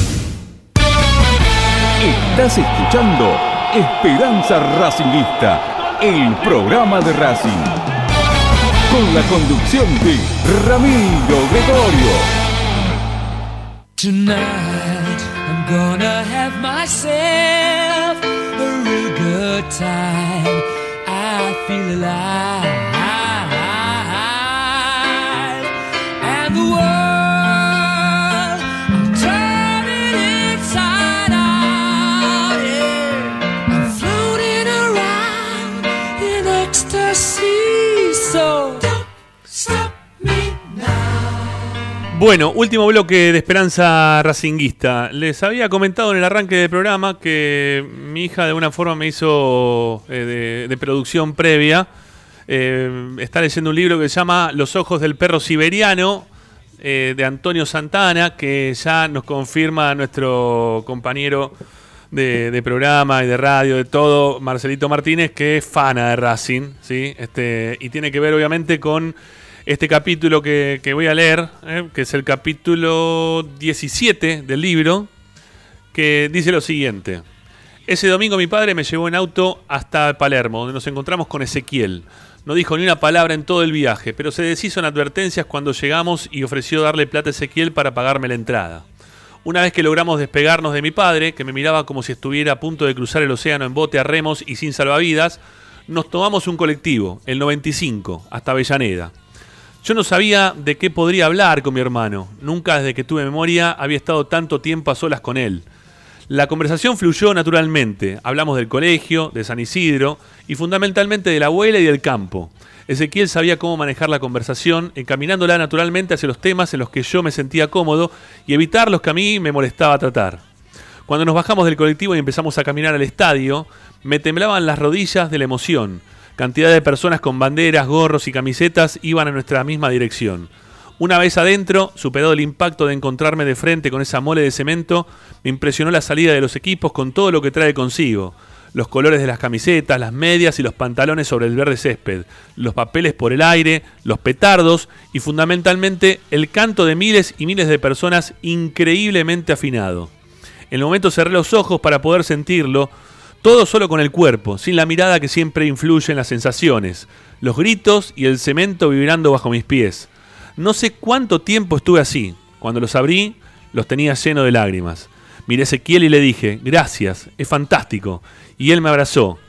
Estás escuchando Esperanza Racingista, el programa de Racing. Con la conducción de Ramiro Gregorio. Bueno, último bloque de Esperanza Racinguista. Les había comentado en el arranque del programa que mi hija de alguna forma me hizo eh, de, de producción previa. Eh, está leyendo un libro que se llama Los ojos del perro siberiano eh, de Antonio Santana, que ya nos confirma nuestro compañero de, de programa y de radio, de todo, Marcelito Martínez, que es fana de Racing, ¿sí? Este, y tiene que ver obviamente con este capítulo que, voy a leer, eh, que es el capítulo 17 del libro, que dice lo siguiente. Ese domingo mi padre me llevó en auto hasta Palermo, donde nos encontramos con Ezequiel. No dijo ni una palabra en todo el viaje, pero se deshizo en advertencias cuando llegamos y ofreció darle plata a Ezequiel para pagarme la entrada. Una vez que logramos despegarnos de mi padre, que me miraba como si estuviera a punto de cruzar el océano en bote a remos y sin salvavidas, nos tomamos un colectivo, el 95, hasta Avellaneda. Yo no sabía de qué podría hablar con mi hermano. Nunca desde que tuve memoria había estado tanto tiempo a solas con él. La conversación fluyó naturalmente. Hablamos del colegio, de San Isidro y fundamentalmente de la abuela y del campo. Ezequiel sabía cómo manejar la conversación, encaminándola naturalmente hacia los temas en los que yo me sentía cómodo y evitar los que a mí me molestaba tratar. Cuando nos bajamos del colectivo y empezamos a caminar al estadio, me temblaban las rodillas de la emoción. Cantidad de personas con banderas, gorros y camisetas iban a nuestra misma dirección. Una vez adentro, superado el impacto de encontrarme de frente con esa mole de cemento, me impresionó la salida de los equipos con todo lo que trae consigo. Los colores de las camisetas, las medias y los pantalones sobre el verde césped, los papeles por el aire, los petardos y fundamentalmente el canto de miles y miles de personas increíblemente afinado. En el momento cerré los ojos para poder sentirlo, todo solo con el cuerpo, sin la mirada que siempre influye en las sensaciones, los gritos y el cemento vibrando bajo mis pies. No sé cuánto tiempo estuve así. Cuando los abrí, los tenía lleno de lágrimas. Miré a Ezequiel y le dije, gracias, es fantástico. Y él me abrazó.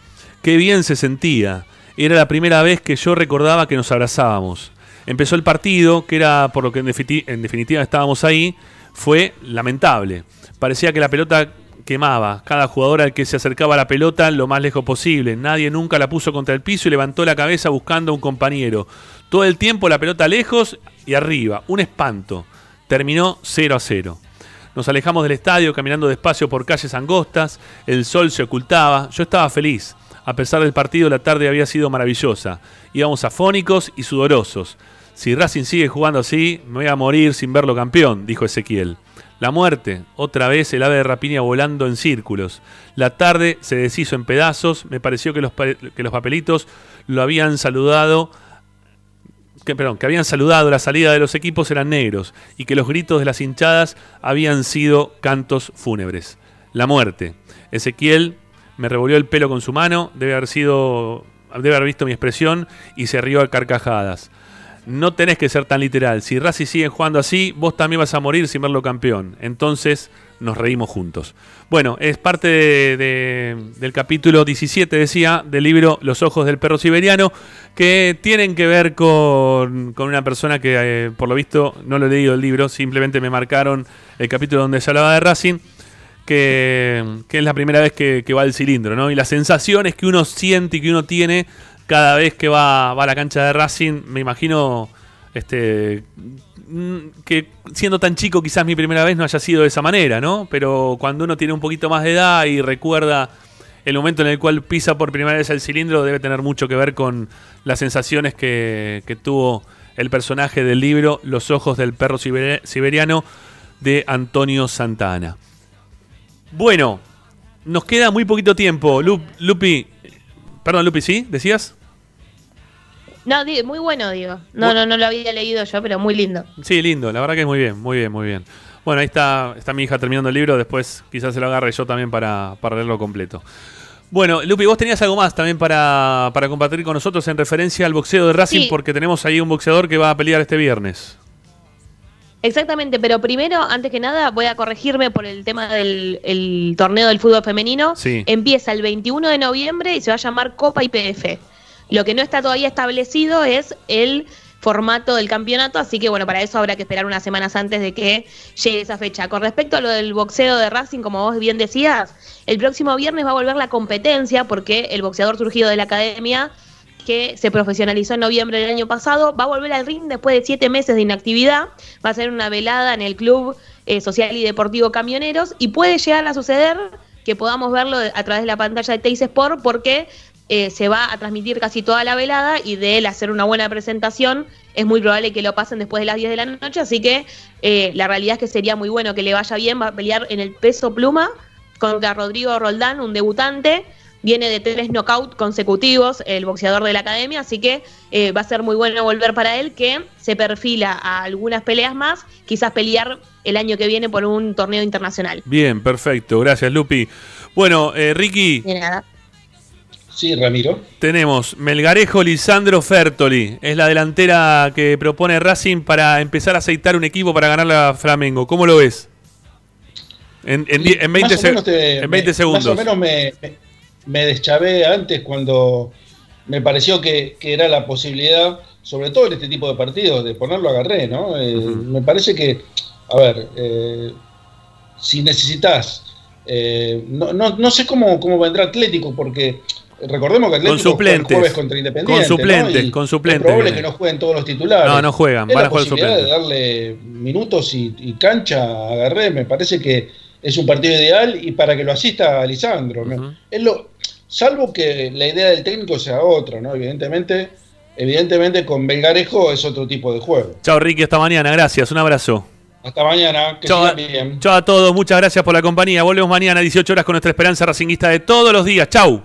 Qué bien se sentía. Era la primera vez que yo recordaba que nos abrazábamos. Empezó el partido, que era por lo que en, defini- en definitiva estábamos ahí, fue lamentable. Parecía que la pelota quemaba. Cada jugador al que se acercaba la pelota lo más lejos posible. Nadie nunca la puso contra el piso y levantó la cabeza buscando a un compañero. Todo el tiempo la pelota lejos y arriba. Un espanto. Terminó 0 a 0. Nos alejamos del estadio caminando despacio por calles angostas. El sol se ocultaba. Yo estaba feliz. A pesar del partido, la tarde había sido maravillosa. Íbamos afónicos y sudorosos. Si Racing sigue jugando así, me voy a morir sin verlo campeón, dijo Ezequiel. La muerte, otra vez el ave de rapiña volando en círculos. La tarde se deshizo en pedazos, me pareció que los, que los papelitos lo habían saludado, que, perdón, que habían saludado la salida de los equipos eran negros y que los gritos de las hinchadas habían sido cantos fúnebres. La muerte. Ezequiel me revolvió el pelo con su mano, debe haber sido, debe haber visto mi expresión y se rió a carcajadas. No tenés que ser tan literal. Si Racing sigue jugando así, vos también vas a morir sin verlo campeón. Entonces nos reímos juntos. Bueno, es parte de- de- del capítulo 17, decía, del libro Los ojos del perro siberiano, que tienen que ver con, con una persona que, eh, por lo visto, no lo he leído el libro, simplemente me marcaron el capítulo donde se hablaba de Racing. Que, que es la primera vez que, que va al cilindro, ¿no? Y las sensaciones que uno siente y que uno tiene cada vez que va, va a la cancha de Racing, me imagino este mm, que siendo tan chico quizás mi primera vez no haya sido de esa manera, ¿no? Pero cuando uno tiene un poquito más de edad y recuerda el momento en el cual pisa por primera vez el cilindro, debe tener mucho que ver con las sensaciones que, que tuvo el personaje del libro Los ojos del perro siber- siberiano de Antonio Santana. Bueno, nos queda muy poquito tiempo. Lu- Lupi, perdón, Lupi, ¿sí? ¿Decías? No, muy bueno, digo. No, no, no lo había leído yo, pero muy lindo. Sí, lindo, la verdad que es muy bien, muy bien, muy bien. Bueno, ahí está, está mi hija terminando el libro, después quizás se lo agarre yo también para, para leerlo completo. Bueno, Lupi, vos tenías algo más también para, para compartir con nosotros en referencia al boxeo de Racing, Sí. porque tenemos ahí un boxeador que va a pelear este viernes. Exactamente, pero primero, antes que nada, voy a corregirme por el tema del el torneo del fútbol femenino. Sí. Empieza el 21 de noviembre y se va a llamar Copa IPF. Lo que no está todavía establecido es el formato del campeonato, así que bueno, para eso habrá que esperar unas semanas antes de que llegue esa fecha. Con respecto a lo del boxeo de Racing, como vos bien decías, el próximo viernes va a volver la competencia porque el boxeador surgido de la academia que se profesionalizó en noviembre del año pasado, va a volver al ring después de siete meses de inactividad, va a ser una velada en el Club eh, Social y Deportivo Camioneros y puede llegar a suceder que podamos verlo a través de la pantalla de Teis Sport porque eh, se va a transmitir casi toda la velada y de él hacer una buena presentación es muy probable que lo pasen después de las 10 de la noche, así que eh, la realidad es que sería muy bueno que le vaya bien, va a pelear en el peso pluma contra Rodrigo Roldán, un debutante, viene de tres knockouts consecutivos el boxeador de la academia, así que eh, va a ser muy bueno volver para él, que se perfila a algunas peleas más, quizás pelear el año que viene por un torneo internacional. Bien, perfecto. Gracias, Lupi. Bueno, eh, Ricky, De nada. Sí, Ramiro. tenemos Melgarejo Lisandro Fertoli. Es la delantera que propone Racing para empezar a aceitar un equipo para ganar a Flamengo. ¿Cómo lo ves? En, en en 20, Más o menos se- te- en 20 me- segundos. Más o menos me, me, me deschavé antes cuando me pareció que, que era la posibilidad, sobre todo en este tipo de partidos, de ponerlo a Garré, ¿no? Eh, Me parece que, a ver, eh, si necesitas, eh, no, no, no sé cómo, cómo vendrá Atlético, porque recordemos que Atlético Con juega suplentes. jueves contra Independiente. Con suplentes, con suplentes Es probable viene. que no jueguen todos los titulares. No, no juegan, Es van la a jugar posibilidad de suplentes. darle minutos y, y cancha a Garré, me parece que es un partido ideal y para que lo asista a Lisandro. Es lo, salvo que la idea del técnico sea otra, ¿no? Evidentemente, evidentemente con Belgarejo es otro tipo de juego. Chao, Ricky. Hasta mañana. Gracias. Un abrazo. Hasta mañana, que Chao, sigan bien. chao a todos. Muchas gracias por la compañía. Volvemos mañana a 18 horas con nuestra esperanza racinguista de todos los días. Chau.